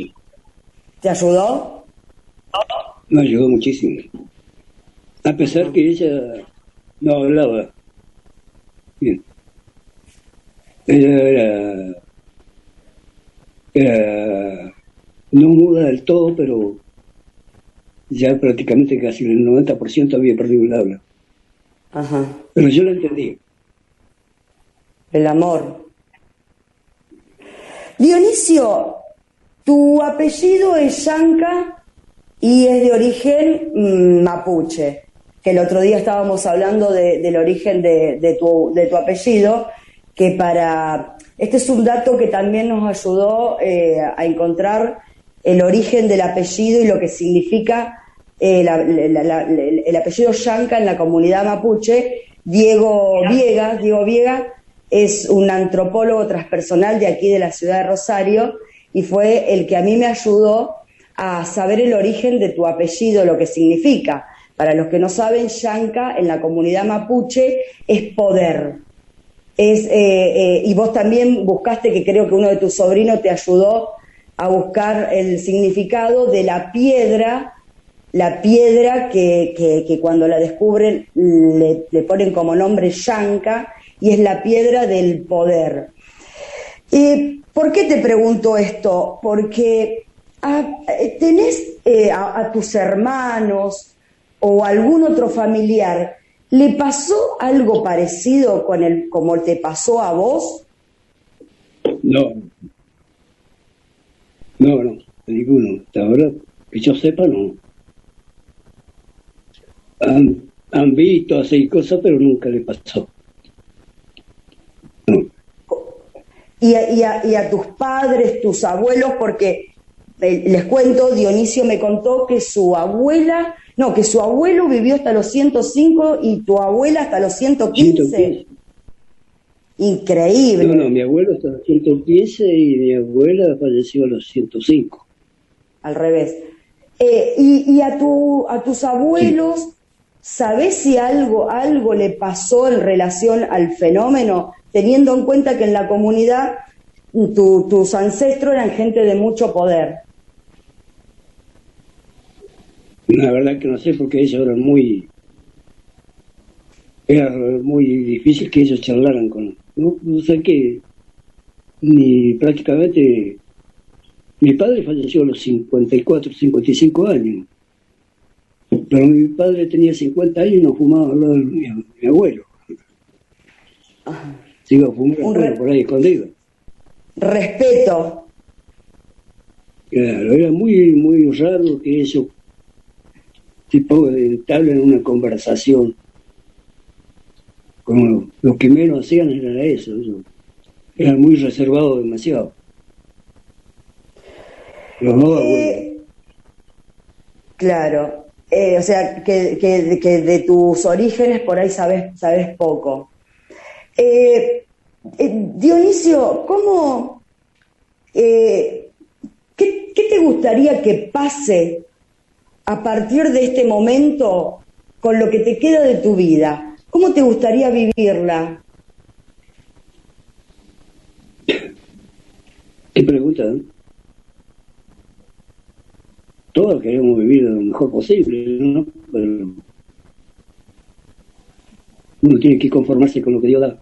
¿Te ayudó? me ayudó muchísimo. A pesar que ella no hablaba bien. Ella era, era no muda del todo, pero ya prácticamente casi el 90% había perdido el habla. Ajá, Pero yo la entendí. el amor. Dionisio, tu apellido es Yanca y es de origen mm, mapuche, que el otro día estábamos hablando de- del origen de, de tu, de tu apellido, que para... Este es un dato que también nos ayudó eh, a encontrar el origen del apellido y lo que significa eh, la- la- la- el apellido Yanca en la comunidad mapuche, Diego Viega. Diego Viega es un antropólogo transpersonal de aquí de la ciudad de Rosario y fue el que a mí me ayudó a saber el origen de tu apellido, lo que significa. Para los que no saben, Yanka en la comunidad mapuche es poder. Es, eh, eh, y vos también buscaste, que creo que uno de tus sobrinos te ayudó a buscar el significado de la piedra, la piedra que, que, cuando la descubren le, ponen como nombre Yanka, y es la piedra del poder. ¿Y ¿Por qué te pregunto esto? Porque ah, tenés eh, a tus hermanos, o algún otro familiar, ¿le pasó algo parecido con el, como te pasó a vos? No. No, no, ninguno. Hasta ahora, que yo sepa, no. Han, han visto así cosas, pero nunca le pasó. No. Y y, a, y a tus padres, tus abuelos, porque eh, les cuento, Dionisio me contó que su abuela no, que su abuelo vivió hasta los 105 y tu abuela hasta los 115. Increíble. No, no, mi abuelo hasta los 115 y mi abuela falleció a los 105. Al revés. Eh, y, a, tu, a tus abuelos, ¿sabés si algo, algo le pasó en relación al fenómeno? Teniendo en cuenta que en la comunidad tus ancestros eran gente de mucho poder. La verdad que no sé porque ellos eran muy... Era muy difícil que ellos charlaran con... No, sé qué, ni prácticamente... Mi padre falleció a los 54, 55 años. Pero mi padre tenía 50 años y no fumaba al lado de mi, abuelo. Se iba a fumar por ahí escondido. Respeto. Claro, era muy, muy raro que ellos tipo de en una conversación. Como lo que menos hacían era eso, Era muy reservado demasiado. Los eh, Claro, eh, o sea, que, que, que, de tus orígenes por ahí sabes, sabes poco. Eh, Dionisio, ¿cómo, ¿qué, ¿qué te gustaría que pase a partir de este momento con lo que te queda de tu vida? ¿Cómo te gustaría vivirla? ¿Qué pregunta? Todos queremos vivir lo mejor posible, ¿no? Pero uno tiene que conformarse con lo que Dios da.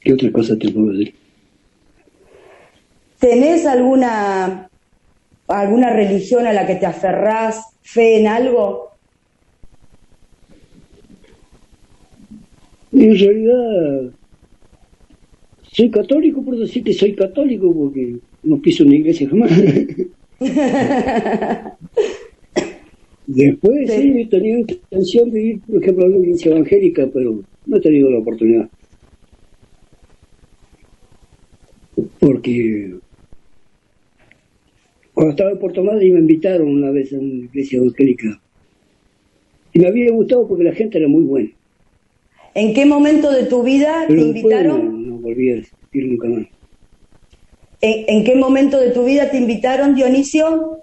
¿Qué otra cosa te puedo decir? ¿Tenés alguna, alguna religión a la que te aferrás, fe en algo? En realidad, soy católico por decir que soy católico, porque no piso una iglesia jamás. Después sí. he tenido intención de ir, por ejemplo, a una iglesia evangélica, pero no he tenido la oportunidad. Porque cuando estaba en Puerto Madre me invitaron una vez a una iglesia evangélica. Y me había gustado porque la gente era muy buena. ¿En qué momento de tu vida te invitaron? No, volví a ir nunca más. ¿En, qué momento de tu vida te invitaron, Dionisio?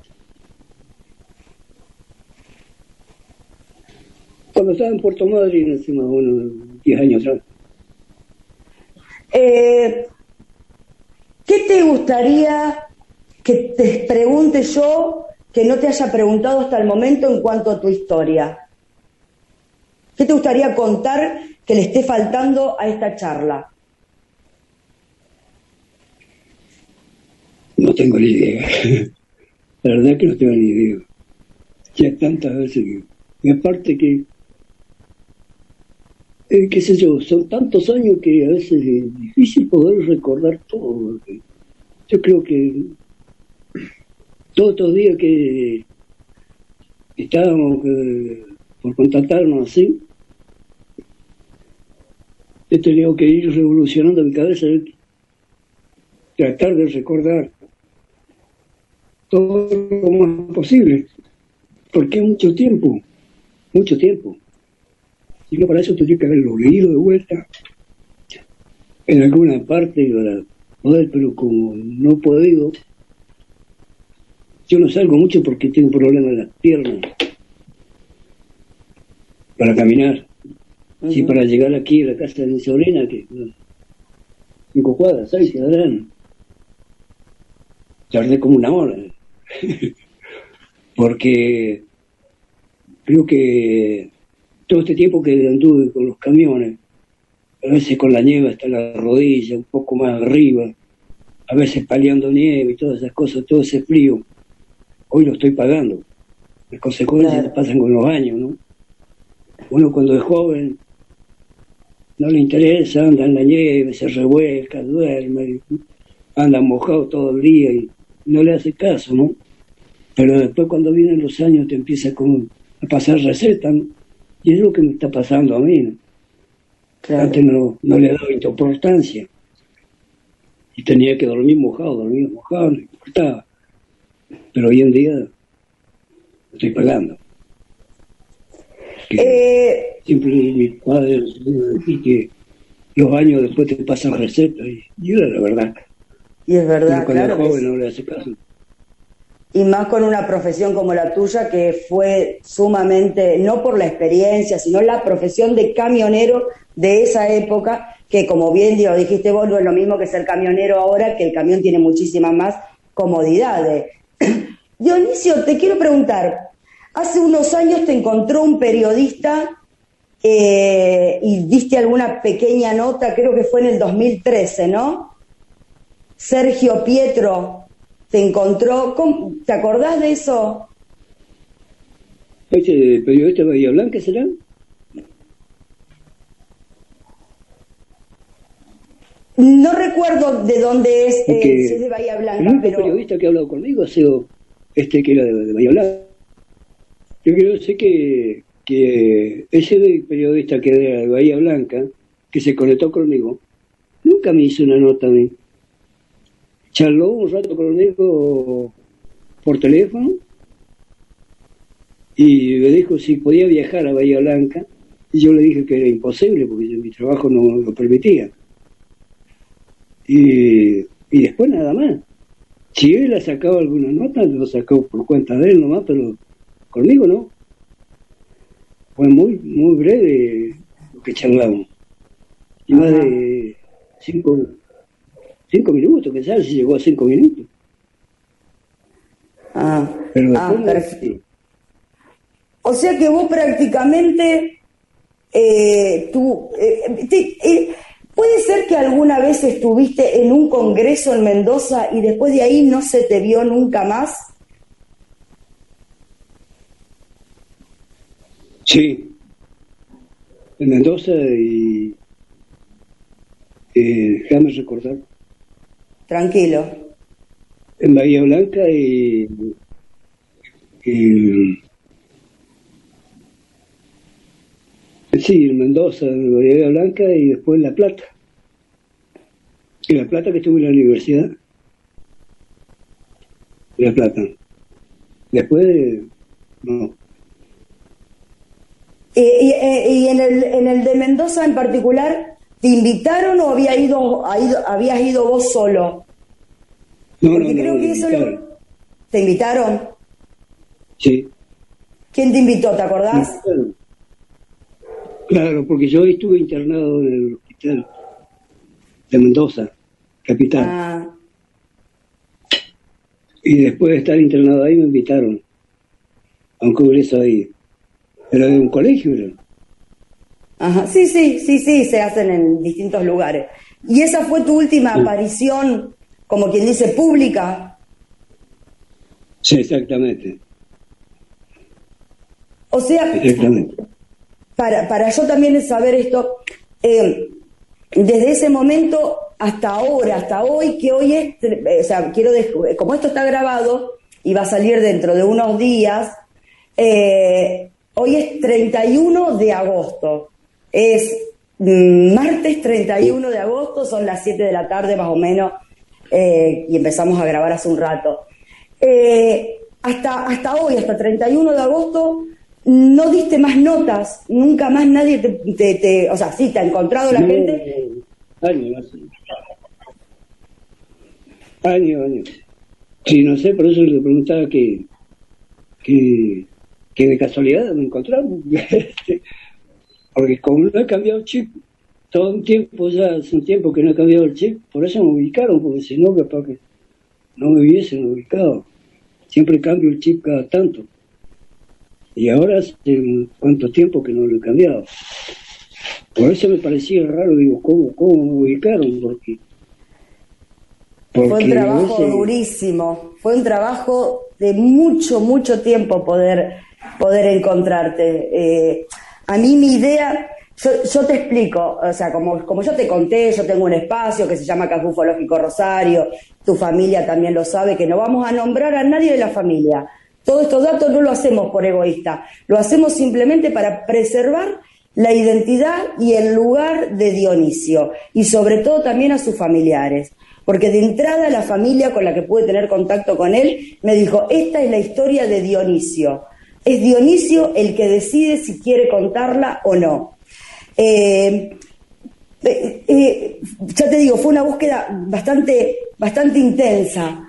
Cuando estaba en Puerto Madre, hace más o menos 10 años atrás. Eh, ¿Qué te gustaría que te pregunte yo que no te haya preguntado hasta el momento en cuanto a tu historia? ¿Qué te gustaría contar que le esté faltando a esta charla? No tengo ni idea. La verdad que no tengo ni idea. Ya tantas veces que... Y aparte que... Eh, qué sé yo, son tantos años que a veces es difícil poder recordar todo. Yo creo que todos estos días que estábamos por contactarnos así, he tenido que ir revolucionando mi cabeza, tratar de recordar todo lo más posible. porque mucho tiempo, mucho tiempo. Y no para eso tendría que haberlo leído de vuelta en alguna parte para poder, pero como no he podido, yo no salgo mucho porque tengo problemas en las piernas para caminar. Sí, para llegar aquí a la casa de mi sobrina, que cinco cuadras, ¿sabes? Ciudadano. Tardé como una hora. Porque creo que todo este tiempo que anduve con los camiones, a veces con la nieve hasta la rodilla, un poco más arriba, a veces paliando nieve y todas esas cosas, todo ese frío, hoy lo estoy pagando. Las consecuencias pasan con los años, ¿no? Uno cuando es joven no le interesa, anda en la nieve, se revuelca, duerme, anda mojado todo el día y no le hace caso, ¿no? Pero después cuando vienen los años te empieza a pasar recetas, Y es lo que me está pasando a mí, ¿no? Antes no, no le daba importancia. Y tenía que dormir mojado, dormir mojado, no importaba. Pero hoy en día estoy pagando. Eh, siempre mis padres y que los años después te pasan recetas y, y era la verdad. Y es verdad, cuando claro. joven sí. no le hace caso. Y más con una profesión como la tuya que fue sumamente, no por la experiencia, sino la profesión de camionero de esa época, que como bien dijiste vos, no es lo mismo que ser camionero ahora, que el camión tiene muchísimas más comodidades. Dionisio, te quiero preguntar, hace unos años te encontró un periodista eh, y diste alguna pequeña nota, creo que fue en el 2013, ¿no? Sergio Pietro te encontró, ¿cómo- ¿te acordás de eso? ¿Ese periodista de Bahía Blanca será? No recuerdo de dónde es, eh, si es de Bahía el Blanca, único pero periodista que ha hablado conmigo ha sido este que era de, de Bahía Blanca. Yo creo sé que, que ese periodista que era de Bahía Blanca, que se conectó conmigo, nunca me hizo una nota a mí. Charló un rato conmigo por teléfono y me dijo si podía viajar a Bahía Blanca y yo le dije que era imposible porque mi trabajo no lo permitía. Y, y después nada más. Si él ha sacado alguna nota, lo sacó por cuenta de él nomás, pero conmigo no. Fue muy, muy breve lo que charlamos. Y más de cinco, cinco minutos, sabes si llegó a cinco minutos. Ah, Pero ah, no- perfecto. O sea que vos prácticamente, eh, tú, eh, te- eh, ¿puede ser que alguna vez estuviste en un congreso en Mendoza y después de ahí no se te vio nunca más? Sí. En Mendoza y... Eh, déjame recordar. Tranquilo. En Bahía Blanca y... y- sí, en Mendoza, en Bahía Blanca y después en La Plata. En La Plata que estuve en la universidad. En La Plata. Después, no. Eh, y, eh, y en, el, en el de Mendoza en particular, ¿te invitaron o había ido, ha ido- habías ido vos solo? No, Porque no, creo me que eso invitaron. lo... ¿Te invitaron? Sí. ¿Quién te invitó? ¿Te acordás? Claro. Claro, porque yo estuve internado en el hospital de Mendoza, capital. Ah, Y después de estar internado ahí me invitaron a un congreso ahí. Era de un colegio, era. Ajá. Sí, sí, sí, sí, se hacen en distintos lugares. ¿Y esa fue tu última Sí. aparición, como quien dice, pública? Sí, exactamente. O sea, Exactamente. Para, para yo también saber esto, eh, desde ese momento hasta ahora, hasta hoy, que hoy es, eh, o sea, quiero, dej- como esto está grabado y va a salir dentro de unos días, eh, hoy es 31 de agosto, es mm, martes 31 de agosto, son las 7 de la tarde más o menos, eh, y empezamos a grabar hace un rato. Eh, hasta, hasta hoy, hasta 31 de agosto, no diste más notas, nunca más nadie te, te, o sea, sí, te ha encontrado la gente. Años, años. Años, Sí, no sé, por eso le preguntaba que, que, que de casualidad me encontramos. Porque como no he cambiado el chip, todo un tiempo, ya hace un tiempo que no he cambiado el chip, por eso me ubicaron, porque si no, capaz que no me hubiesen ubicado. Siempre cambio el chip cada tanto. Y ahora hace cuánto tiempo que no lo he cambiado. Por eso me parecía raro, digo, ¿cómo, cómo me ubicaron? Porque, fue un trabajo durísimo, fue un trabajo de mucho, mucho tiempo poder, poder encontrarte. Eh, a mí mi idea, yo, te explico, o sea, como, como yo te conté, yo tengo un espacio que se llama Café Ufológico Rosario, tu familia también lo sabe, que no vamos a nombrar a nadie de la familia. Todos estos datos no lo hacemos por egoísta, lo hacemos simplemente para preservar la identidad y el lugar de Dionisio y sobre todo también a sus familiares. Porque de entrada la familia con la que pude tener contacto con él me dijo, esta es la historia de Dionisio. Es Dionisio el que decide si quiere contarla o no. Eh, eh, eh, ya te digo, fue una búsqueda bastante, bastante intensa.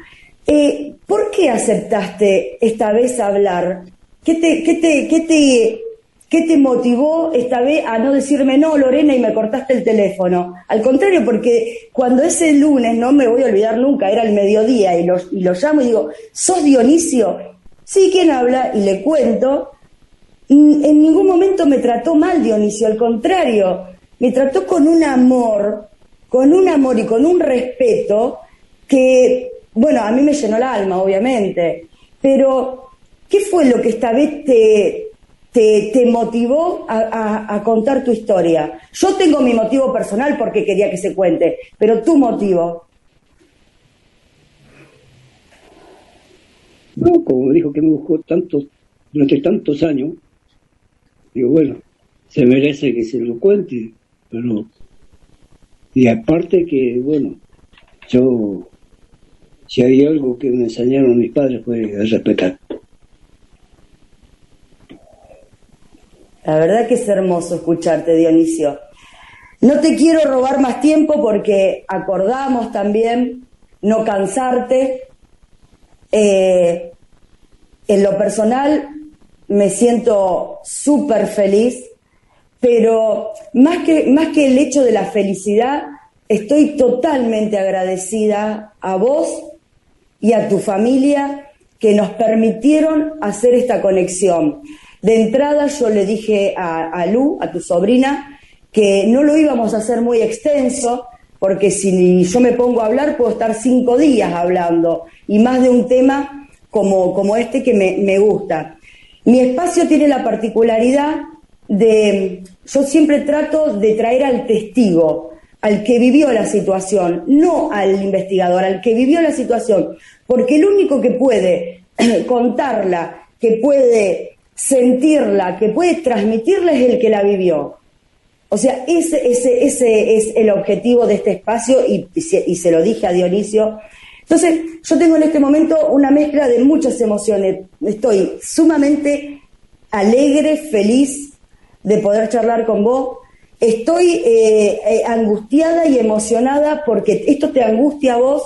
¿Por qué aceptaste esta vez hablar? ¿Qué te, qué te, qué te, qué te motivó esta vez a no decirme no, Lorena, y me cortaste el teléfono? Al contrario, porque cuando ese lunes, no me voy a olvidar nunca, era el mediodía, y lo, y lo llamo y digo, ¿sos Dionisio? Sí, ¿quién habla? Y le cuento, en ningún momento me trató mal Dionisio, al contrario, me trató con un amor, con un amor y con un respeto que, bueno, a mí me llenó el alma, obviamente, pero ¿qué fue lo que esta vez te, te, motivó a, a, contar tu historia? Yo tengo mi motivo personal porque quería que se cuente, pero tu motivo. No, como dijo que me buscó tantos, durante tantos años, Digo, bueno, se merece que se lo cuente, pero... Y aparte que, bueno, yo, si hay algo que me enseñaron mis padres fue respetar. La verdad que es hermoso escucharte, Dionisio. No te quiero robar más tiempo porque acordamos también no cansarte. Eh, en lo personal, me siento súper feliz, pero más que, más que el hecho de la felicidad, estoy totalmente agradecida a vos y a tu familia que nos permitieron hacer esta conexión. De entrada yo le dije a, a Lu, a tu sobrina, que no lo íbamos a hacer muy extenso, porque si yo me pongo a hablar puedo estar cinco días hablando, y más de un tema como, como este que me, me gusta. Mi espacio tiene la particularidad de, yo siempre trato de traer al testigo, al que vivió la situación, no al investigador, al que vivió la situación, porque el único que puede contarla, que puede sentirla, que puede transmitirla es el que la vivió. O sea, ese, ese, ese es el objetivo de este espacio y, y se lo dije a Dionisio entonces, yo tengo en este momento una mezcla de muchas emociones. Estoy sumamente alegre, feliz de poder charlar con vos. Estoy eh, eh, angustiada y emocionada porque esto te angustia a vos,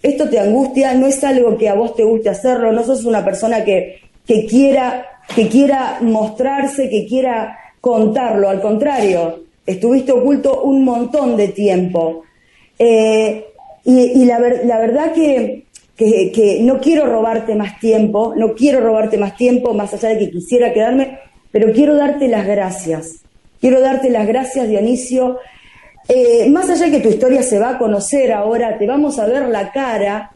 esto te angustia, no es algo que a vos te guste hacerlo, no sos una persona que, que, quiera, que quiera mostrarse, que quiera contarlo, al contrario, estuviste oculto un montón de tiempo. Eh, y, la, verdad que, que, no quiero robarte más tiempo, no quiero robarte más tiempo, más allá de que quisiera quedarme, pero quiero darte las gracias. Quiero darte las gracias, Dionisio. Eh, más allá de que tu historia se va a conocer ahora, te vamos a ver la cara,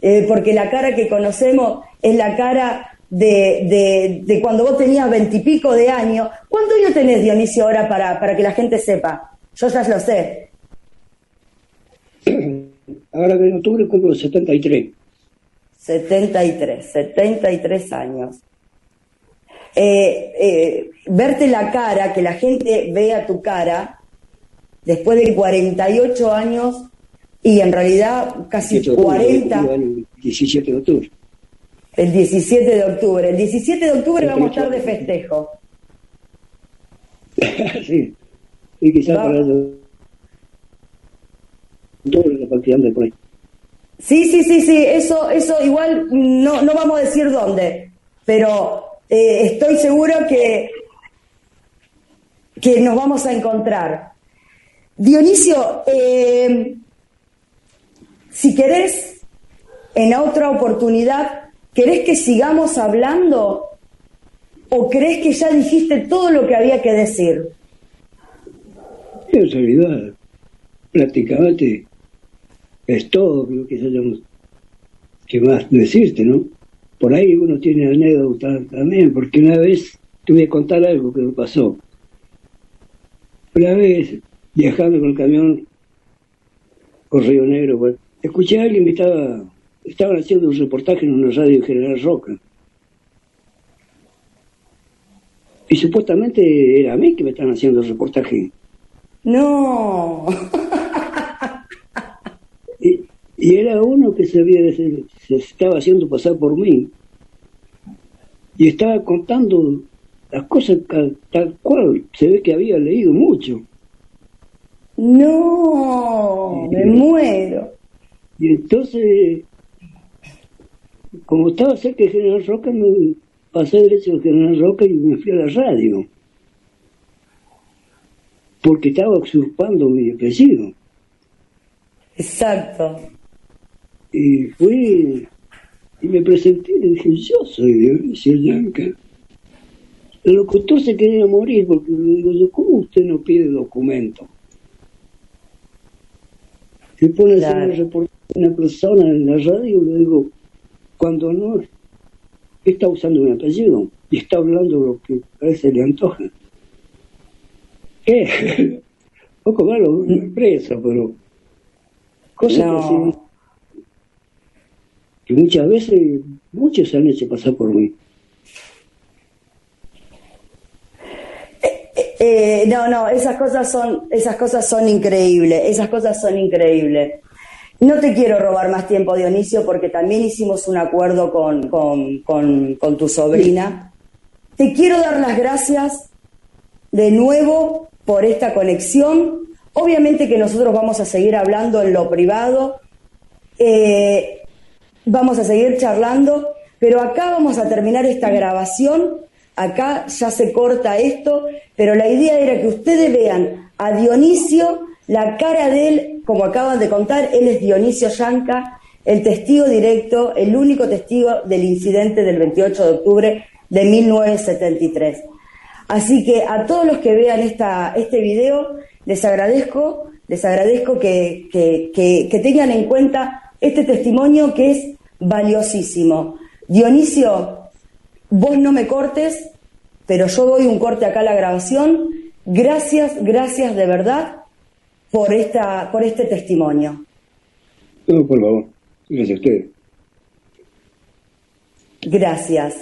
eh, porque la cara que conocemos es la cara de, de, de cuando vos tenías veintipico de años. ¿Cuántos años tenés, Dionisio, ahora para, para que la gente sepa? Yo ya lo sé. Ahora en octubre cumplo 73. 73, 73 años. Eh, eh, verte la cara, que la gente vea tu cara, después de 48 años y en realidad casi 40. 17 de octubre. El 17 de octubre. El 17 de octubre vamos a estar de festejo. sí, y quizás para eso. la por ahí. Sí, sí, sí, sí, eso, eso igual no, no vamos a decir dónde, pero eh, estoy seguro que, que nos vamos a encontrar. Dionisio, eh, si querés, en otra oportunidad, ¿querés que sigamos hablando o crees que ya dijiste todo lo que había que decir? En realidad, prácticamente es todo lo que hayamos que más decirte, ¿no? Por ahí uno tiene anécdotas también, porque una vez te voy a contar algo que me pasó. Una vez, viajando con el camión por Río Negro, pues, escuché a alguien que estaba, estaban haciendo un reportaje en una radio General Roca. Y supuestamente era a mí que me estaban haciendo el reportaje. No. y, era uno que se, había, se, estaba haciendo pasar por mí. Y estaba contando las cosas tal cual. Se ve que había leído mucho. No, me muero. Y entonces, como estaba cerca de General Roca, me pasé derecho al General Roca y me fui a la radio porque estaba usurpando mi apellido. Exacto. Y fui y me presenté y dije, yo soy Dionisio Yanca. El locutor se quería morir porque le digo yo, ¿cómo usted no pide documento? Se pone a hacer una persona en la radio, le digo, cuando no está usando un apellido y está hablando lo que parece le antoja. ¿Qué? poco malo, una empresa, pero cosas que, muchas veces muchos se han hecho pasar por mí. Eh, eh, no, no, esas cosas son, esas cosas son increíbles, esas cosas son increíbles. No te quiero robar más tiempo, Dionisio, porque también hicimos un acuerdo con, con, con, tu sobrina. Te quiero dar las gracias de nuevo por esta conexión. Obviamente que nosotros vamos a seguir hablando en lo privado, eh, vamos a seguir charlando, pero acá vamos a terminar esta grabación, acá ya se corta esto, pero la idea era que ustedes vean a Dionisio, la cara de él, como acaban de contar, él es Dionisio Yanca, el testigo directo, el único testigo del incidente del 28 de octubre de 1973. Así que a todos los que vean esta, este video, les agradezco, les agradezco que, que, tengan en cuenta este testimonio que es valiosísimo. Dionisio, vos no me cortes, pero yo doy un corte acá a la grabación. Gracias, gracias de verdad por esta, por este testimonio. No, por favor. Gracias a usted. Gracias.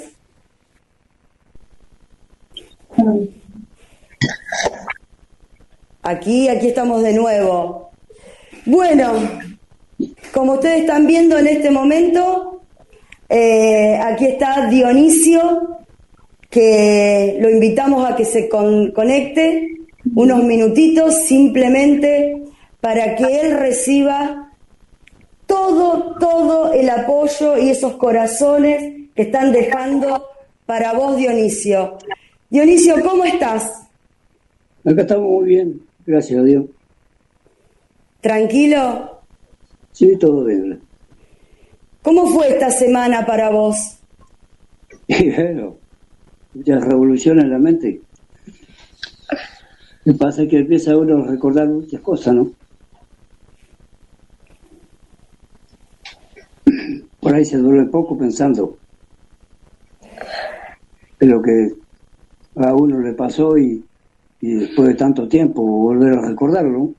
Aquí, aquí estamos de nuevo. Bueno, como ustedes están viendo en este momento, eh, aquí está Dionisio, que lo invitamos a que se conecte unos minutitos simplemente para que él reciba todo, todo el apoyo y esos corazones que están dejando para vos, Dionisio. Dionisio, ¿cómo estás? Acá estamos muy bien, gracias a Dios. ¿Tranquilo? Sí, todo bien. ¿Cómo fue esta semana para vos? Y bueno, muchas revoluciones en la mente. Lo que pasa es que empieza uno a recordar muchas cosas, ¿no? Por ahí se duele poco pensando en lo que a uno le pasó y, después de tanto tiempo volver a recordarlo.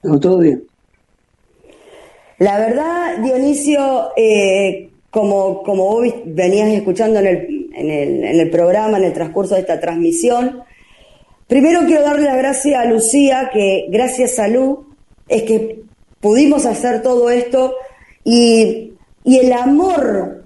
Pero todo bien. La verdad, Dionisio, eh, como, como vos venías escuchando en el, en, el, en el programa, en el transcurso de esta transmisión, primero quiero darle las gracias a Lucía, que gracias a Lu es que pudimos hacer todo esto y, y el amor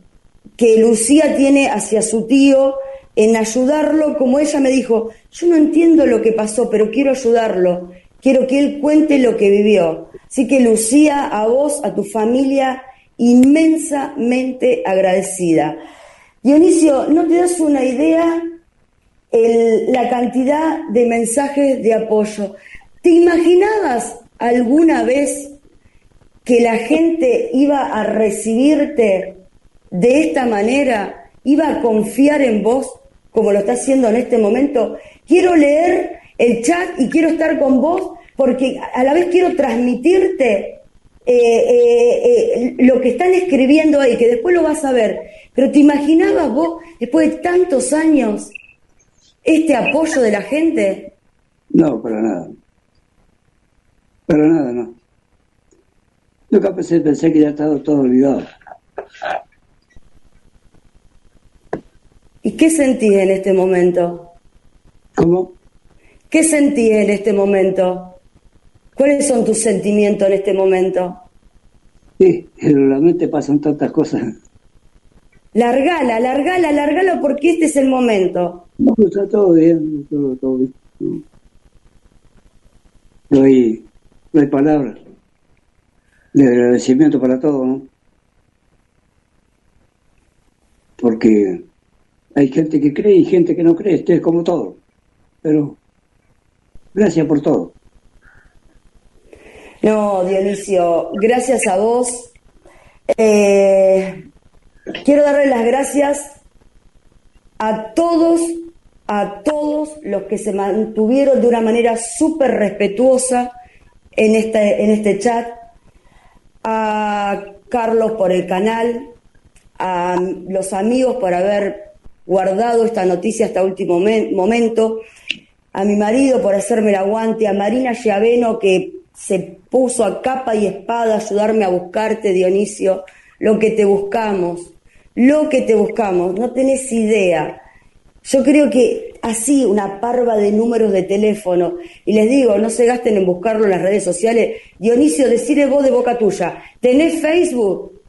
que Lucía tiene hacia su tío en ayudarlo, como ella me dijo, yo no entiendo lo que pasó, pero quiero ayudarlo, quiero que él cuente lo que vivió. Así que Lucía, a vos, a tu familia, inmensamente agradecida. Dionisio, ¿no te das una idea la cantidad de mensajes de apoyo? ¿Te imaginabas alguna vez que la gente iba a recibirte de esta manera, iba a confiar en vos como lo está haciendo en este momento? Quiero leer el chat y quiero estar con vos porque a la vez quiero transmitirte eh, eh, eh, lo que están escribiendo ahí, que después lo vas a ver. Pero ¿te imaginabas vos, después de tantos años, este apoyo de la gente? No, para nada. Para nada, no. Nunca pensé, pensé que ya estaba todo olvidado. ¿Y qué sentís en este momento? ¿Cómo? ¿Qué sentís en este momento? ¿Cuáles son tus sentimientos en este momento? Sí, en la mente pasan tantas cosas. Largala, largala, largala porque este es el momento. No, está todo bien, todo, todo bien. No, hay, no hay palabras de agradecimiento para todo, ¿no? Porque hay gente que cree y gente que no cree, esto es como todo. Pero gracias por todo. No, Dionisio, gracias a vos. Eh, quiero darle las gracias a todos, a todos los que se mantuvieron de una manera súper respetuosa en este, en este chat, a Carlos por el canal, a los amigos por haber guardado esta noticia hasta último momento, a mi marido por hacerme el aguante, a Marina Giaveno que se puso a capa y espada a ayudarme a buscarte, Dionisio, lo que te buscamos, lo que te buscamos, no tenés idea. Yo creo que así, una parva de números de teléfono, y les digo, no se gasten en buscarlo en las redes sociales. Dionisio, decide vos de boca tuya, ¿tenés Facebook?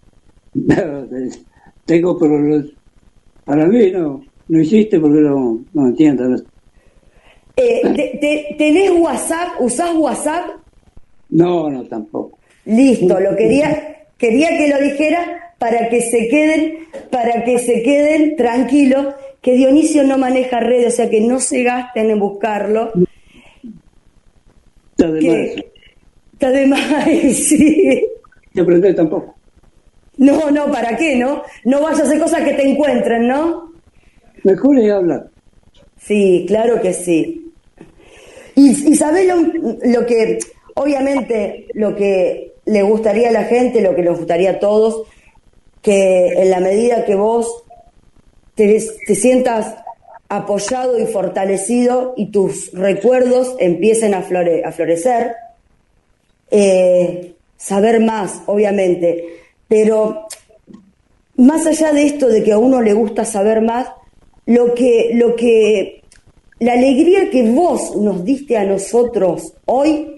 tengo, pero para mí no, no existe porque no, no entiendo. Eh, ¿Tenés WhatsApp? ¿Usás WhatsApp? No, no, tampoco. Listo, lo quería, quería que lo dijera para que se queden, para que se queden tranquilos, que Dionisio no maneja redes, o sea que no se gasten en buscarlo. Está de más. Está de más, sí. Te aprendés tampoco. No, no, ¿para qué, no? No vayas a hacer cosas que te encuentren, ¿no? Mejor es hablar. Sí, claro que sí. Y, y sabés lo, que Obviamente lo que le gustaría a la gente, lo que nos gustaría a todos, que en la medida que vos te, sientas apoyado y fortalecido y tus recuerdos empiecen a, florecer, eh, saber más, obviamente, pero más allá de esto de que a uno le gusta saber más, lo que, lo que, la alegría que vos nos diste a nosotros hoy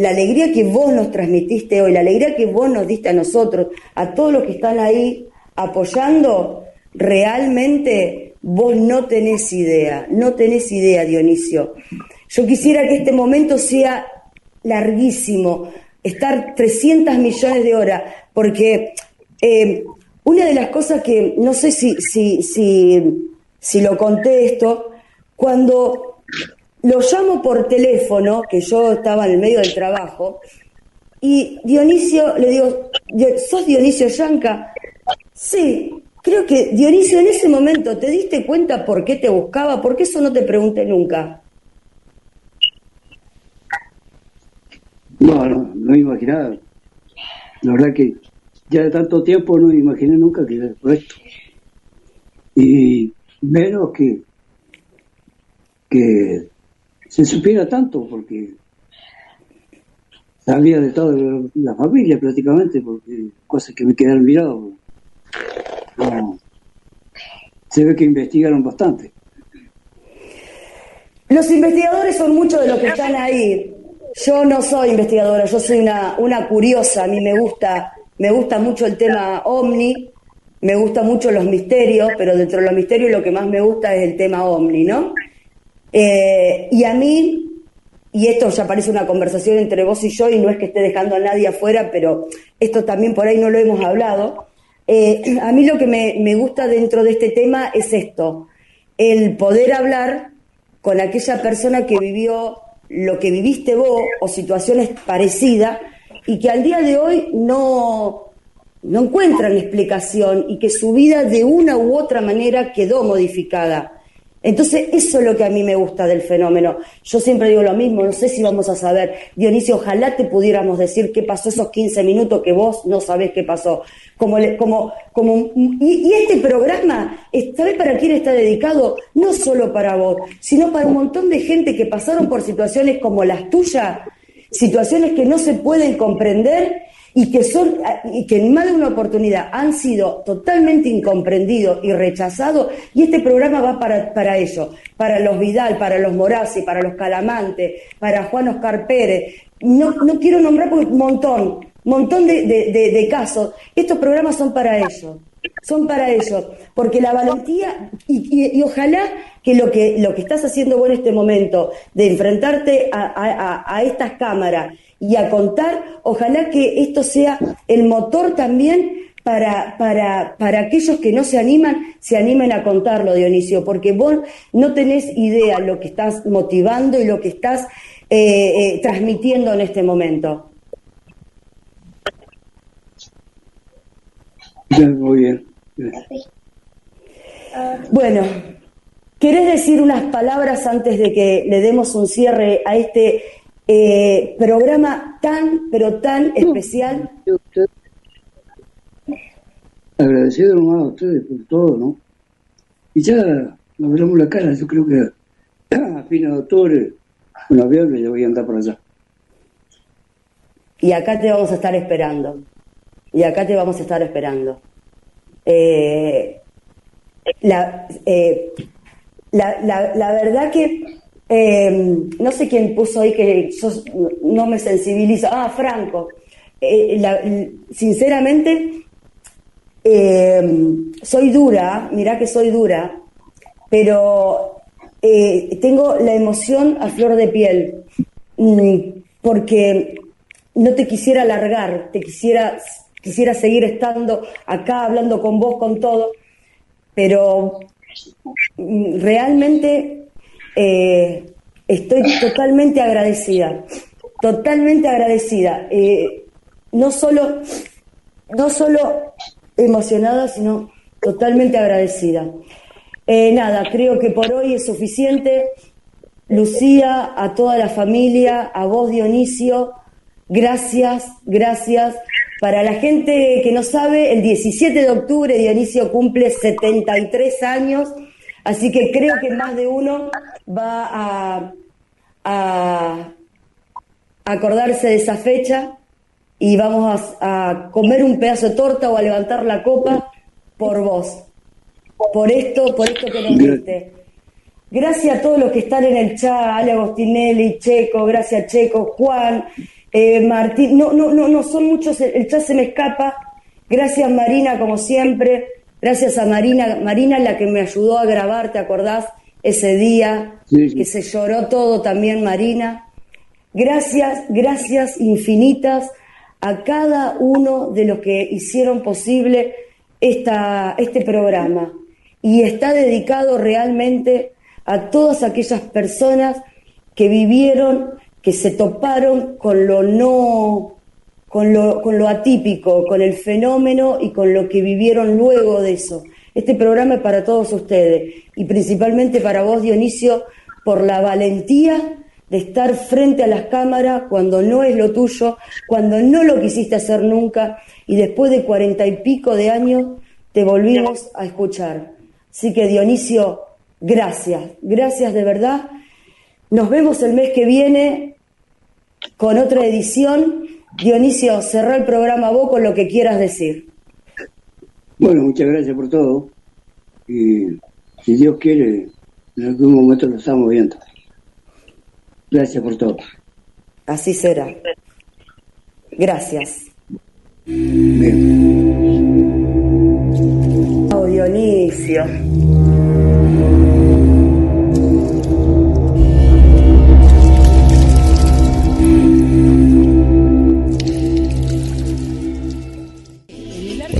la alegría que vos nos transmitiste hoy, la alegría que vos nos diste a nosotros, a todos los que están ahí apoyando, realmente vos no tenés idea, no tenés idea, Dionisio. Yo quisiera que este momento sea larguísimo, estar 300 millones de horas, porque eh, una de las cosas que, no sé si, si, si, si lo contesto, cuando lo llamo por teléfono, que yo estaba en el medio del trabajo, y Dionisio, le digo, ¿sos Dionisio Yanca? Sí, creo que Dionisio en ese momento te diste cuenta por qué te buscaba, porque eso no te pregunté nunca. No, no, no imaginaba. La verdad que ya de tanto tiempo no imaginé nunca que era esto. Y menos que, que se supiera tanto, porque sabía de toda la familia prácticamente, porque cosas que me quedaron mirados. se ve que investigaron bastante. Los investigadores son muchos de los que están ahí. Yo no soy investigadora, yo soy una, una curiosa, a mí me gusta, me gusta mucho el tema OVNI, me gustan mucho los misterios, pero dentro de los misterios lo que más me gusta es el tema ovni, ¿no? Eh, y a mí, y esto ya parece una conversación entre vos y yo, y no es que esté dejando a nadie afuera, pero esto también por ahí no lo hemos hablado. Eh, a mí lo que me, me gusta dentro de este tema es esto, el poder hablar con aquella persona que vivió lo que viviste vos o situaciones parecidas y que al día de hoy no, no encuentran explicación y que su vida de una u otra manera quedó modificada. Entonces, eso es lo que a mí me gusta del fenómeno. Yo siempre digo lo mismo, no sé si vamos a saber. Dionisio, ojalá te pudiéramos decir qué pasó esos 15 minutos que vos no sabés qué pasó. Como, como, como, y, este programa, ¿sabés para quién está dedicado? No solo para vos, sino para un montón de gente que pasaron por situaciones como las tuyas, situaciones que no se pueden comprender y que son y que en más de una oportunidad han sido totalmente incomprendidos y rechazados y este programa va para, para ello, para los Vidal, para los Morazzi, para los Calamante, para Juan Oscar Pérez, no, no quiero nombrar porque un montón, montón de, de, casos, estos programas son para ellos, son para ellos, porque la valentía y, y, ojalá que lo que lo que estás haciendo vos en este momento de enfrentarte a, a, a estas cámaras y a contar. Ojalá que esto sea el motor también para, para, para aquellos que no se animan, se animen a contarlo, Dionisio, porque vos no tenés idea lo que estás motivando y lo que estás eh, eh, transmitiendo en este momento. Muy bien. Bueno, ¿querés decir unas palabras antes de que le demos un cierre a este eh, programa tan, pero tan especial. Agradecido nomás a ustedes por todo, ¿no? Y ya nos veremos la cara, yo creo que a fines de octubre, un avión ya voy a andar por allá. Y acá te vamos a estar esperando. Y acá te vamos a estar esperando. Eh, la, eh, la, la, verdad que eh, no sé quién puso ahí que no me sensibiliza. Ah, Franco. Eh, sinceramente, eh, soy dura, mirá que soy dura, pero tengo la emoción a flor de piel, mm, porque no te quisiera alargar, te quisiera, quisiera seguir estando acá hablando con vos, con todo, pero realmente eh, estoy totalmente agradecida, totalmente agradecida. Eh, no solo, no solo emocionada, sino totalmente agradecida. Eh, nada, creo que por hoy es suficiente. Lucía, a toda la familia, a vos Dionisio, gracias, gracias. Para la gente que no sabe, el 17 de octubre Dionisio cumple 73 años Así que creo que más de uno va a, acordarse de esa fecha y vamos a, comer un pedazo de torta o a levantar la copa por vos, por esto, por esto que nos diste. Gracias a todos los que están en el chat, Ale Agostinelli, Checo, gracias Checo, Juan, eh, Martín, no, no, no, no son muchos, el chat se me escapa. Gracias Marina, como siempre. Gracias a Marina, Marina la que me ayudó a grabar, ¿te acordás? Ese día que se lloró todo también Marina. Gracias, gracias infinitas a cada uno de los que hicieron posible esta, este programa. Y está dedicado realmente a todas aquellas personas que vivieron, que se toparon con lo no con lo, con lo atípico, con el fenómeno y con lo que vivieron luego de eso. Este programa es para todos ustedes y principalmente para vos, Dionisio, por la valentía de estar frente a las cámaras cuando no es lo tuyo, cuando no lo quisiste hacer nunca y después de cuarenta y pico de años te volvimos a escuchar. Así que Dionisio, gracias, gracias de verdad. Nos vemos el mes que viene con otra edición Dionisio, cerrá el programa vos con lo que quieras decir. Bueno, muchas gracias por todo. Y si Dios quiere, en algún momento lo estamos viendo. Gracias por todo. Así será. Gracias. Bien. Dionisio.